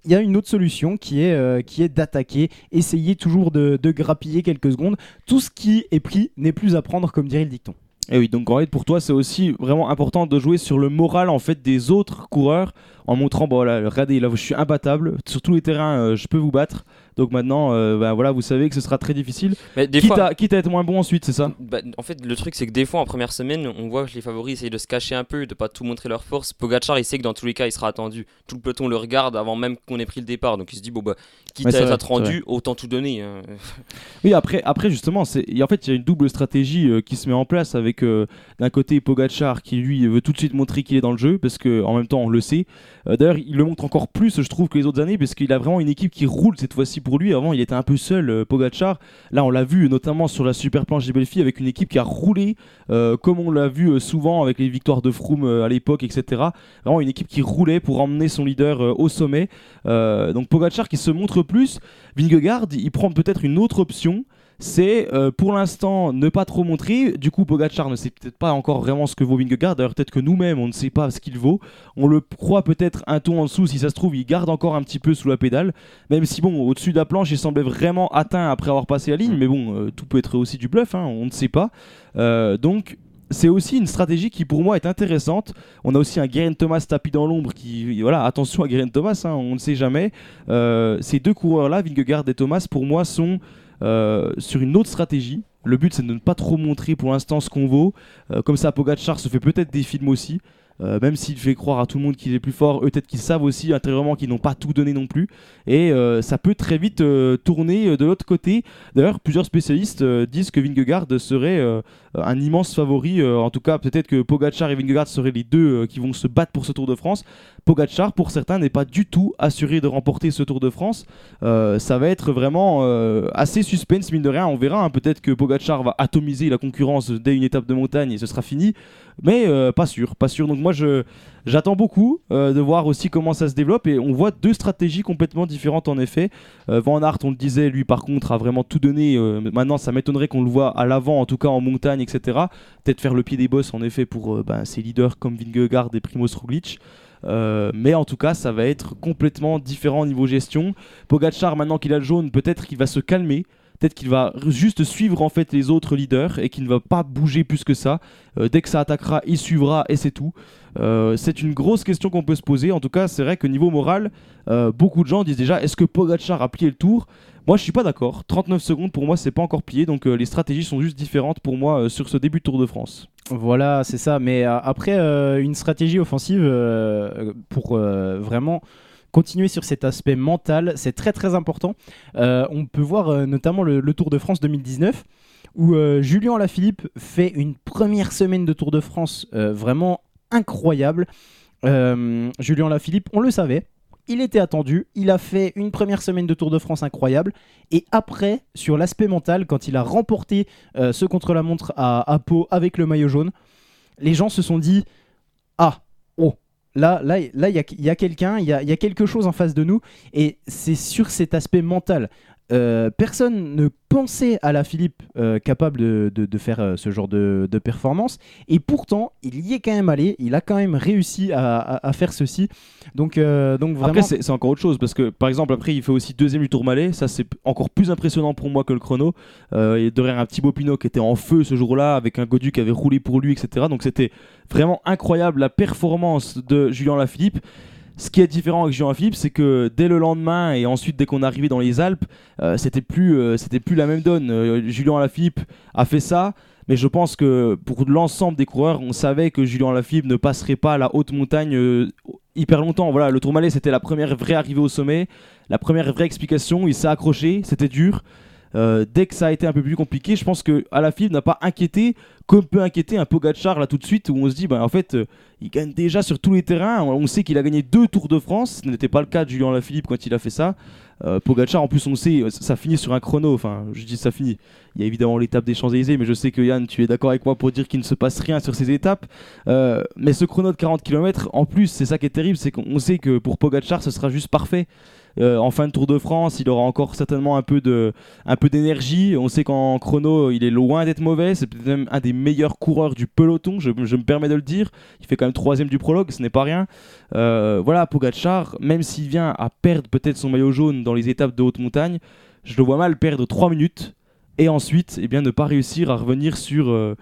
il y a une autre solution qui est, euh, d'attaquer, essayer toujours de, grappiller quelques secondes. Tout ce qui est pris n'est plus à prendre, comme dirait le dicton. Et oui, donc en fait pour toi c'est aussi vraiment important de jouer sur le moral en fait des autres coureurs en montrant bon voilà regardez là je suis imbattable sur tous les terrains euh, je peux vous battre donc maintenant euh, bah, voilà vous savez que ce sera très difficile Mais des quitte, fois- à, quitte à être moins bon ensuite c'est ça? Bah, en fait, le truc, c'est que des fois, en première semaine, on voit que les favoris essayent de se cacher un peu, de pas tout montrer leur force. Pogacar, il sait que dans tous les cas, il sera attendu. Tout le peloton le regarde avant même qu'on ait pris le départ. Donc il se dit, bon, bah, quitte à être attendu, autant tout donner. hein. Oui, après, après justement, et en fait, il y a une double stratégie euh, qui se met en place avec euh, d'un côté Pogachar qui lui veut tout de suite montrer qu'il est dans le jeu parce que en même temps, on le sait. D'ailleurs, il le montre encore plus, je trouve, que les autres années parce qu'il a vraiment une équipe qui roule cette fois-ci pour lui. Avant, il était un peu seul, euh, Pogacar. Là, on l'a vu notamment sur la super planche des Belfi avec une équipe qui a roulé euh, comme on l'a vu euh, souvent avec les victoires de Froome à l'époque, etc. Vraiment une équipe qui roulait pour emmener son leader au sommet. Donc Pogacar qui se montre plus. Vingegaard, il prend peut-être une autre option. C'est euh, pour l'instant ne pas trop montrer. Du coup, Pogacar ne sait peut-être pas encore vraiment ce que vaut Vingegaard. D'ailleurs, peut-être que nous-mêmes, on ne sait pas ce qu'il vaut. On le croit peut-être un ton en dessous. Si ça se trouve, il garde encore un petit peu sous la pédale. Même si, bon, au-dessus de la planche, il semblait vraiment atteint après avoir passé la ligne. Mais bon, euh, tout peut être aussi du bluff. hein, on ne sait pas. Euh, donc, c'est aussi une stratégie qui pour moi est intéressante. On a aussi un Geraint Thomas tapis dans l'ombre qui, voilà, attention à Geraint Thomas, hein, on ne sait jamais. Ces deux coureurs-là, Vingegaard et Thomas, pour moi sont euh, sur une autre stratégie. Le but c'est de ne pas trop montrer pour l'instant ce qu'on vaut. Euh, comme ça, Pogacar se fait peut-être des films aussi. Euh, même s'il fait croire à tout le monde qu'il est plus fort, eux peut-être qu'ils savent aussi intérieurement qu'ils n'ont pas tout donné non plus. Et ça peut très vite tourner de l'autre côté. D'ailleurs, plusieurs spécialistes disent que Vingegaard serait un immense favori. euh, en tout cas, peut-être que Pogacar et Vingegaard seraient les deux euh, qui vont se battre pour ce Tour de France. Pogacar, pour certains, n'est pas du tout assuré de remporter ce Tour de France. Euh, ça va être vraiment euh, assez suspense, mine de rien. On verra. hein. Peut-être que Pogacar va atomiser la concurrence dès une étape de montagne et ce sera fini. Mais euh, pas sûr, pas sûr. Donc moi, j'attends beaucoup euh, de voir aussi comment ça se développe. Et on voit deux stratégies complètement différentes en effet. Euh, Van Aert, on le disait, lui par contre, a vraiment tout donné. Euh, maintenant, ça m'étonnerait qu'on le voit à l'avant, en tout cas en montagne, etc. Peut-être faire le pied des bosses en effet pour euh, ben, ses leaders comme Vingegaard et Primoz Roglic. Euh, mais en tout cas, ça va être complètement différent au niveau gestion. Pogacar, maintenant qu'il a le jaune, peut-être qu'il va se calmer. Peut-être qu'il va juste suivre en fait les autres leaders et qu'il ne va pas bouger plus que ça. Euh, dès que ça attaquera, il suivra et c'est tout. Euh, c'est une grosse question qu'on peut se poser. En tout cas, c'est vrai que niveau moral, euh, beaucoup de gens disent déjà est-ce que Pogacar a plié le tour? Moi, je suis pas d'accord. 39 secondes pour moi, c'est pas encore plié. Donc euh, les stratégies sont juste différentes pour moi euh, sur ce début de Tour de France. Voilà, c'est ça. Mais euh, après, une stratégie offensive pour vraiment continuer sur cet aspect mental, c'est très très important. On peut voir notamment le, Tour de France 2019 où euh, Julien Alaphilippe fait une première semaine de Tour de France vraiment incroyable. Julien Alaphilippe, on le savait. Il était attendu, il a fait une première semaine de Tour de France incroyable, et après, sur l'aspect mental, quand il a remporté euh, ce contre-la-montre à, à Pau avec le maillot jaune, les gens se sont dit Ah, oh, là, là, là, il y a, quelqu'un, il y a quelque chose en face de nous, et c'est sur cet aspect mental. Euh, personne ne pensait à la Philippe euh, capable de, de- de faire euh, ce genre de, de performance, et pourtant, il y est quand même allé, il a quand même réussi à, à- à faire ceci. Donc, donc vraiment. Après, c'est encore autre chose parce que par exemple, après, il fait aussi deuxième du Tourmalet. Ça, c'est encore plus impressionnant pour moi que le chrono. Et derrière un petit Pinot qui était en feu ce jour-là avec un Godu qui avait roulé pour lui, etc. Donc c'était vraiment incroyable la performance de Julien Lafilippe. Ce qui est différent avec Julien Philippe, c'est que dès le lendemain et ensuite dès qu'on est arrivé dans les Alpes, euh, c'était plus, euh, c'était plus la même donne. Euh, Julien Lafilippe a fait ça, mais je pense que pour l'ensemble des coureurs, on savait que Julien Lafilippe ne passerait pas la haute montagne euh, hyper longtemps. Voilà, le Tourmalet, c'était la première vraie arrivée au sommet, la première vraie explication. Il s'est accroché, c'était dur. Dès que ça a été un peu plus compliqué, je pense que Alaphilippe n'a pas inquiété comme peut inquiéter un Pogachar là tout de suite où on se dit bah en fait euh, il gagne déjà sur tous les terrains. On sait qu'il a gagné deux Tours de France, ce n'était pas le cas de Julien Lafilippe quand il a fait ça. Euh, en plus on sait euh, ça finit sur un chrono. Enfin je dis ça finit. Il y a évidemment l'étape des Champs Élysées, mais je sais que Yann tu es d'accord avec moi pour dire qu'il ne se passe rien sur ces étapes. Euh, mais ce chrono de 40 km en plus c'est ça qui est terrible, c'est qu'on sait que pour Pogacar ce sera juste parfait. Euh, en fin de Tour de France, il aura encore certainement un peu d'énergie. On sait qu'en chrono, il est loin d'être mauvais. C'est peut-être même un des meilleurs coureurs du peloton. Je, me permets de le dire. Il fait quand même troisième du prologue, ce n'est pas rien. Euh, voilà, Pogacar, même s'il vient à perdre peut-être son maillot jaune dans les étapes de haute montagne, je le vois mal perdre 3 minutes et ensuite eh bien, ne pas réussir à revenir sur, euh,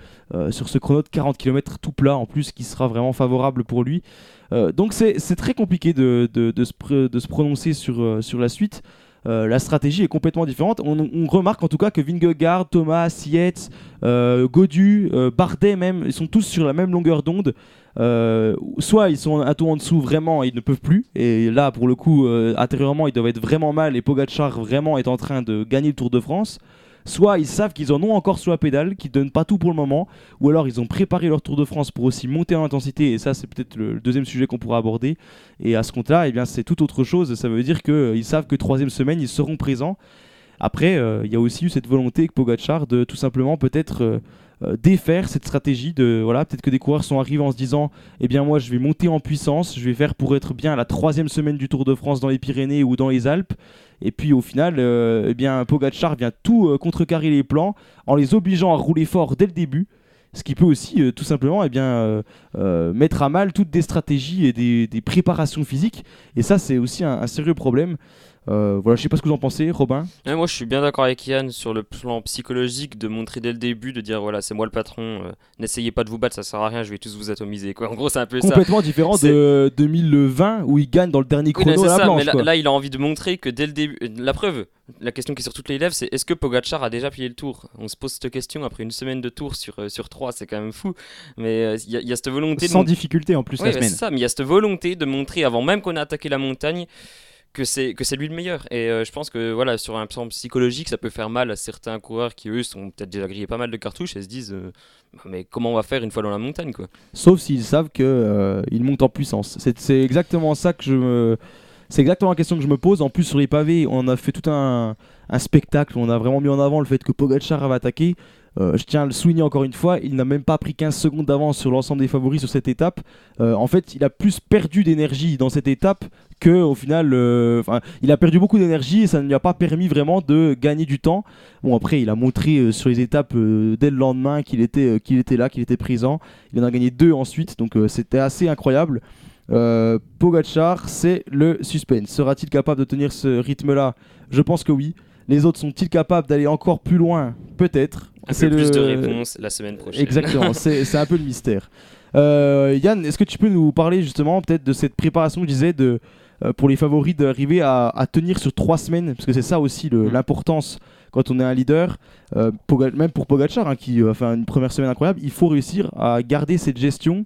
sur ce chrono de 40 km tout plat en plus qui sera vraiment favorable pour lui. Euh, donc c'est très compliqué de, de- de se, de se prononcer sur, euh, sur la suite. Euh, la stratégie est complètement différente. On, remarque en tout cas que Vingegaard, Thomas, Sietz, Godu, Bardet même, ils sont tous sur la même longueur d'onde. Soit ils sont un tour en dessous vraiment et ils ne peuvent plus. Et là, pour le coup, intérieurement, ils doivent être vraiment mal et Pogacar vraiment est en train de gagner le Tour de France. Soit ils savent qu'ils en ont encore sous la pédale, qu'ils donnent pas tout pour le moment, ou alors ils ont préparé leur Tour de France pour aussi monter en intensité, et ça c'est peut-être le, deuxième sujet qu'on pourra aborder. Et à ce compte-là, eh c'est tout autre chose. Ça veut dire qu'ils savent que troisième semaine ils seront présents. Après, euh, il y a aussi eu cette volonté avec Pogacar de tout simplement peut-être euh, euh, défaire cette stratégie de voilà peut-être que des coureurs sont arrivés en se disant eh bien moi je vais monter en puissance, je vais faire pour être bien à la troisième semaine du Tour de France dans les Pyrénées ou dans les Alpes. Et puis au final, euh, eh bien Pogacar vient tout euh, contrecarrer les plans en les obligeant à rouler fort dès le début. Ce qui peut aussi euh, tout simplement eh bien, euh, euh, mettre à mal toutes des stratégies et des, des préparations physiques. Et ça, c'est aussi un sérieux problème. Euh, voilà, je sais pas ce que vous en pensez, Robin. Ouais, moi, je suis bien d'accord avec Yann sur le plan psychologique de montrer dès le début, de dire voilà, c'est moi le patron, euh, n'essayez pas de vous battre, ça sert à rien, je vais tous vous atomiser. Quoi. En gros, c'est un peu ça. Complètement différent de 2020 où il gagne dans le dernier Oui, chrono là, c'est à la ça, planche. mais là, il a envie de montrer que dès le début. euh, La preuve, la question qui est sur toutes les lèvres, c'est est-ce que Pogacar a déjà plié le tour? On se pose cette question après une semaine de tour sur, euh, sur trois, c'est quand même fou. Mais il y, a- il y a cette volonté. Sans difficulté en plus Ouais, la bah, semaine. c'est ça, mais il y a cette volonté de montrer avant même qu'on a attaqué la montagne que c'est lui le meilleur et euh, je pense que voilà sur un plan psychologique ça peut faire mal à certains coureurs qui eux sont peut-être déjà grillés pas mal de cartouches et se disent euh, Bah, mais comment on va faire une fois dans la montagne quoi? Sauf s'ils savent que euh, il monte en puissance. C'est exactement ça que je me. C'est exactement la question que je me pose. En plus, sur les pavés, on a fait tout un, un spectacle. On a vraiment mis en avant le fait que Pogacar avait attaqué. Euh, je tiens à le souligner encore une fois, il n'a même pas pris 15 secondes d'avance sur l'ensemble des favoris sur cette étape. Euh, en fait, il a plus perdu d'énergie dans cette étape que au final, euh, il a perdu beaucoup d'énergie et ça ne lui a pas permis vraiment de gagner du temps. Bon, après, il a montré sur les étapes dès le lendemain qu'il était, là, qu'il était présent. Il en a gagné deux ensuite, donc c'était assez incroyable. Euh, Pogacar, c'est le suspense. Sera-t-il capable de tenir ce rythme-là? Je pense que oui. Les autres sont-ils capables d'aller encore plus loin? Peut-être. un C'est peu plus de le- réponses la semaine prochaine. Exactement, c'est un peu le mystère. Euh, Yann, est-ce que tu peux nous parler justement peut-être de cette préparation je disais de, euh, pour les favoris d'arriver à, à tenir sur trois semaines? Parce que c'est ça aussi le- l'importance quand on est un leader, euh, même pour Pogacar hein, qui euh, a fait une première semaine incroyable, il faut réussir à garder cette gestion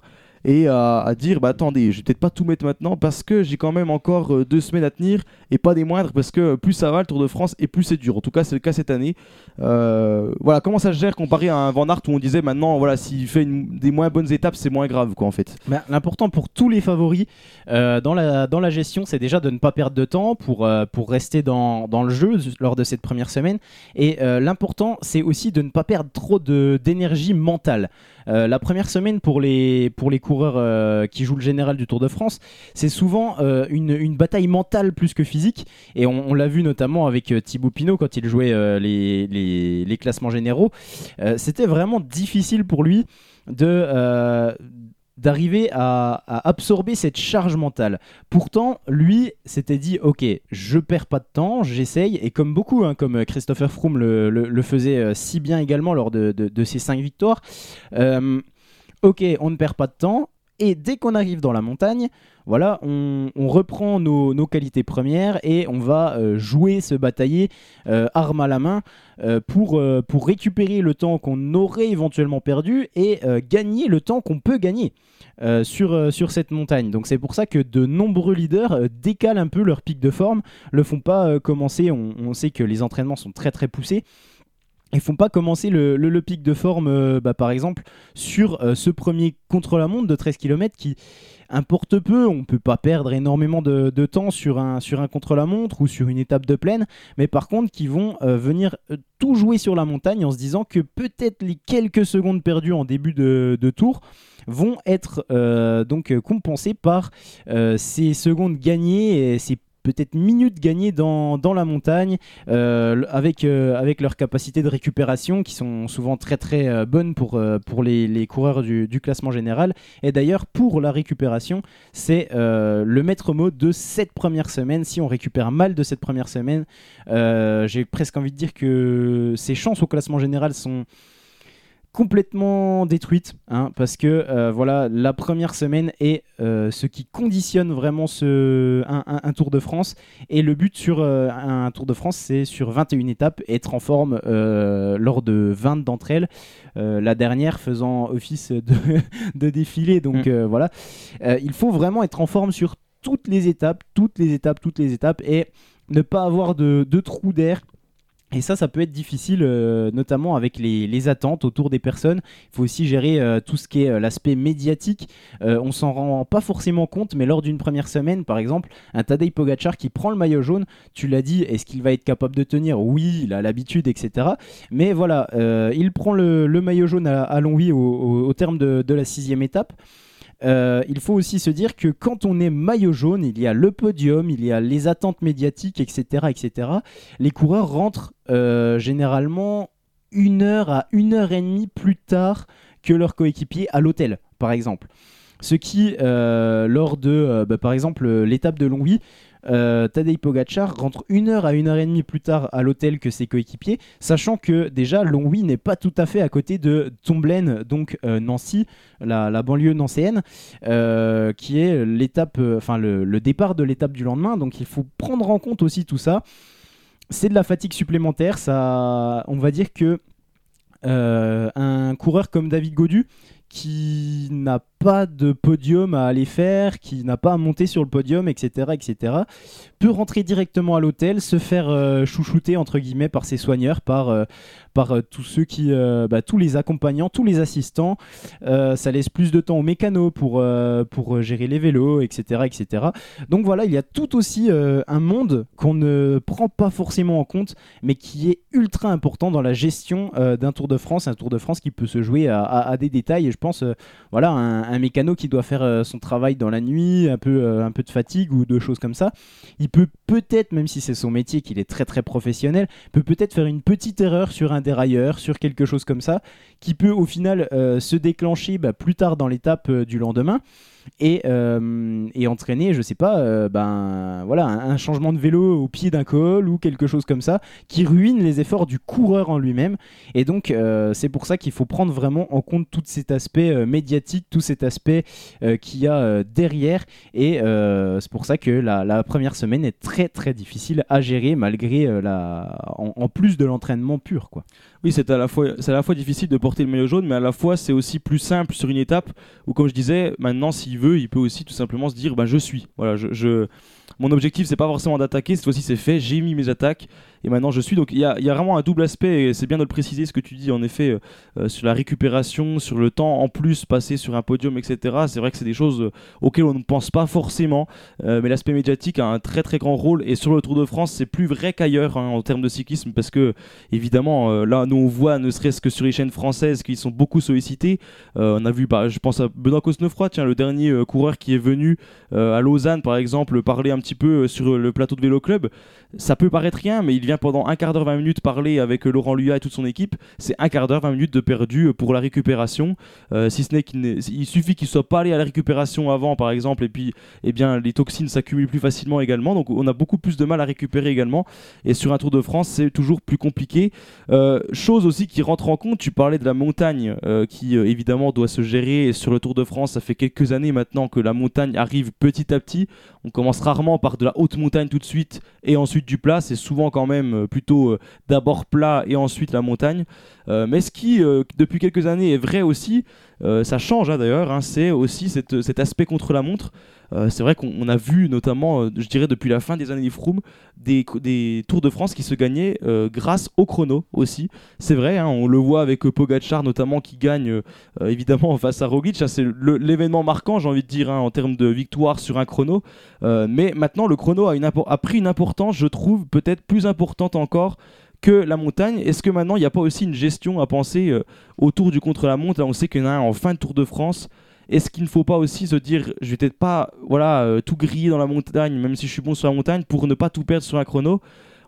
et à, dire bah attendez, je vais peut-être pas tout mettre maintenant parce que j'ai quand même encore euh, deux semaines à tenir et pas des moindres parce que plus ça va le Tour de France et plus c'est dur. En tout cas, c'est le cas cette année. Euh, voilà, comment ça se gère comparé à un Van Aert où on disait maintenant voilà s'il fait des moins bonnes étapes, c'est moins grave quoi en fait. Ben, L'important pour tous les favoris euh, dans, la, dans la gestion, c'est déjà de ne pas perdre de temps pour, euh, pour rester dans, dans le jeu lors de cette première semaine. Et euh, l'important, c'est aussi de ne pas perdre trop d'énergie mentale. Euh, la première semaine pour les, pour les coureurs euh, qui jouent le général du Tour de France, c'est souvent euh, une, une bataille mentale plus que physique. Et on, l'a vu notamment avec Thibaut Pinot quand il jouait les, les, les classements généraux. C'était vraiment difficile pour lui de, d'arriver à, absorber cette charge mentale. Pourtant, lui s'était dit, ok, je perds pas de temps, j'essaye, et comme beaucoup, hein, comme Christopher Froome le, faisait euh, si bien également lors de ses cinq victoires, euh, ok, on ne perd pas de temps, et dès qu'on arrive dans la montagne, voilà, on, reprend nos, qualités premières et on va euh, jouer, se batailler, euh, arme à la main, euh, pour, récupérer le temps qu'on aurait éventuellement perdu et gagner le temps qu'on peut gagner. sur, cette montagne. Donc c'est pour ça que de nombreux leaders décalent un peu leur pic de forme, le font pas commencer. On sait que les entraînements sont très très poussés. Ils font pas commencer le, le- pic de forme, euh, bah, par exemple, sur euh, ce premier contre-la-montre de 13 km qui importe peu. On peut pas perdre énormément de, de temps sur un, sur un contre-la-montre ou sur une étape de plaine, mais par contre, qui vont euh, venir tout jouer sur la montagne en se disant que peut-être les quelques secondes perdues en début de, de tour vont être donc compensées par ces secondes gagnées et ces peut-être minutes gagnées dans, dans la montagne euh, avec, euh, avec leurs capacités de récupération qui sont souvent très très euh, bonnes pour, pour les, coureurs du, du classement général. Et d'ailleurs, pour la récupération, c'est le maître mot de cette première semaine. Si on récupère mal de cette première semaine, j'ai presque envie de dire que ses chances au classement général sont complètement détruite hein, parce que euh, voilà la première semaine est euh, ce qui conditionne vraiment ce, un, un- un Tour de France. Et le but sur euh, un Tour de France c'est sur 21 étapes être en forme lors de 20 d'entre elles la dernière faisant office de, de défilé. Donc euh, voilà. Il faut vraiment être en forme sur toutes les étapes toutes les étapes toutes les étapes et ne pas avoir de, de trou d'air et ça, ça peut être difficile, euh, notamment avec les, attentes autour des personnes. Il faut aussi gérer euh, tout ce qui est euh, l'aspect médiatique. On s'en rend pas forcément compte, mais lors d'une première semaine, par exemple, un Tadej Pogacar qui prend le maillot jaune, tu l'as dit, est-ce qu'il va être capable de tenir? Oui, il a l'habitude, etc. Mais voilà, il prend le, maillot jaune à, à Longwy au, terme de la sixième étape. Euh, il faut aussi se dire que quand on est maillot jaune, il y a le podium, il y a les attentes médiatiques, etc. etc. Les coureurs rentrent euh, généralement une heure à une heure et demie plus tard que leurs coéquipiers à l'hôtel, par exemple. Ce qui, euh, lors de, bah, par exemple, l'étape de Longwy, euh, Tadej Pogacar rentre une heure à une heure et demie plus tard à l'hôtel que ses coéquipiers, sachant que déjà Longwy n'est pas tout à fait à côté de Tomblaine, donc euh, Nancy, la, banlieue nancéenne, euh, qui est l'étape, euh, enfin le, départ de l'étape du lendemain. Donc il faut prendre en compte aussi tout ça. C'est de la fatigue supplémentaire. Ça, on va dire que un coureur comme David Godu qui n'a pas de podium à aller faire, qui n'a pas à monter sur le podium, etc., etc., peut rentrer directement à l'hôtel, se faire euh, chouchouter entre guillemets par ses soigneurs, par, euh, euh, tous ceux qui, euh, bah, tous les accompagnants, tous les assistants. Euh, ça laisse plus de temps aux mécanos pour, pour gérer les vélos, etc., etc. Donc voilà, il y a tout aussi un monde qu'on ne prend pas forcément en compte, mais qui est ultra important dans la gestion d'un Tour de France, un Tour de France qui peut se jouer à, des détails. Et je pense, voilà, un, mécano qui doit faire son travail dans la nuit, un peu, un peu de fatigue ou de choses comme ça, il peut peut-être, même si c'est son métier, qu'il est très très professionnel, peut peut-être faire une petite erreur sur un sur quelque chose comme ça, qui peut au final euh, se déclencher bah, plus tard dans l'étape euh, du lendemain et, euh, et entraîner, je sais pas, euh, ben voilà, un, changement de vélo au pied d'un col ou quelque chose comme ça qui ruine les efforts du coureur en lui-même. Et donc euh, c'est pour ça qu'il faut prendre vraiment en compte tout cet aspect médiatique, tout cet aspect qu'il y a derrière. Et c'est pour ça que la, première semaine est très très difficile à gérer malgré la, en, en plus de l'entraînement pur, quoi. Oui, c'est à la fois c'est à la fois difficile de porter le maillot jaune, mais à la fois c'est aussi plus simple sur une étape où, comme je disais, maintenant s'il veut, il peut aussi tout simplement se dire, ben je suis. Voilà, je, je- mon objectif c'est pas forcément d'attaquer, cette fois-ci c'est fait, j'ai mis mes attaques et maintenant je suis. Donc il y a, vraiment un double aspect et c'est bien de le préciser ce que tu dis en effet euh, euh, sur la récupération, sur le temps en plus passé sur un podium, etc. C'est vrai que c'est des choses euh, auxquelles on ne pense pas forcément, mais l'aspect médiatique a un très très grand rôle et sur le Tour de France c'est plus vrai qu'ailleurs hein, en termes de cyclisme parce que évidemment là nous on voit ne serait-ce que sur les chaînes françaises qu'ils sont beaucoup sollicités. On a vu, bah, je pense à Benoît Cosnefroy, tiens le dernier coureur qui est venu à Lausanne par exemple parler un petit peu sur le plateau de Vélo Club. Ça peut paraître rien, mais il pendant un quart d'heure, 20 minutes parler avec euh, Laurent Luyat et toute son équipe. C'est un quart d'heure, 20 minutes de perdu euh, pour la récupération. Euh, si ce n'est qu'il suffit qu'il soit pas allé à la récupération avant, par exemple, et puis eh bien, les toxines s'accumulent plus facilement également. Donc on a beaucoup plus de mal à récupérer également. Et sur un Tour de France, c'est toujours plus compliqué. Chose aussi qui rentre en compte, tu parlais de la montagne qui évidemment doit se gérer. Et sur le Tour de France, ça fait quelques années maintenant que la montagne arrive petit à petit. On commence rarement par de la haute montagne tout de suite et ensuite du plat. C'est souvent quand même euh, plutôt euh, d'abord plat et ensuite la montagne. Euh, mais ce qui, euh, depuis quelques années, est vrai aussi, euh, ça change hein, d'ailleurs, hein, c'est aussi cet aspect contre la montre. C'est vrai qu'on on a vu notamment, je dirais depuis la fin des années Froome, des, Tours de France qui se gagnaient grâce au chrono aussi. C'est vrai, hein, on le voit avec Pogacar notamment qui gagne évidemment face à Roglic. C'est l'événement marquant, j'ai envie de dire, en termes de victoire sur un chrono. Mais maintenant, le chrono a pris une importance, je trouve, peut-être plus importante encore que la montagne. Est-ce que maintenant, il n'y a pas aussi une gestion à penser euh, autour du contre-la-montre On sait qu'il y en a un en fin de Tour de France. Est-ce qu'il ne faut pas aussi se dire, je vais peut-être pas voilà, euh, tout griller dans la montagne, même si je suis bon sur la montagne, pour ne pas tout perdre sur un chrono?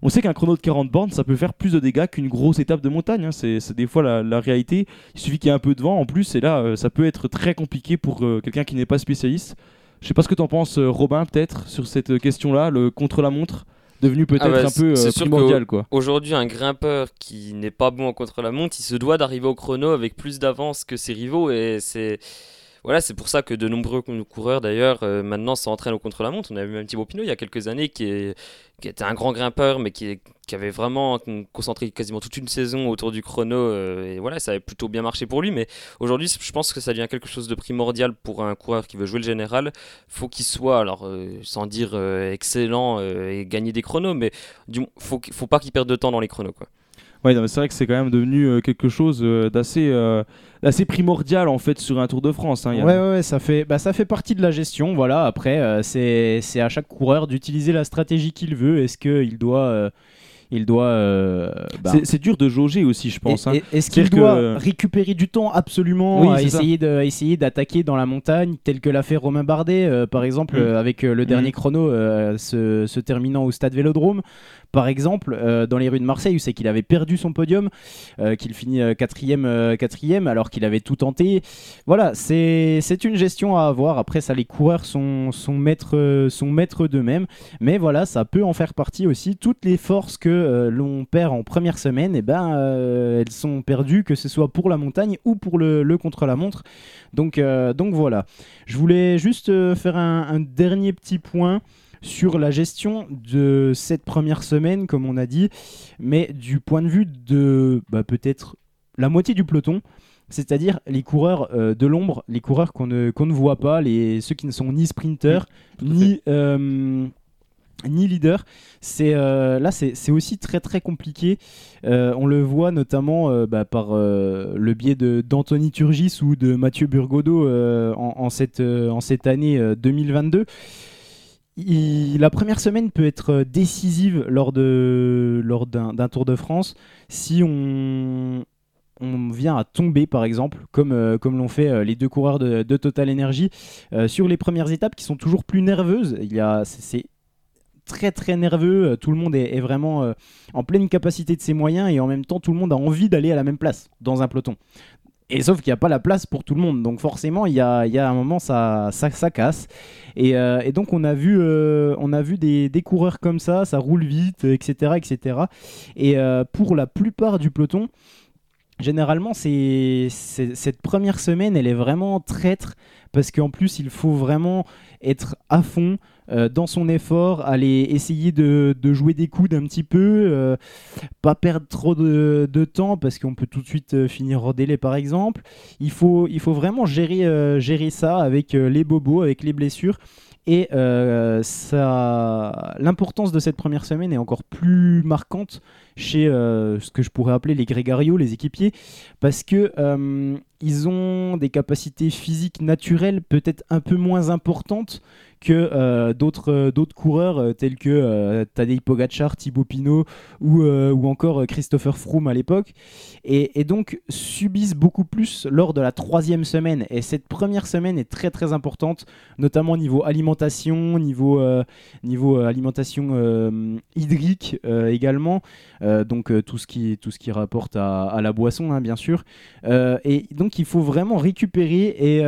On sait qu'un chrono de 40 bornes, ça peut faire plus de dégâts qu'une grosse étape de montagne. hein. C'est des fois la, la réalité. Il suffit qu'il y ait un peu de vent en plus, et là, euh, ça peut être très compliqué pour quelqu'un qui n'est pas spécialiste. Je sais pas ce que tu en penses, Robin, peut-être, sur cette question-là, le contre-la-montre, devenu peut-être Ah bah, un peu euh, quoi. Aujourd'hui, un grimpeur qui n'est pas bon en contre-la-montre, il se doit d'arriver au chrono avec plus d'avance que ses rivaux. Et c'est voilà, c'est pour ça que de nombreux cou- coureurs, d'ailleurs, euh, maintenant s'entraînent au contre-la-montre. On a vu même Thibaut Pinot il y a quelques années qui, était un grand grimpeur, mais qui, avait vraiment con- concentré quasiment toute une saison autour du chrono. euh, et voilà, ça avait plutôt bien marché pour lui. Mais aujourd'hui, je pense que ça devient quelque chose de primordial pour un coureur qui veut jouer le général. faut qu'il soit, alors euh, sans dire excellent et gagner des chronos, mais du, faut, faut pas qu'il perde de temps dans les chronos. Ouais, c'est vrai que c'est quand même devenu euh, quelque chose euh, d'assez euh, d'assez primordial en fait sur un Tour de France. hein. Il y a- Ouais, ouais, ouais, ça fait, bah, ça fait partie de la gestion. Voilà. Après, euh, c'est à chaque coureur d'utiliser la stratégie qu'il veut. Est-ce qu'il doit, euh, il doit, bah, C'est- dur de jauger aussi, je pense. Hein. Est-ce qu'il doit que- récupérer du temps absolument Oui, à essayer de, à essayer d'attaquer dans la montagne, tel que l'a fait Romain Bardet, par exemple, Mm. avec le dernier Mm. chrono se, se terminant au stade Vélodrome? Par exemple, euh, dans les rues de Marseille, où c'est qu'il avait perdu son podium, euh, qu'il finit euh, quatrième, quatrième, alors qu'il avait tout tenté. Voilà, c'est une gestion à avoir. Après, ça, les coureurs sont, sont maîtres, d'eux-mêmes. Mais voilà, ça peut en faire partie aussi. Toutes les forces que l'on perd en première semaine, eh ben, elles sont perdues, que ce soit pour la montagne ou pour le, contre-la-montre. Donc, donc voilà. Je voulais juste faire un dernier petit point sur la gestion de cette première semaine, comme on a dit, mais du point de vue de bah, peut-être la moitié du peloton. C'est-à-dire les coureurs euh, de l'ombre, les coureurs qu'on ne, qu'on ne voit pas, les, ceux qui ne sont ni sprinters, ni, euh, ni leaders. C'est, euh, là, c'est c'est aussi très très compliqué. On le voit notamment bah, par le biais de- d'Anthony Turgis ou de Mathieu Burgodeau en, en cette, en cette année euh, 2022. La première semaine peut être euh, décisive lors d'un Tour de France. Si on vient à tomber par exemple comme euh, l'ont fait euh, les deux coureurs de, Total Energy sur les premières étapes qui sont toujours plus nerveuses il y a c'est- très très nerveux. Tout le monde est, vraiment en pleine capacité de ses moyens et en même temps tout le monde a envie d'aller à la même place dans un peloton et sauf qu'il n'y a pas la place pour tout le monde. Donc forcément, il y a, un moment, ça, ça, casse. Et, euh, donc on a vu, euh, on a vu des, des coureurs comme ça, ça roule vite, etc. etc. Et euh, pour la plupart du peloton, généralement, cette première semaine, elle est vraiment traître. Parce qu'en plus, il faut vraiment être à fond euh, dans son effort, aller essayer de, jouer des coudes un petit peu, euh, pas perdre trop de, temps parce qu'on peut tout de suite euh, finir hors délai par exemple. Il faut, vraiment gérer, ça avec les bobos, avec les blessures. Et euh, ça, l'importance de cette première semaine est encore plus marquante chez euh, ce que je pourrais appeler les grégarios, les équipiers, parce que euh, ils ont des capacités physiques naturelles peut-être un peu moins importantes que euh, d'autres euh, d'autres coureurs euh, tels que Tadej Pogacar, Thibaut Pinot ou, ou encore Christopher Froome à l'époque. Et, donc subissent beaucoup plus lors de la troisième semaine. Et cette première semaine est très très importante notamment niveau alimentation niveau, niveau alimentation hydrique également. Donc tout, ce qui, tout ce qui rapporte à, la boisson hein, bien sûr. Et donc il faut vraiment récupérer et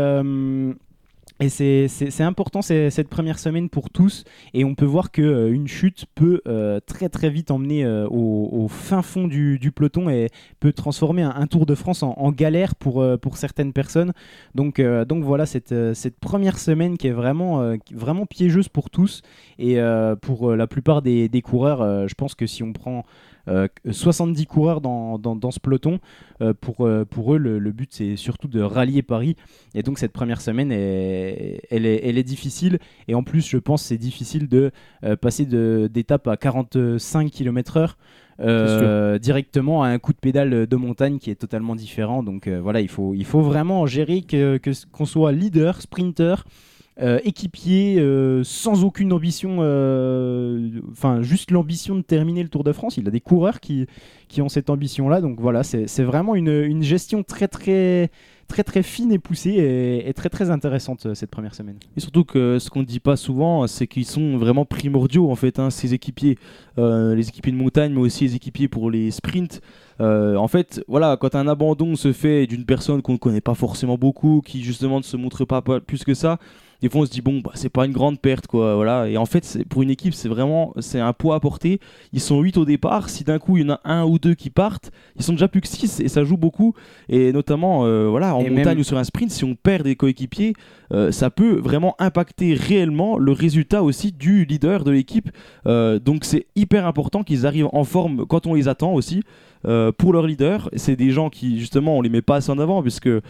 Et c'est- important cette première semaine pour tous. Et on peut voir qu'une chute peut euh, très très vite emmener euh, au, fin fond du, peloton et peut transformer un, Tour de France en, en galère pour, euh, pour certaines personnes. Donc, euh, donc voilà, cette, euh, cette première semaine qui est vraiment, euh, vraiment piégeuse pour tous. Et euh, pour euh, la plupart des, des coureurs, euh, je pense que si on prend euh, 70 coureurs dans, dans, dans ce peloton, euh, pour, euh, pour eux, le, le but c'est surtout de rallier Paris. Et donc cette première semaine, est- elle, est, elle est difficile. Et en plus, je pense c'est difficile de euh, passer d'étape à 45 km/h. euh, directement à un coup de pédale de montagne qui est totalement différent. Donc euh, voilà, il faut, il faut vraiment gérer que que- qu'on soit leader, sprinter, euh, équipier, euh, sans aucune ambition, euh, enfin juste l'ambition de terminer le Tour de France. Il a des coureurs qui, qui ont cette ambition-là. Donc voilà, c'est vraiment une, une gestion très très très très fine et poussée et, très très intéressante euh, cette première semaine. Et surtout que ce qu'on ne dit pas souvent, c'est qu'ils sont vraiment primordiaux en fait, hein, ces équipiers, les équipiers de montagne, mais aussi les équipiers pour les sprints. En fait, voilà, quand un abandon se fait d'une personne qu'on ne connaît pas forcément beaucoup, qui justement ne se montre pas plus que ça, des fois on se dit bon, bah, c'est pas une grande perte quoi, voilà. Et en fait, pour une équipe, c'est vraiment c'est un poids à porter. Ils sont 8 au départ. Si d'un coup il y en a un ou deux qui partent, ils sont déjà plus que 6 et ça joue beaucoup. Et notamment, euh, voilà, en Et montagne même- ou sur un sprint, si on perd des coéquipiers, euh, ça peut vraiment impacter réellement le résultat aussi du leader de l'équipe. Euh, donc c'est hyper important qu'ils arrivent en forme quand on les attend aussi. Euh, pour leur leader, c'est des gens qui justement on les met pas assez en avant puisque euh,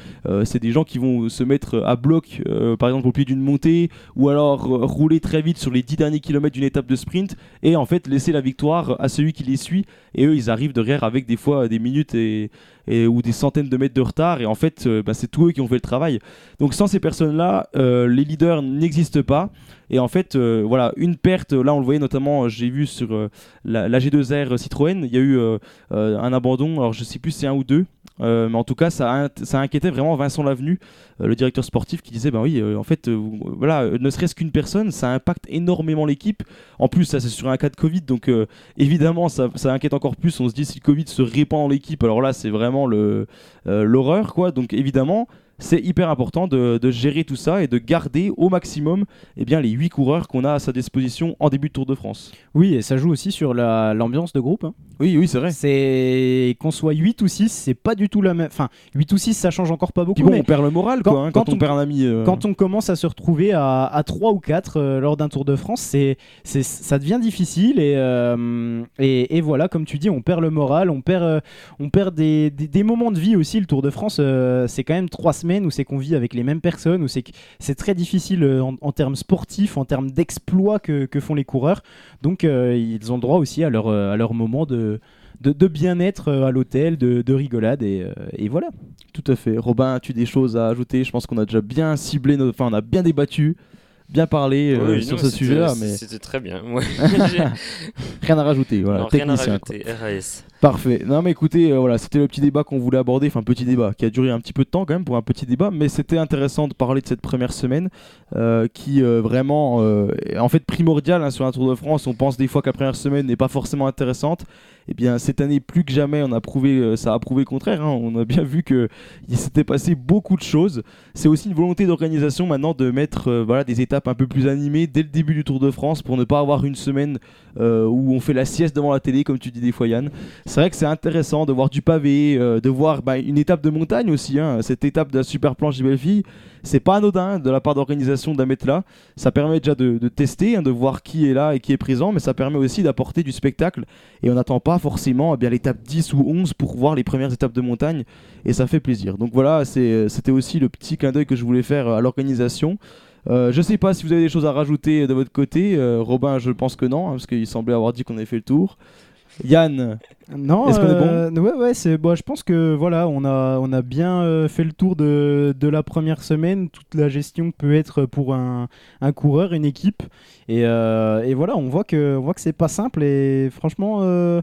c'est des gens qui vont se mettre à bloc, euh, par exemple au pied d'une montée, ou alors rouler très vite sur les 10 derniers kilomètres d'une étape de sprint et en fait laisser la victoire à celui qui les suit. Et eux ils arrivent derrière avec des fois des minutes et, et- ou des centaines de mètres de retard et en fait euh, bah, c'est tous eux qui ont fait le travail. Donc sans ces personnes-là, euh, les leaders n'existent pas. Et en fait, euh, voilà, une perte, là on le voyait notamment, j'ai vu sur la, la G2R Citroën, il y a eu un abandon, alors je sais plus si c'est un ou deux, mais en tout cas ça, ça inquiétait vraiment Vincent Lavenu, le directeur sportif, qui disait, ben oui, en fait, voilà, ne serait-ce qu'une personne, ça impacte énormément l'équipe. En plus, ça c'est sur un cas de Covid, donc évidemment ça, ça inquiète encore plus. On se dit si le Covid se répand dans l'équipe, alors là c'est vraiment le, l'horreur, quoi. Donc évidemment, c'est hyper important de, de gérer tout ça et de garder au maximum eh bien, les 8 coureurs qu'on a à sa disposition en début de Tour de France. Oui, et ça joue aussi sur la- l'ambiance de groupe. hein. Oui, oui, c'est vrai. C'est qu'on soit 8 ou 6, c'est pas du tout la même. Enfin, 8 ou 6, ça change encore pas beaucoup. Puis bon, mais on perd le moral quoi, hein, quand, on, perd un ami. euh. quand on commence à se retrouver à, à 3 ou 4 euh, lors d'un Tour de France, c'est, ça devient difficile. Et, euh, et, et voilà, comme tu dis, on perd le moral, on perd, euh, on perd des, des, des moments de vie aussi. Le Tour de France, euh, c'est quand même 3 semaines où c'est qu'on vit avec les mêmes personnes, où c'est, que- c'est très difficile euh, en, en termes sportifs, en termes d'exploits que, que font les coureurs. Donc euh, ils ont le droit aussi à leur, à leur moment de, de, de bien-être à l'hôtel, de, de rigolade. Et, euh, et voilà. Tout à fait. Robin, as-tu des choses à ajouter? Je pense qu'on a déjà bien ciblé, nos... enfin on a bien débattu, bien parlé euh, Oui, sur non, ce sujet-là, mais C'était très bien. ouais. rien à rajouter. Voilà, Non, rien à rajouter. RAS. Parfait. Non mais écoutez, euh, voilà, c'était le petit débat qu'on voulait aborder, enfin petit débat qui a duré un petit peu de temps quand même pour un petit débat, mais c'était intéressant de parler de cette première semaine euh, qui euh, vraiment est en fait primordiale hein, sur un Tour de France. On pense des fois que la première semaine n'est pas forcément intéressante. Eh bien cette année plus que jamais, on a prouvé, ça a prouvé le contraire. hein. On a bien vu que il s'était passé beaucoup de choses. C'est aussi une volonté d'organisation maintenant de mettre voilà des étapes un peu plus animées dès le début du Tour de France pour ne pas avoir une semaine où on fait la sieste devant la télé comme tu dis des fois Yann. C'est vrai que c'est intéressant de voir du pavé, euh, de voir bah, une étape de montagne aussi. hein. Cette étape de la super planche des belles c'est pas anodin de la part d'organisation mettre là. Ça permet déjà de, tester, hein, de voir qui est là et qui est présent, mais ça permet aussi d'apporter du spectacle. Et on n'attend pas forcément eh bien l'étape 10 ou 11 pour voir les premières étapes de montagne, et ça fait plaisir. Donc voilà, c'est- c'était aussi le petit clin d'œil que je voulais faire à l'organisation. Euh, je sais pas si vous avez des choses à rajouter de votre côté. Euh, Robin, je pense que non, hein, parce qu'il semblait avoir dit qu'on avait fait le tour. Yann, Non, Est-ce qu'on est euh, Ouais, ouais, c'est. Bon, je pense que voilà, on a, on a bien euh, fait le tour de, de la première semaine. Toute la gestion peut être pour un, un coureur, une équipe, et, euh, et voilà, on voit que, on voit que c'est pas simple. Et franchement, euh,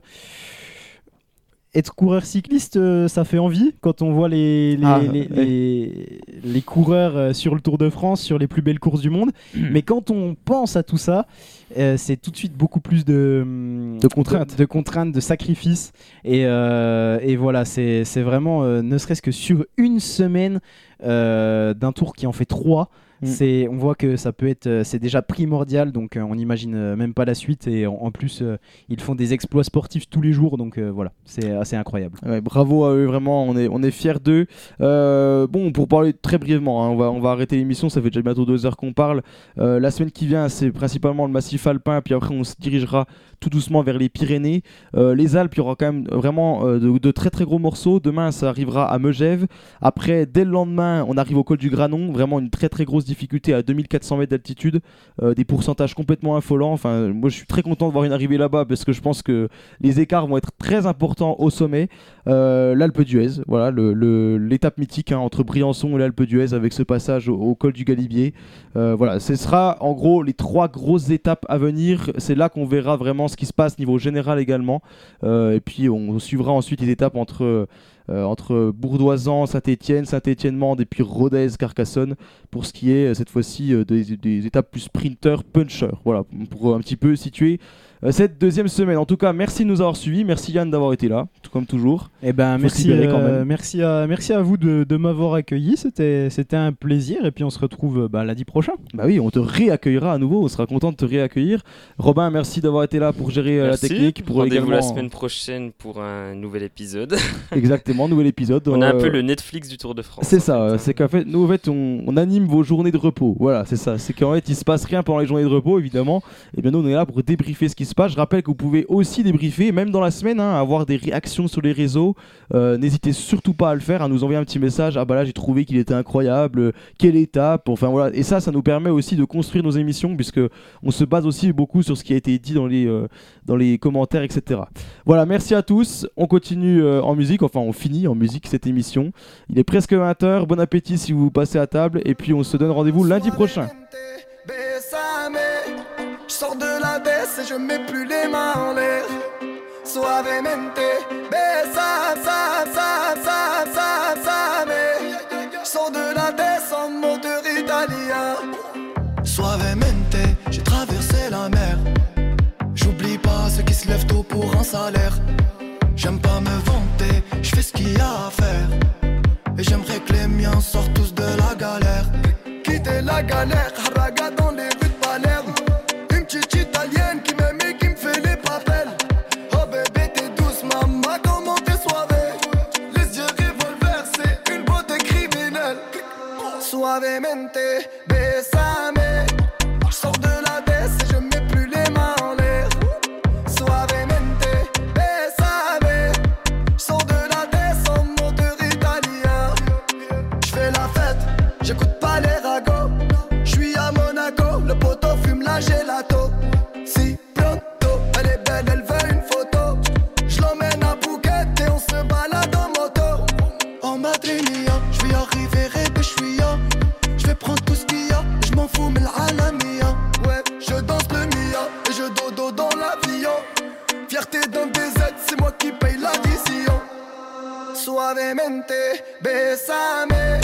être coureur cycliste, euh, ça fait envie quand on voit les, les, Ah, les, ouais. les- les coureurs euh, sur le Tour de France, sur les plus belles courses du monde. Mais quand on pense à tout ça, euh, c'est tout de suite beaucoup plus de, De contraintes. de, contraintes, de sacrifices. Et, euh, et voilà, c'est c'est vraiment, euh, ne serait-ce que sur une semaine d'un tour qui en fait trois. C'est, on voit que ça peut être, euh, c'est déjà primordial, donc euh, on n'imagine euh, même pas la suite. Et en, en plus, ils font des exploits sportifs tous les jours, donc voilà, c'est assez incroyable. Ouais, bravo à eux, vraiment, on est, on est fiers d'eux. Bon, pour parler très brièvement, hein, on, va, on va arrêter l'émission, ça fait déjà bientôt deux heures qu'on parle. La semaine qui vient, c'est principalement le massif alpin, puis après on se dirigera tout doucement vers les Pyrénées. Euh, les Alpes, il y aura quand même vraiment euh, de, très très gros morceaux. Demain, ça arrivera à Megève. Après, dès le lendemain, on arrive au col du Granon, vraiment une très très grosse difficulté à 2400 mètres d'altitude, euh, des pourcentages complètement affolants. Enfin, moi je suis très content de voir une arrivée là-bas parce que je pense que les écarts vont être très importants au sommet. Euh, L'Alpe d'Huez, voilà, l'étape mythique hein, entre Briançon et l'Alpe d'Huez avec ce passage au, au col du Galibier. Euh, voilà, ce sera en gros les trois grosses étapes à venir. C'est là qu'on verra vraiment ce qui se passe niveau général également. Euh, et puis on suivra ensuite les étapes entre, euh, entre Bourdoisan, Saint-Étienne, Saint-Étienne-Mende et puis Rodez, Carcassonne pour ce qui est euh, cette fois-ci des, des étapes plus sprinter, puncher. Voilà, pour un petit peu situer cette deuxième semaine. En tout cas, merci de nous avoir suivis. Merci Yann d'avoir été là, tout comme toujours. Eh ben, Faut merci, libérer quand euh, même. merci, à, merci à vous de, de m'avoir accueilli. C'était, c'était un plaisir. Et puis on se retrouve euh, bah, lundi prochain. Bah oui, on te réaccueillera à nouveau. On sera content de te réaccueillir. Robin, merci d'avoir été là pour gérer euh, la technique, pour Rendez-vous également la semaine prochaine pour un nouvel épisode. exactement nouvel épisode. On est un Euh, peu le Netflix du Tour de France. C'est ça, euh, c'est qu'en fait, nous, en fait, on, on anime vos journées de repos. Voilà, c'est ça. C'est qu'en fait, il se passe rien pendant les journées de repos, évidemment. Et bien, nous, on est là pour débriefer ce qui se passe. Je rappelle que vous pouvez aussi débriefer, même dans la semaine, hein, avoir des réactions sur les réseaux. Euh, N'hésitez surtout pas à le faire, à nous envoyer un petit message. Ah bah là, j'ai trouvé qu'il était incroyable. Quelle étape Enfin voilà. Et ça, ça nous permet aussi de construire nos émissions, puisque on se base aussi beaucoup sur ce qui a été dit dans les, euh, dans les commentaires, etc. Voilà, merci à tous. On continue euh, en musique, enfin, on finit en musique cette émission. Il est presque 20h. Bon appétit si vous passez à table. Et puis, on se donne rendez-vous lundi prochain. Je sors de la baisse et je mets plus les mains en l'air. Suavemente, besame, sam, sam, sam, sam, sam, Je sors de la baisse en moteur italien. Suavemente, j'ai traversé la mer. J'oublie pas ceux qui se lèvent tôt pour un salaire. J'aime pas me vanter, je fais ce qu'il y a à faire. Et j'aimerais que les miens sortent tous de la galère. Quitter la galère, haraga dans Suavemente, besame. Prendre tout ce qu'il y a, je m'en fous, mais l'alamia. Ouais, je danse le mia et je dodo dans l'avion. Fierté d'un DZ, c'est moi qui paye l'addition. Suavemente, besame.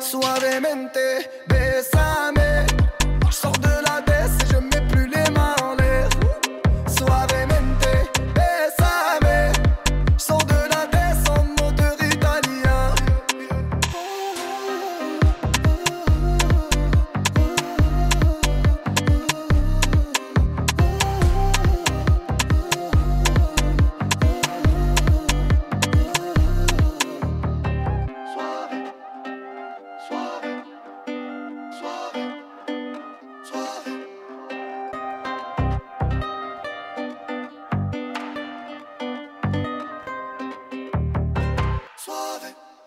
Suavemente, besame.